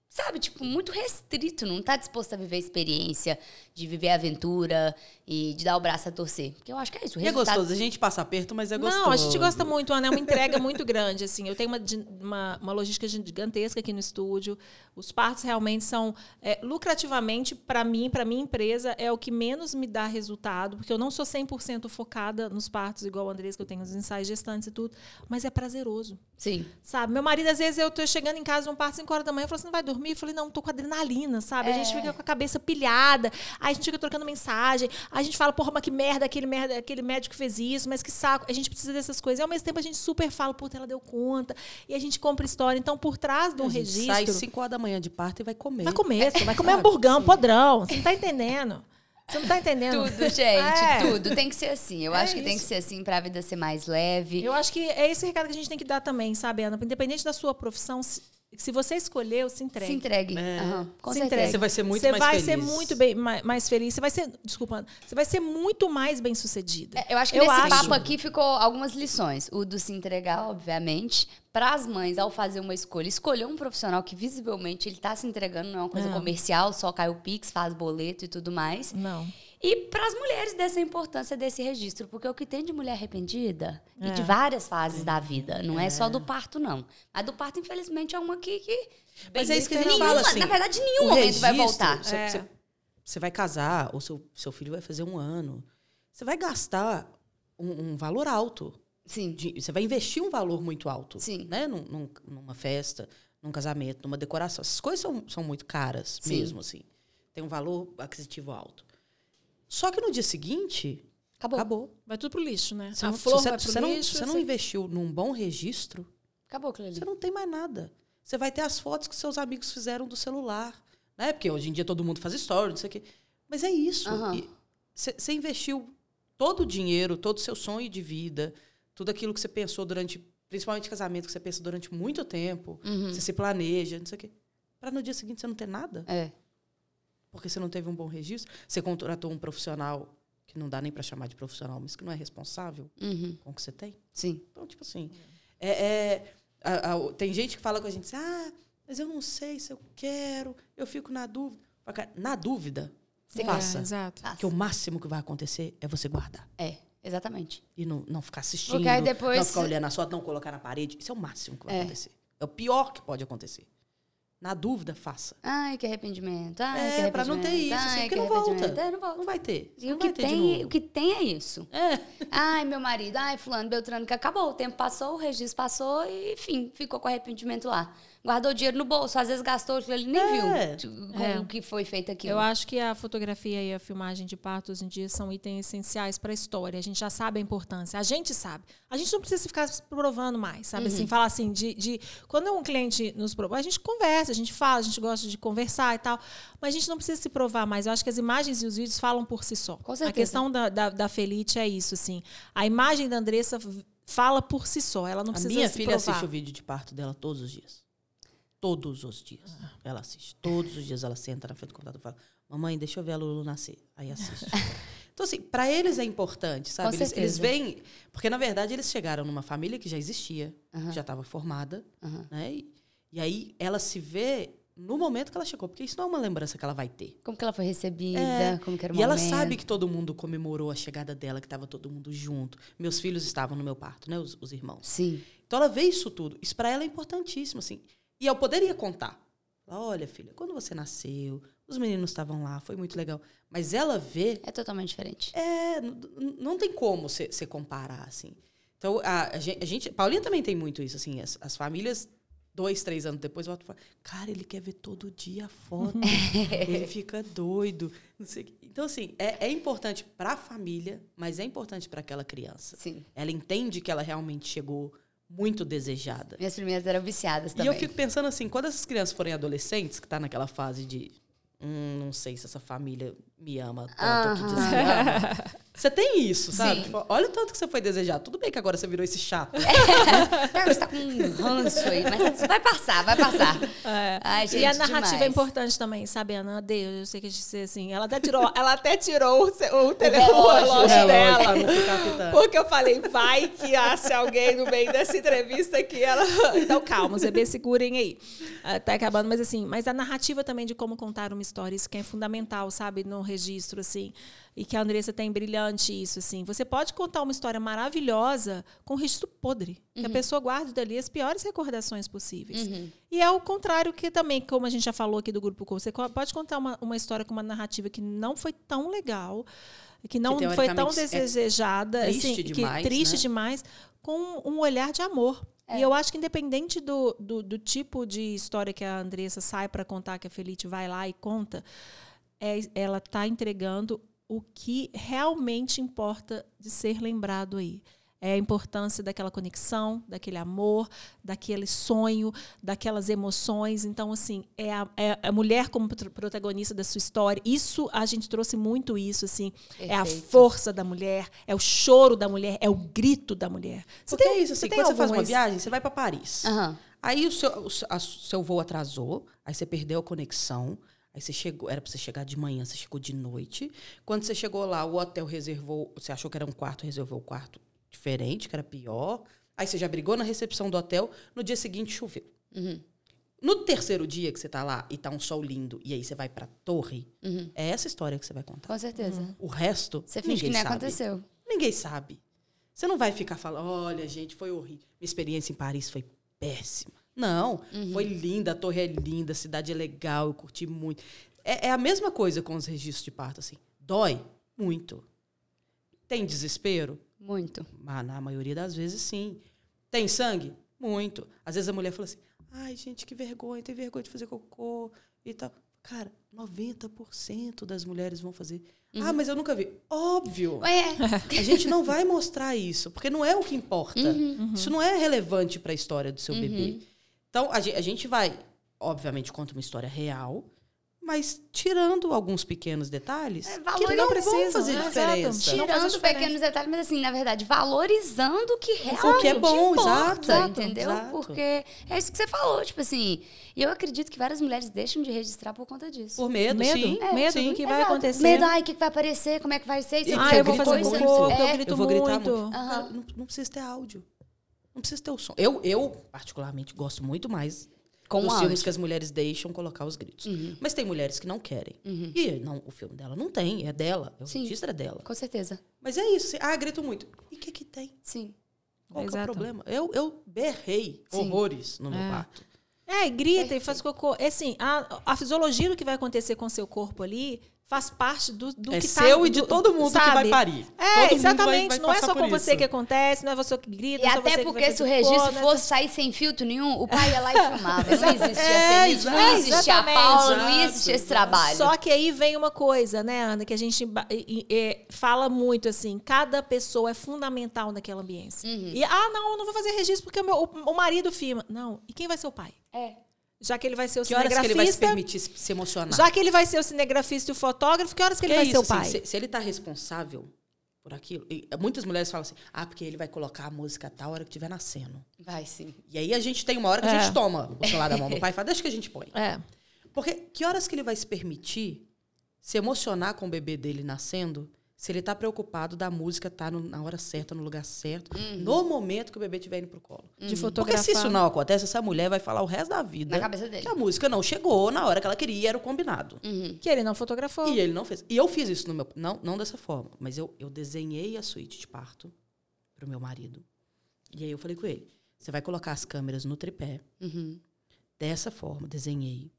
sabe, tipo, muito restrito, não tá disposto a viver a experiência, de viver a aventura e de dar o braço a torcer. Porque eu acho que é isso. O E é resultado... gostoso. A gente passa aperto, mas é gostoso. Não, a gente gosta muito, Ana. É uma entrega muito grande, assim. Eu tenho uma, uma, uma logística gigantesca aqui no estúdio. Os partos realmente são, é, lucrativamente, para mim, para minha empresa, é o que menos me dá resultado, porque eu não sou 100% focada nos partos, igual a Andressa, que eu tenho os ensaios gestantes e tudo, mas é prazeroso. Sim. Sabe? Meu marido, às vezes, eu tô chegando em casa um parto 5 horas da manhã, eu falo assim, não vai dormir? Eu falei, não, tô com adrenalina, sabe? A gente fica com a cabeça pilhada, aí a gente fica trocando mensagem, a gente fala, porra, mas que merda, aquele, merda, aquele médico fez isso, mas que saco. A gente precisa dessas coisas. E ao mesmo tempo a gente super fala, puta, ela deu conta. E a gente compra história. Então, por trás de um A gente registro. sai 5 horas da manhã de parto e vai comer. Vai comer, você vai comer hamburgão, podrão. Você não tá entendendo. Você não tá entendendo. Tudo, gente, É. tudo. Tem que ser assim. Eu É acho que tem que isso. ser assim pra vida ser mais leve. Eu acho que é esse recado que a gente tem que dar também, sabe, Ana? Independente da sua profissão, se, você escolheu, se entregue. Se entregue. É. Aham, Com Se certeza. entregue. Você vai ser muito você mais vai feliz. ser muito bem, mais, mais feliz. Você vai ser, desculpa, você vai ser muito mais bem sucedida. É, Eu acho que Eu nesse acho. papo aqui ficou algumas lições. O do se entregar, obviamente, para as mães, ao fazer uma escolha, escolher um profissional que visivelmente ele está se entregando, não é uma coisa É. comercial, só cai o Pix, faz boleto e tudo mais. Não. E para as mulheres dessa importância desse registro, porque o que tem de mulher arrependida, e É. de várias fases da vida, não é. só do parto, não. A do parto, infelizmente, é uma que. que Mas é isso que a gente nenhuma, fala assim. Na verdade, em nenhum momento vai registro, voltar. Você, É. você- você vai casar, ou seu, seu filho vai fazer um ano. Você vai gastar um, um valor alto. Sim. de- você vai investir um valor muito alto. Sim. Né? Num- num- numa festa, num casamento, numa decoração. Essas coisas são, são muito caras Sim. mesmo, assim. Tem um valor aquisitivo alto. Só que no dia seguinte, Acabou. acabou. Vai tudo pro lixo, né? Você a não- flor você, vai pro você não, lixo. você não você- investiu num bom registro, Acabou aquilo ali. você não tem mais nada. Você vai ter as fotos que seus amigos fizeram do celular. Né? Porque hoje em dia todo mundo faz story, não sei o quê. Mas é isso. Você você investiu todo o dinheiro, todo o seu sonho de vida, tudo aquilo que você pensou durante, principalmente casamento, que você pensa durante muito tempo, Uhum. você se planeja, não sei o quê. Para no dia seguinte você não ter nada, É. porque você não teve um bom registro. Você contratou um profissional que não dá nem para chamar de profissional, mas que não é responsável Uhum. com o que você tem. Sim. Então, tipo assim, é, é, a- a- tem gente que fala com a gente assim, ah, mas eu não sei se eu quero, eu fico na dúvida. Na dúvida, Você faça. É, exato. Que o máximo que vai acontecer é você guardar. É, Exatamente. E não, não ficar assistindo, depois- não ficar olhando a foto, não colocar na parede. Isso é o máximo que vai É. acontecer. É o pior que pode acontecer. Na dúvida, faça. Ai, que arrependimento. Ai, que é, arrependimento. pra não ter isso, Ai, assim, que porque não volta. É, não volta. Não vai ter. E não o que, tem, o que tem é isso. É. Ai, meu marido, ai, fulano, Beltrano, que acabou. O tempo passou, o registro passou e, enfim, ficou com arrependimento lá. Guardou dinheiro no bolso, às vezes gastou, aquilo ali nem É. viu com É. o que foi feito aqui. Eu acho que a fotografia e a filmagem de parto hoje em dia são itens essenciais para a história. A gente já sabe a importância. A gente sabe. A gente não precisa ficar se provando mais, sabe? Assim, falar assim, de, de- Quando um cliente nos prova, a gente conversa, a gente fala, a gente gosta de conversar e tal. Mas a gente não precisa se provar mais. Eu acho que as imagens e os vídeos falam por si só. Com A certeza. questão da, da, da Felite é isso, assim. A imagem da Andressa fala por si só. Ela não A precisa minha filha provar. assiste o vídeo de parto dela todos os dias. Todos os dias. Ela assiste. Todos os dias ela senta na frente do computador e fala: Mamãe, deixa eu ver a Lulu nascer. Aí assiste. então, assim, para eles é importante, sabe? Eles, eles veem. Porque, na verdade, eles chegaram numa família que já existia, já estava formada. Né? E, e aí ela se vê no momento que ela chegou. Porque isso não é uma lembrança que ela vai ter. Como que ela foi recebida, É, como que era o E ela momento. sabe que todo mundo comemorou a chegada dela, que estava todo mundo junto. Meus filhos estavam no meu parto, né? Os, os irmãos. Sim. Então ela vê isso tudo. Isso para ela é importantíssimo, assim. E eu poderia contar. Olha, filha, quando você nasceu, os meninos estavam lá, foi muito legal. Mas ela vê, É totalmente diferente. é, não tem como você comparar, assim. Então, a, a gen- a gente, Paulinha também tem muito isso, assim. As, as famílias, dois, três anos depois, voltam e falam, cara, ele quer ver todo dia a foto. ele fica doido. Não sei. Então, assim, é, é importante para a família, mas é importante para aquela criança. Sim. Ela entende que ela realmente chegou muito desejada. Minhas primeiras eram viciadas E também. eu fico pensando assim, quando essas crianças forem adolescentes, que tá naquela fase de hum, não sei se essa família me ama tanto que diz que ama. Você tem isso, sabe? Tipo, olha o tanto que você foi desejado. Tudo bem que agora você virou esse chato. Cara, você tá com um ranço aí, mas vai passar, vai passar. É. Ai, gente, e a narrativa demais. é importante também, sabe, Ana? Deus, eu sei que a gente assim, ela até tirou, ela até tirou o, o, tele, o relógio. relógio, É, dela. não pitando. Porque eu falei, vai que ache alguém no meio dessa entrevista aqui. Ela... Então, calma, os bebês segurem aí. Ah, Tá acabando, mas assim, mas a narrativa também de como contar uma história, isso que é fundamental, sabe, no registro, assim. E que a Andressa tem brilhante isso, assim. Você pode contar uma história maravilhosa com registro podre. Que a pessoa guarde dali as piores recordações possíveis. E é o contrário que também, como a gente já falou aqui do Grupo Co, você pode contar uma, uma história com uma narrativa que não foi tão legal, que não Que, foi tão é desejada, triste assim, demais, que triste né? demais, com um olhar de amor. É. E eu acho que independente do, do, do tipo de história que a Andressa sai para contar, que a Felite vai lá e conta, é, ela está entregando o que realmente importa de ser lembrado aí. É a importância daquela conexão, daquele amor, daquele sonho, daquelas emoções. Então, assim, é a, é a mulher como pro- protagonista da sua história. Isso, a gente trouxe muito isso, assim. É a Perfeito. força da mulher, é o choro da mulher, é o grito da mulher. Você Porque tem- é isso, assim, você tem quando você faz uma viagem, você vai para Paris. Aham. Aí o seu, o seu voo atrasou, aí você perdeu a conexão. Aí você chegou, era pra você chegar de manhã, você chegou de noite. Quando você chegou lá, o hotel reservou, você achou que era um quarto, reservou o quarto diferente, que era pior. Aí você já brigou na recepção do hotel, no dia seguinte choveu. Uhum. No terceiro dia que você tá lá e tá um sol lindo, e aí você vai pra torre, Uhum. é essa história que você vai contar. Com certeza. O resto, Você finge que ninguém nem sabe. aconteceu. Ninguém sabe. Você não vai ficar falando, olha, gente, foi horrível. Minha experiência em Paris foi péssima. Não, foi linda, a torre é linda, a cidade é legal, eu curti muito. É, é a mesma coisa com os registros de parto, assim. Dói muito. Tem desespero? Muito. Mas na maioria das vezes, sim. Tem sangue? Muito. Às vezes a mulher fala assim, ai, gente, que vergonha, tem vergonha de fazer cocô e tal. Cara, 90% das mulheres vão fazer. Ah, mas eu nunca vi. Óbvio. É. A gente não vai mostrar isso, porque não é o que importa. Uhum. Isso não é relevante para a história do seu bebê. Então, a ge- a gente vai, obviamente, conta uma história real, mas tirando alguns pequenos detalhes É, que não precisam, fazer né? diferença. Exato. Não faz Tirando diferença. pequenos detalhes, mas assim, na verdade, valorizando o que realmente O que é bom, importa, exato, entendeu? exato. Porque é isso que você falou, tipo assim. E eu acredito que várias mulheres deixam de registrar por conta disso. Por medo, Medo, sim. É, medo sim. do que vai Exato. acontecer. Medo, ai, o que vai aparecer, como é que vai ser. isso Ah, que eu vou fazer muito. porque eu É. grito Eu vou gritar muito. muito. Cara, Não, não precisa ter áudio. Não precisa ter o som. Eu, eu, particularmente, gosto muito mais Com dos filmes que as mulheres deixam colocar os gritos. Uhum. Mas tem mulheres que não querem. E não, o filme dela não tem, é dela. O Sim. registro é dela. Com certeza. Mas é isso. assim, ah, grito muito. E o que que tem? Sim. Qual que é o problema? Eu, eu berrei Sim. horrores no meu É. parto. É, e grita e faz cocô. É assim, a, a fisiologia do que vai acontecer com o seu corpo ali faz parte do, do é que tá... seu e de do- todo mundo que sabe? vai parir. É, Todo mundo exatamente. vai- vai não é só com você isso. que acontece, não é você que grita, E não é até você que porque se o registro não é fosse sair sem filtro nenhum, o pai ia lá e filmava. Não existia É, a Felipe, não existia a. Paula, não ia Exato, existir esse trabalho. Só que aí vem uma coisa, né, Ana, que a gente é, fala muito assim: cada pessoa é fundamental naquela ambiência. Uhum. E, ah, não, eu não vou fazer registro porque o, meu- o- o marido filma. Não. E quem vai ser o pai? É. Já que ele vai ser o Que horas que ele vai se cinegrafista. permitir se emocionar? já que ele vai ser o cinegrafista e o fotógrafo, que horas que ele é vai ser o isso, assim, pai? se, se ele tá responsável por aquilo. e muitas mulheres falam assim: ah, porque ele vai colocar a música a tal hora que estiver nascendo. Vai sim. E aí a gente tem uma hora que a É. gente toma o celular da mão do pai e fala, deixa que a gente põe. É. Porque que horas que ele vai se permitir se emocionar com o bebê dele nascendo se ele tá preocupado da música estar na hora certa, no lugar certo, no momento que o bebê estiver indo pro colo? De Porque fotografar. se isso não acontece, essa mulher vai falar o resto da vida Na cabeça dele. que a música não chegou na hora que ela queria, era o combinado. Que ele não fotografou. E ele não fez. E eu fiz isso no meu. Não, não dessa forma, mas eu, eu desenhei a suíte de parto pro meu marido. E aí eu falei com ele: você vai colocar as câmeras no tripé, Uhum. dessa forma, desenhei.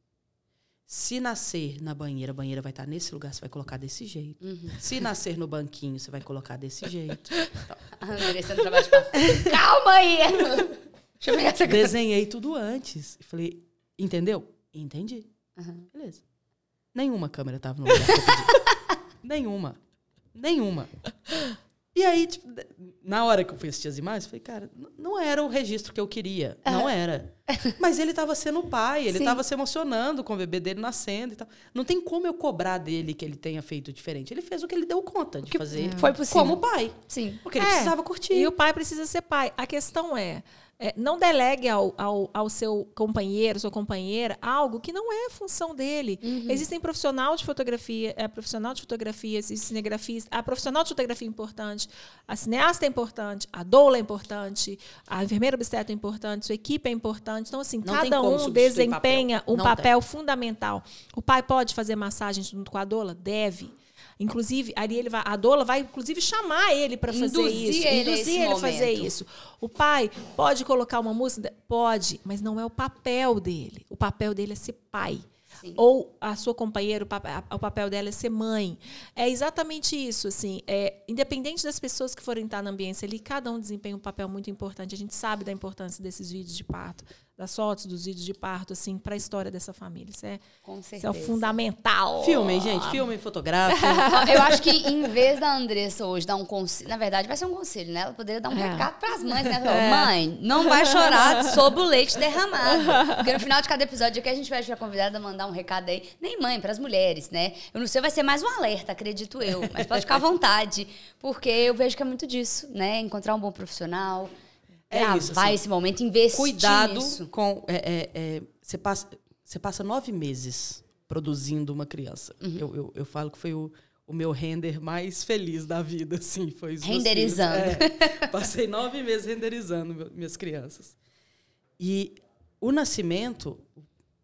Se nascer na banheira, a banheira vai estar nesse lugar, você vai colocar desse jeito. Uhum. Se nascer no banquinho, você vai colocar desse jeito. A Andressa no trabalho de. Calma aí! Deixa eu pegar essa. Desenhei tudo antes. E falei, entendeu? Entendi. Uhum. Beleza. Nenhuma câmera tava no lugar que eu pedi. Nenhuma. Nenhuma. E aí, tipo, na hora que eu fui assistir as imagens, eu falei, cara, não era o registro que eu queria. Não era. Mas ele estava sendo pai, ele estava se emocionando com o bebê dele nascendo e tal. Não tem como eu cobrar dele que ele tenha feito diferente. Ele fez o que ele deu conta de fazer Foi possível. como pai. Sim. Porque ele É, precisava curtir. E o pai precisa ser pai. A questão é, é, não delegue ao, ao, ao seu companheiro, sua companheira, algo que não é função dele. Existem profissional de fotografia, é, profissional de fotografia, existe cinegrafista, a profissional de fotografia é importante, a cineasta é importante, a doula é importante, a enfermeira obstetra é importante, sua equipe é importante. Então, assim, Não tem cada um desempenha papel. um Não papel fundamental. O pai pode fazer massagem junto com a doula? Deve. Inclusive, ali ele vai, a doula vai, inclusive, chamar ele para fazer Induzir isso. ele induzir ele a fazer isso. O pai pode colocar uma música? Pode, mas não é o papel dele. O papel dele é ser pai. Sim. Ou a sua companheira, o papel, o papel dela é ser mãe. É exatamente isso, assim. É, independente das pessoas que forem estar na ambiência ali, cada um desempenha um papel muito importante. A gente sabe da importância desses vídeos de parto, das fotos dos vídeos de parto, assim, para a história dessa família. Isso é, Com isso é certeza. o fundamental. Filmem, gente. Filmem, fotografem. Ó, Eu acho que em vez da Andressa hoje dar um conselho, na verdade vai ser um conselho, né? Ela poderia dar um É. recado pras mães, né? Falar, Mãe, não vai chorar sobre o leite derramado. Porque no final de cada episódio aqui a gente pede pra convidada mandar um recado aí, nem mãe, pras mulheres, né? Eu não sei, vai ser mais um alerta, acredito eu, mas pode ficar à vontade, porque eu vejo que é muito disso, né? Encontrar um bom profissional, É gravar isso, assim, esse momento, investir Cuidado nisso. com. é, é, é, você, passa, você passa nove meses produzindo uma criança. Uhum. Eu, eu, eu falo que foi o, o meu render mais feliz da vida, assim. Foi Renderizando. É, passei nove meses renderizando minhas crianças. E o nascimento,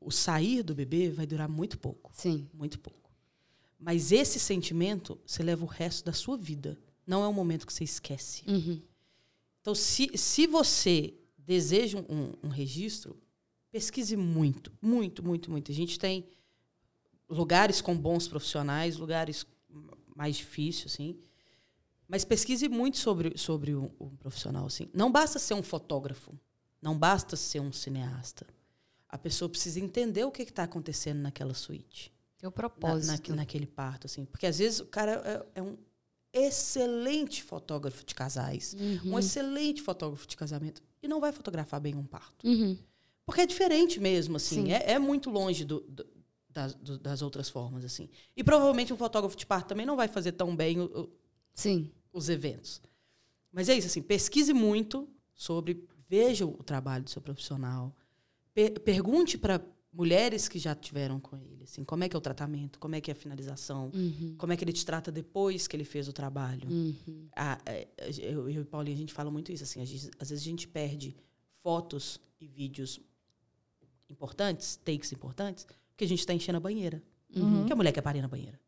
o sair do bebê, vai durar muito pouco. Sim. Muito pouco. Mas esse sentimento, você leva o resto da sua vida. Não é um momento que você esquece. Uhum. Então, se, se você deseja um, um registro, pesquise muito, muito, muito, muito. A gente tem lugares com bons profissionais, lugares mais difíceis, assim. Mas pesquise muito sobre, sobre um, um profissional, assim. Não basta ser um fotógrafo, não basta ser um cineasta. A pessoa precisa entender o que está acontecendo naquela suíte Teu na, propósito. na- naquele parto, assim. Porque às vezes o cara é, é um excelente fotógrafo de casais, um excelente fotógrafo de casamento e não vai fotografar bem um parto. Uhum. Porque é diferente mesmo, assim. Sim. É, é muito longe do- do- das, do- das outras formas, assim. E provavelmente um fotógrafo de parto também não vai fazer tão bem o- o- os eventos. Mas é isso, assim, pesquise muito sobre, veja o trabalho do seu profissional, per- pergunte para mulheres que já tiveram com ele, assim, como é que é o tratamento, como é que é a finalização, Uhum. como é que ele te trata depois que ele fez o trabalho. Uhum. Ah, é, eu, eu e Paulinha, a gente fala muito isso, assim, a gente- às vezes a gente perde fotos e vídeos importantes, takes importantes, porque a gente está enchendo a banheira. Uhum. Porque a mulher quer parir na banheira.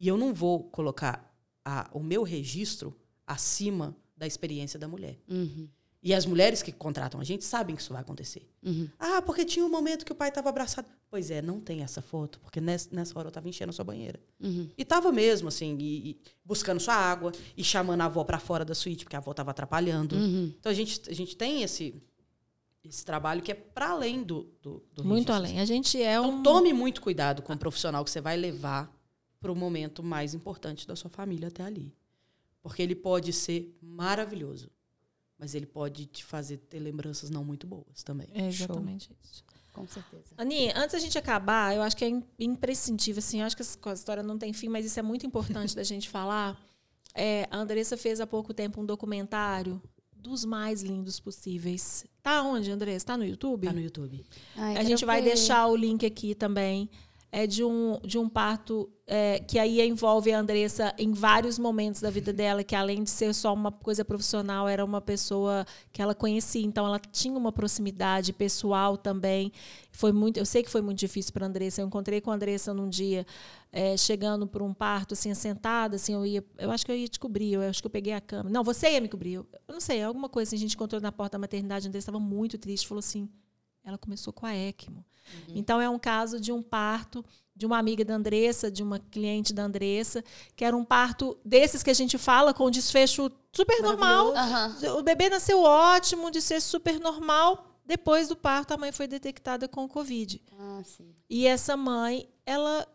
E eu não vou colocar a- o meu registro acima da experiência da mulher. Uhum. E as mulheres que contratam a gente sabem que isso vai acontecer. Uhum. Ah, porque tinha um momento que o pai estava abraçado. Pois é, não tem essa foto, porque nessa, hora eu estava enchendo a sua banheira. Uhum. E tava mesmo, assim, e, e buscando sua água, e chamando a avó para fora da suíte, porque a avó estava atrapalhando. Uhum. Então a gente, a gente tem esse, esse trabalho que é para além do, do, do Muito registro. além. A gente é Então um. tome muito cuidado com o profissional que você vai levar para o momento mais importante da sua família até ali. Porque ele pode ser maravilhoso, mas ele pode te fazer ter lembranças não muito boas também. É exatamente isso. Com certeza. Ani, antes da gente acabar, eu acho que é im- imprescindível, assim, eu acho que essa co- história não tem fim, mas isso é muito importante da gente falar. É, a Andressa fez há pouco tempo um documentário dos mais lindos possíveis. Tá onde, Andressa? Tá no YouTube? Tá no YouTube. Ai, a gente vai ver. deixar o link aqui também. É de um, de um parto é, que aí envolve a Andressa em vários momentos da vida dela, que além de ser só uma coisa profissional, era uma pessoa que ela conhecia. Então, ela tinha uma proximidade pessoal também. Foi muito, eu sei que foi muito difícil para a Andressa. Eu encontrei com a Andressa num dia, é, chegando para um parto, assim, sentada, assim, eu ia, eu acho que eu ia te cobrir, eu acho que eu peguei a cama. Não, você ia me cobrir. Eu, eu não sei, alguma coisa assim, a gente encontrou na porta da maternidade, a Andressa estava muito triste, falou assim, ela começou com a ECMO. Então é um caso de um parto de uma amiga da Andressa, de uma cliente da Andressa, que era um parto desses que a gente fala com desfecho super normal. Aham. O bebê nasceu ótimo, desfecho super normal. Depois do parto, a mãe foi detectada com Covid. Ah. E essa mãe, ela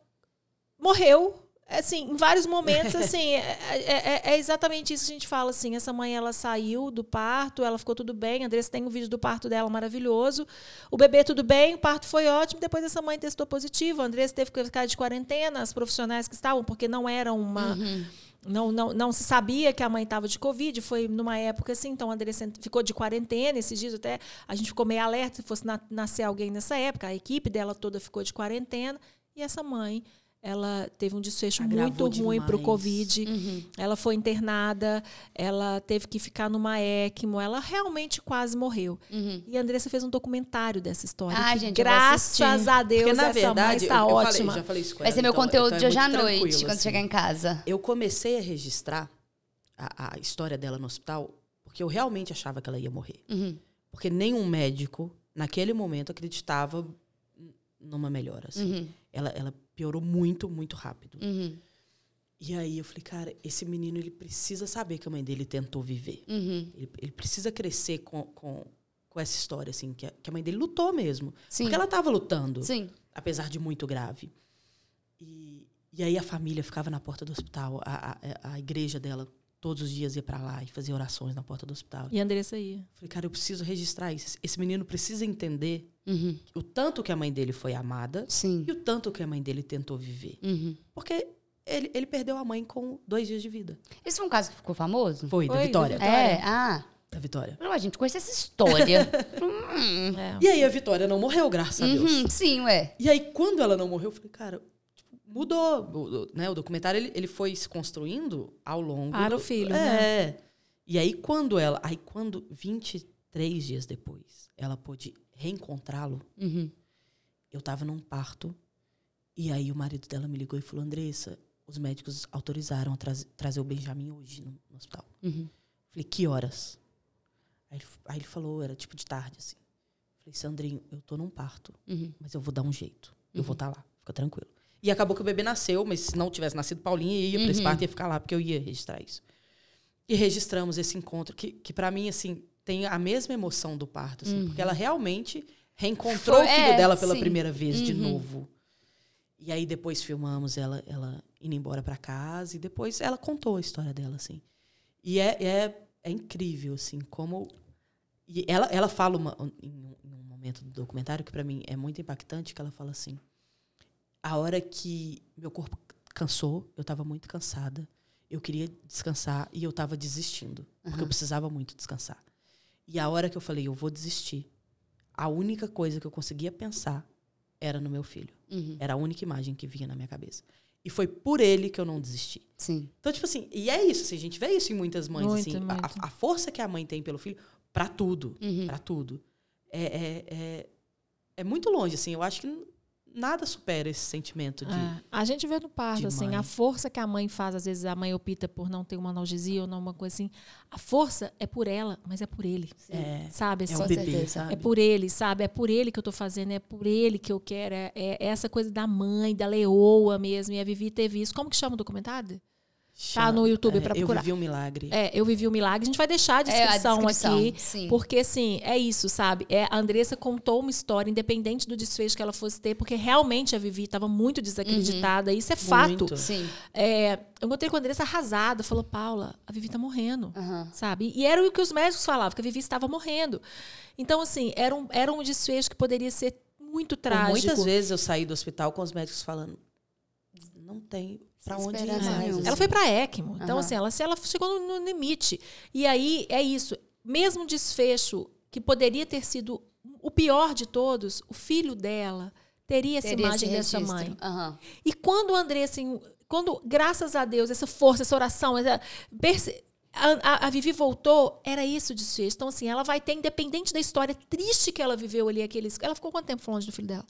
morreu, assim, em vários momentos, assim, é, é- é exatamente isso que a gente fala, assim, essa mãe, ela saiu do parto, ela ficou tudo bem, a Andressa tem um vídeo do parto dela maravilhoso, o bebê tudo bem, o parto foi ótimo, depois essa mãe testou positivo, a Andressa teve que ficar de quarentena, as profissionais que estavam, porque não era uma... Não, não, não se sabia que a mãe estava de Covid, foi numa época assim, então a Andressa ficou de quarentena esses dias, até a gente ficou meio alerta se fosse na- nascer alguém nessa época, a equipe dela toda ficou de quarentena, e essa mãe, ela teve um desfecho Agravou muito ruim para o. Covid, Uhum. ela foi internada, ela teve que ficar numa ECMO, ela realmente quase morreu. Uhum. E a Andressa fez um documentário dessa história. Ah, que, gente, graças a Deus, Porque, na essa mãe verdade, está eu, eu ótima. falei, já falei isso com Vai ela, ser meu então- conteúdo então é de hoje à noite, quando assim. chegar em casa. Eu comecei a registrar a, a história dela no hospital porque eu realmente achava que ela ia morrer. Uhum. Porque nenhum médico, naquele momento, acreditava numa melhora. assim. Uhum. Ela, ela piorou muito, muito rápido. Uhum. E aí eu falei, cara, esse menino ele precisa saber que a mãe dele tentou viver. Uhum. Ele, ele precisa crescer com, com, com essa história, assim, que a, que a mãe dele lutou mesmo. Sim. Porque ela estava lutando, Sim. apesar de muito grave. E, e aí a família ficava na porta do hospital, a, a, a igreja dela todos os dias ia para lá e fazia orações na porta do hospital. E a Andressa ia. Falei, cara, eu preciso registrar isso. Esse menino precisa entender Uhum. o tanto que a mãe dele foi amada Sim. e o tanto que a mãe dele tentou viver. Uhum. Porque ele, ele perdeu a mãe com dois dias de vida. Esse foi um caso que ficou famoso? Foi, da Foi, da Vitória. Vitória. É, ah. Da Vitória. Não, a gente conhece essa história. Hum. É. E aí a Vitória não morreu, graças a Deus. Uhum, sim, ué. E aí, quando ela não morreu, eu falei, cara, tipo, mudou. O, o- né, o documentário ele, ele foi se construindo ao longo. Para do- o filho, é. né? E aí, quando ela. Aí, quando, 23 dias depois, ela pôde reencontrá-lo, Uhum. eu tava num parto. E aí, o marido dela me ligou e falou: Andressa, os médicos autorizaram a traz- trazer o Benjamin hoje no, no hospital. Uhum. Falei, que horas? Aí ele, aí ele falou, era tipo de tarde, assim. Falei, Sandrinho, eu tô num parto, Uhum. mas eu vou dar um jeito. Eu vou estar lá, fica tranquilo. E acabou que o bebê nasceu, mas se não tivesse nascido Paulinha, ia pra esse Uhum. parto e ia ficar lá, porque eu ia registrar isso. E registramos esse encontro, que, que para mim, assim, tem a mesma emoção do parto, assim, porque ela realmente reencontrou Foi- o filho é, dela pela sim. primeira vez de Uhum. novo. E aí depois filmamos ela, ela indo embora para casa e depois ela contou a história dela, assim. E é, é, é incrível, assim, como. E ela, ela fala uma, em, um, em um momento do documentário que para mim é muito impactante, que ela fala assim: a hora que meu corpo cansou, eu estava muito cansada, eu queria descansar e eu estava desistindo, porque eu precisava muito descansar. E a hora que eu falei, eu vou desistir, a única coisa que eu conseguia pensar era no meu filho. Uhum. Era a única imagem que vinha na minha cabeça. E foi por ele que eu não desisti. Sim. Então, tipo assim, e é isso, assim, a gente vê isso em muitas mães, Muito, assim, a- muito. A, a força que a mãe tem pelo filho, pra tudo, Uhum. pra tudo, é, é, é, é muito longe, assim. Eu acho que nada supera esse sentimento de. É. A gente vê no parto, assim, a força que a mãe faz, às vezes a mãe opta por não ter uma analgesia ou não uma coisa assim. A força é por ela, mas é por ele. É, Sabe? é assim? um bebê, sabe? É por ele, sabe? É por ele que eu tô fazendo, é por ele que eu quero. É, é essa coisa da mãe, da leoa mesmo. E a Vivi teve isso. Como que chama o documentário? Tá no YouTube é, pra procurar. Eu vivi um milagre. É, eu vivi o milagre. A gente vai deixar a É, a descrição, descrição, aqui. sim. Porque, assim, é isso, sabe? É, a Andressa contou uma história, independente do desfecho que ela fosse ter, porque realmente a Vivi estava muito desacreditada. Isso é fato. Muito. Sim. É, eu encontrei com a Andressa arrasada. Falou, Paula, a Vivi tá morrendo. Aham. Sabe? E era o que os médicos falavam, que a Vivi estava morrendo. Então, assim, era um, era um desfecho que poderia ser muito Por trágico. muitas vezes eu saí do hospital com os médicos falando: não tem Sem onde ir mais. Ela foi para ECMO. Então, Aham. assim, ela, se ela chegou no, no limite. E aí, é isso. Mesmo desfecho que poderia ter sido o pior de todos, o filho dela teria essa Teria imagem esse dessa mãe. Aham. E quando o André, assim, quando, graças a Deus, essa força, essa oração, essa, a, a- a Vivi voltou, era isso o desfecho. Então, assim, ela vai ter, independente da história triste que ela viveu ali, aqueles. Ela ficou quanto tempo longe do filho dela?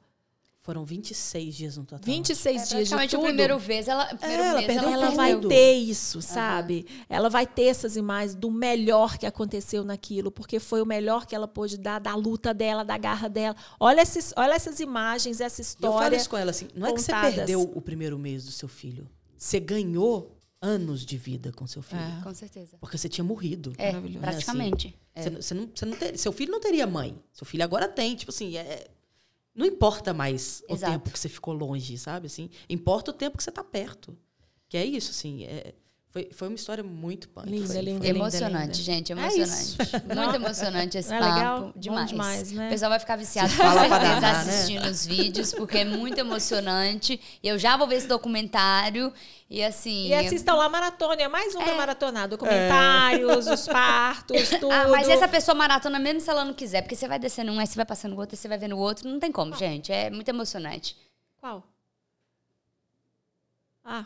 Foram 26 dias no total. 26 É dias de praticamente o tudo. primeiro vez, ela, o primeiro ela mês, perdeu ela tudo. vai tudo. ter isso, sabe? Ela vai ter essas imagens do melhor que aconteceu naquilo, porque foi o melhor que ela pôde dar da luta dela, da garra dela. Olha, esses, olha essas imagens, essa E eu falo história. isso com ela assim: não é que você contadas. perdeu o primeiro mês do seu filho. Você ganhou anos de vida com seu filho. É. Com certeza. Porque você tinha morrido. É, Maravilhoso. praticamente. É. Você, não- você não, você não ter- seu filho não teria mãe. Seu filho agora tem. Tipo assim, é- não importa mais o Exato. tempo que você ficou longe, sabe? Assim, importa o tempo que você está perto. Que é isso, assim. é- foi, foi uma história muito punk. Linda, foi, linda, foi- emocionante, linda. gente, É emocionante. isso. Muito emocionante esse é papo. legal? Demais. demais, né? O pessoal vai ficar viciado com danar, né? assistindo os vídeos, porque é muito emocionante. E eu já vou ver esse documentário. E assim. E assistam lá maratona, é mais um pra É. maratonar. Documentários, os partos, tudo. Ah, mas essa pessoa maratona mesmo se ela não quiser, porque você vai descendo um, aí você vai passando o outro, aí você vai vendo o outro. Não tem como, gente. É muito emocionante. Qual? Ah.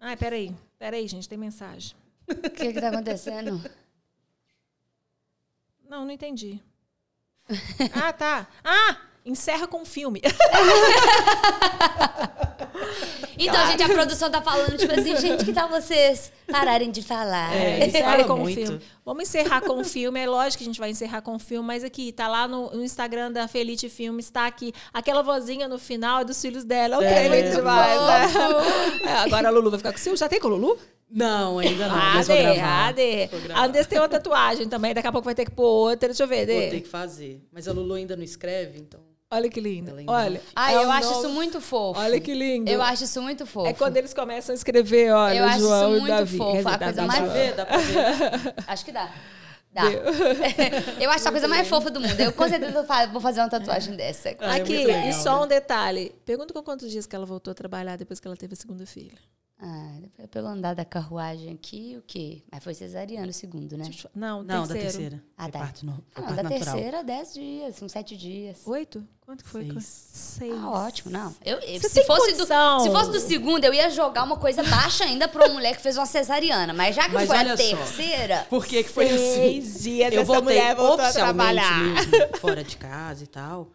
Ai, peraí. Peraí, gente, tem mensagem. O que que tá acontecendo? Não, não entendi. ah, tá. Ah! Encerra com o filme. Então, gente, a produção tá falando, tipo assim, gente, que tal vocês pararem de falar? É, Encerra fala com o muito. filme. Vamos encerrar com o filme. É lógico que a gente vai encerrar com o filme, mas aqui, tá lá no, no Instagram da Felite Filmes, tá aqui. Aquela vozinha no final é dos filhos dela. Ok, É, muito demais. né? É, agora a Lulu vai ficar com o ciúme. Já tem com a Lulu? Não, ainda não. Ah, Dê, ah, Dê. A Andressa tem uma tatuagem também, daqui a pouco vai ter que pôr outra. Deixa eu ver, Vou ter Dê. que fazer. Mas a Lulu ainda não escreve, então. Olha que linda. Ela ainda Olha. Ai, é eu acho isso muito fofo. Olha que lindo. Eu acho isso muito fofo. É quando eles começam a escrever, olha, Eu acho João isso e muito Davi. fofo, dizer, a coisa e mais Dá ver? Dá pra ver? Acho que dá. Dá. eu acho a coisa mais fofa do mundo. Eu com certeza vou fa- vou fazer uma tatuagem dessa. Ah, é Aqui, legal, e só né? um detalhe. Pergunta com quantos dias que ela voltou a trabalhar depois que ela teve a segunda filha. Ah, depois pelo andar da carruagem aqui, o quê? Mas foi cesariano o segundo, né? Não, Não, da terceiro. terceira. Ah, tá. parto, no, foi Não, parto da natural. terceira, dez dias, uns sete dias. Oito? Quanto que foi? Seis. Seis. Ah, ótimo, não. Eu, eu- Você se, tem fosse do, se fosse do segundo, eu ia jogar uma coisa baixa ainda pra uma mulher que fez uma cesariana. Mas já que Mas foi a olha só. terceira, Por que que foi assim? Seis dias Eu essa voltei mulher voltou a oficialmente trabalhar. mesmo, fora de casa e tal,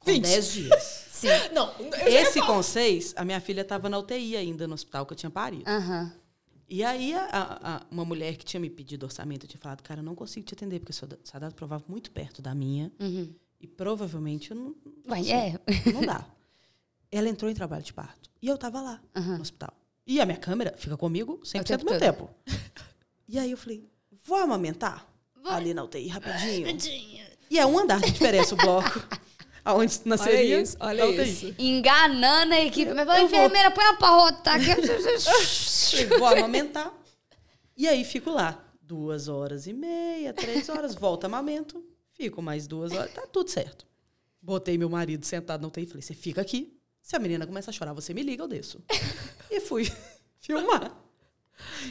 com 10 dias. Sim. Não, Esse com seis, a minha filha estava na UTI ainda, no hospital que eu tinha parido. Aham. E aí, a- a- uma mulher que tinha me pedido orçamento, eu tinha falado, cara, eu não consigo te atender, porque sua, da- sua data provável muito perto da minha. Uhum. E provavelmente eu não, Ué, é. não dá. Ela entrou em trabalho de parto. E eu tava lá, Aham. no hospital. E a minha câmera fica comigo 100% tempo do meu todo. tempo. E aí eu falei, vou amamentar? Ali na UTI, rapidinho. E é um andar de diferença o bloco. Aonde nasceria. Olha isso, olha UTI. isso. Enganando a equipe. Mas Eu vou. enfermeira, põe ela pra rotar. Vou amamentar. E aí fico lá. Duas horas e meia, três horas, volto amamento. Fico mais duas horas, tá tudo certo. Botei meu marido sentado UTI e falei, você fica aqui. Se a menina começa a chorar, você me liga, eu desço. e fui filmar.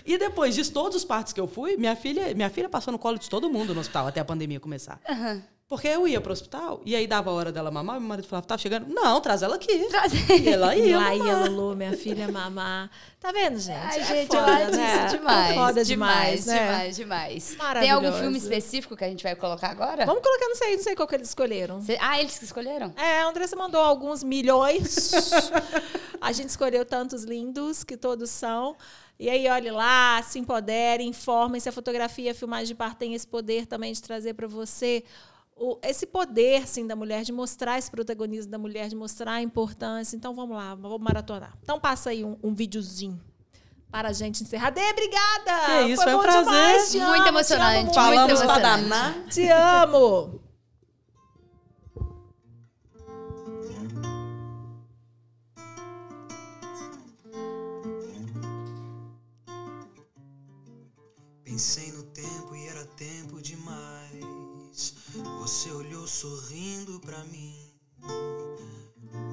E depois de todos os partos que eu fui, minha filha, minha filha passou no colo de todo mundo no hospital até a pandemia começar. Porque eu ia pro hospital e aí dava a hora dela mamar, e meu marido falava, tá chegando? Não, traz ela aqui. Traz- E ela ia. lá ia. Lulu, minha filha, mamar. Tá vendo, gente? Ai, É gente, foda, eu acho né? isso demais. Foda demais, demais, né? demais, demais. Tem algum filme específico que a gente vai colocar agora? Vamos colocar, não sei, não sei qual que eles escolheram. Cê- Ah, eles que escolheram? É, a Andressa mandou alguns milhões. a gente escolheu tantos lindos que todos são. E aí, olhe lá, se empodere, informem-se. A fotografia, a filmagem de par tem esse poder também de trazer para você o- esse poder, sim, da mulher, de mostrar esse protagonismo da mulher, de mostrar a importância. Então, vamos lá, vamos maratonar. Então, passa aí um, um videozinho para a gente encerrar. Dê, obrigada! Que isso, foi um bom prazer. demais, te Muito amo, te emocionante, amo muito Falamos emocionante. danar. Te amo! Pensei no tempo e era tempo demais. Você olhou sorrindo pra mim,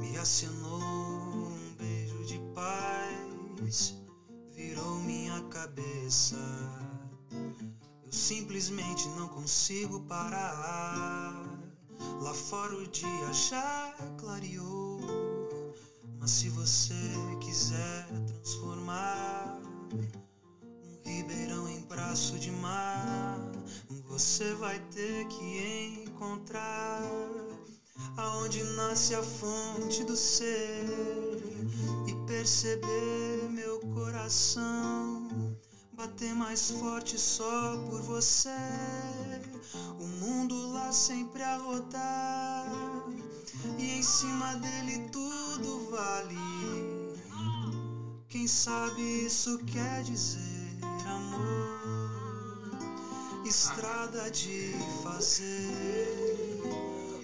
me acenou um beijo de paz, virou minha cabeça. Eu simplesmente não consigo parar. Lá fora o dia já clareou, mas se você quiser transformar ribeirão em braço de mar. Você vai ter que encontrar aonde nasce a fonte do ser e perceber meu coração bater mais forte só por você. O mundo lá sempre a rodar e em cima dele tudo vale. Quem sabe isso quer dizer amor, estrada de fazer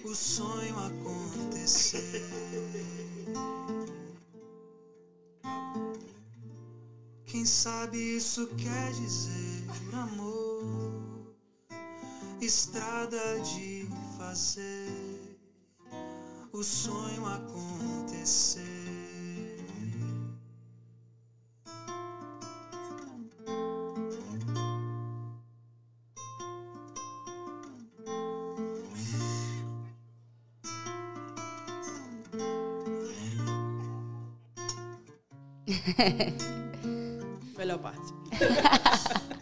o sonho acontecer. Quem sabe isso quer dizer amor, estrada de fazer o sonho acontecer. Melhor parte.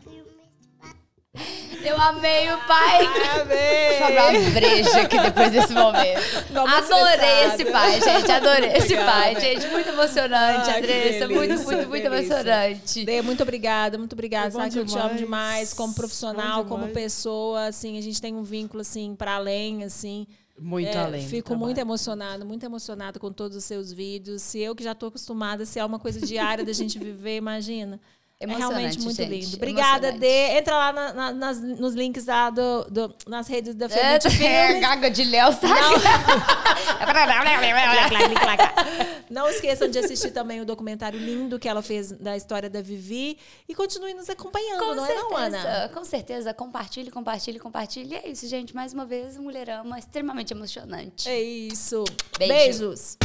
Eu amei o pai. Amei! Uma breja aqui depois desse momento. Não, adorei esse pai, gente. Adorei esse Obrigada. pai, gente. Muito emocionante, Ai, que Andressa. Muito, delícia, muito, muito delícia. emocionante. Dê, muito obrigada, muito obrigada. Sabe que eu te amo demais. como profissional, como pessoa, assim, a gente tem um vínculo assim para além, assim. Muito É, além. Fico muito trabalho. emocionada, muito emocionada com todos os seus vídeos. Se eu que já estou acostumada, se é uma coisa diária da gente viver, imagina. É Emocionante, realmente muito gente, lindo. Obrigada. Dê. Entra lá na- na- nas- nos links lá do, do- nas redes da É, Felipe Filmes. gaga de Léo, sabe? Não esqueçam de assistir também o documentário lindo que ela fez da história da Vivi. E continue nos acompanhando, Com não é não, Ana? certeza, com certeza. Compartilhe, compartilhe, compartilhe. E é isso, gente. Mais uma vez, Mulherama extremamente emocionante. É isso. Beijo. Beijos.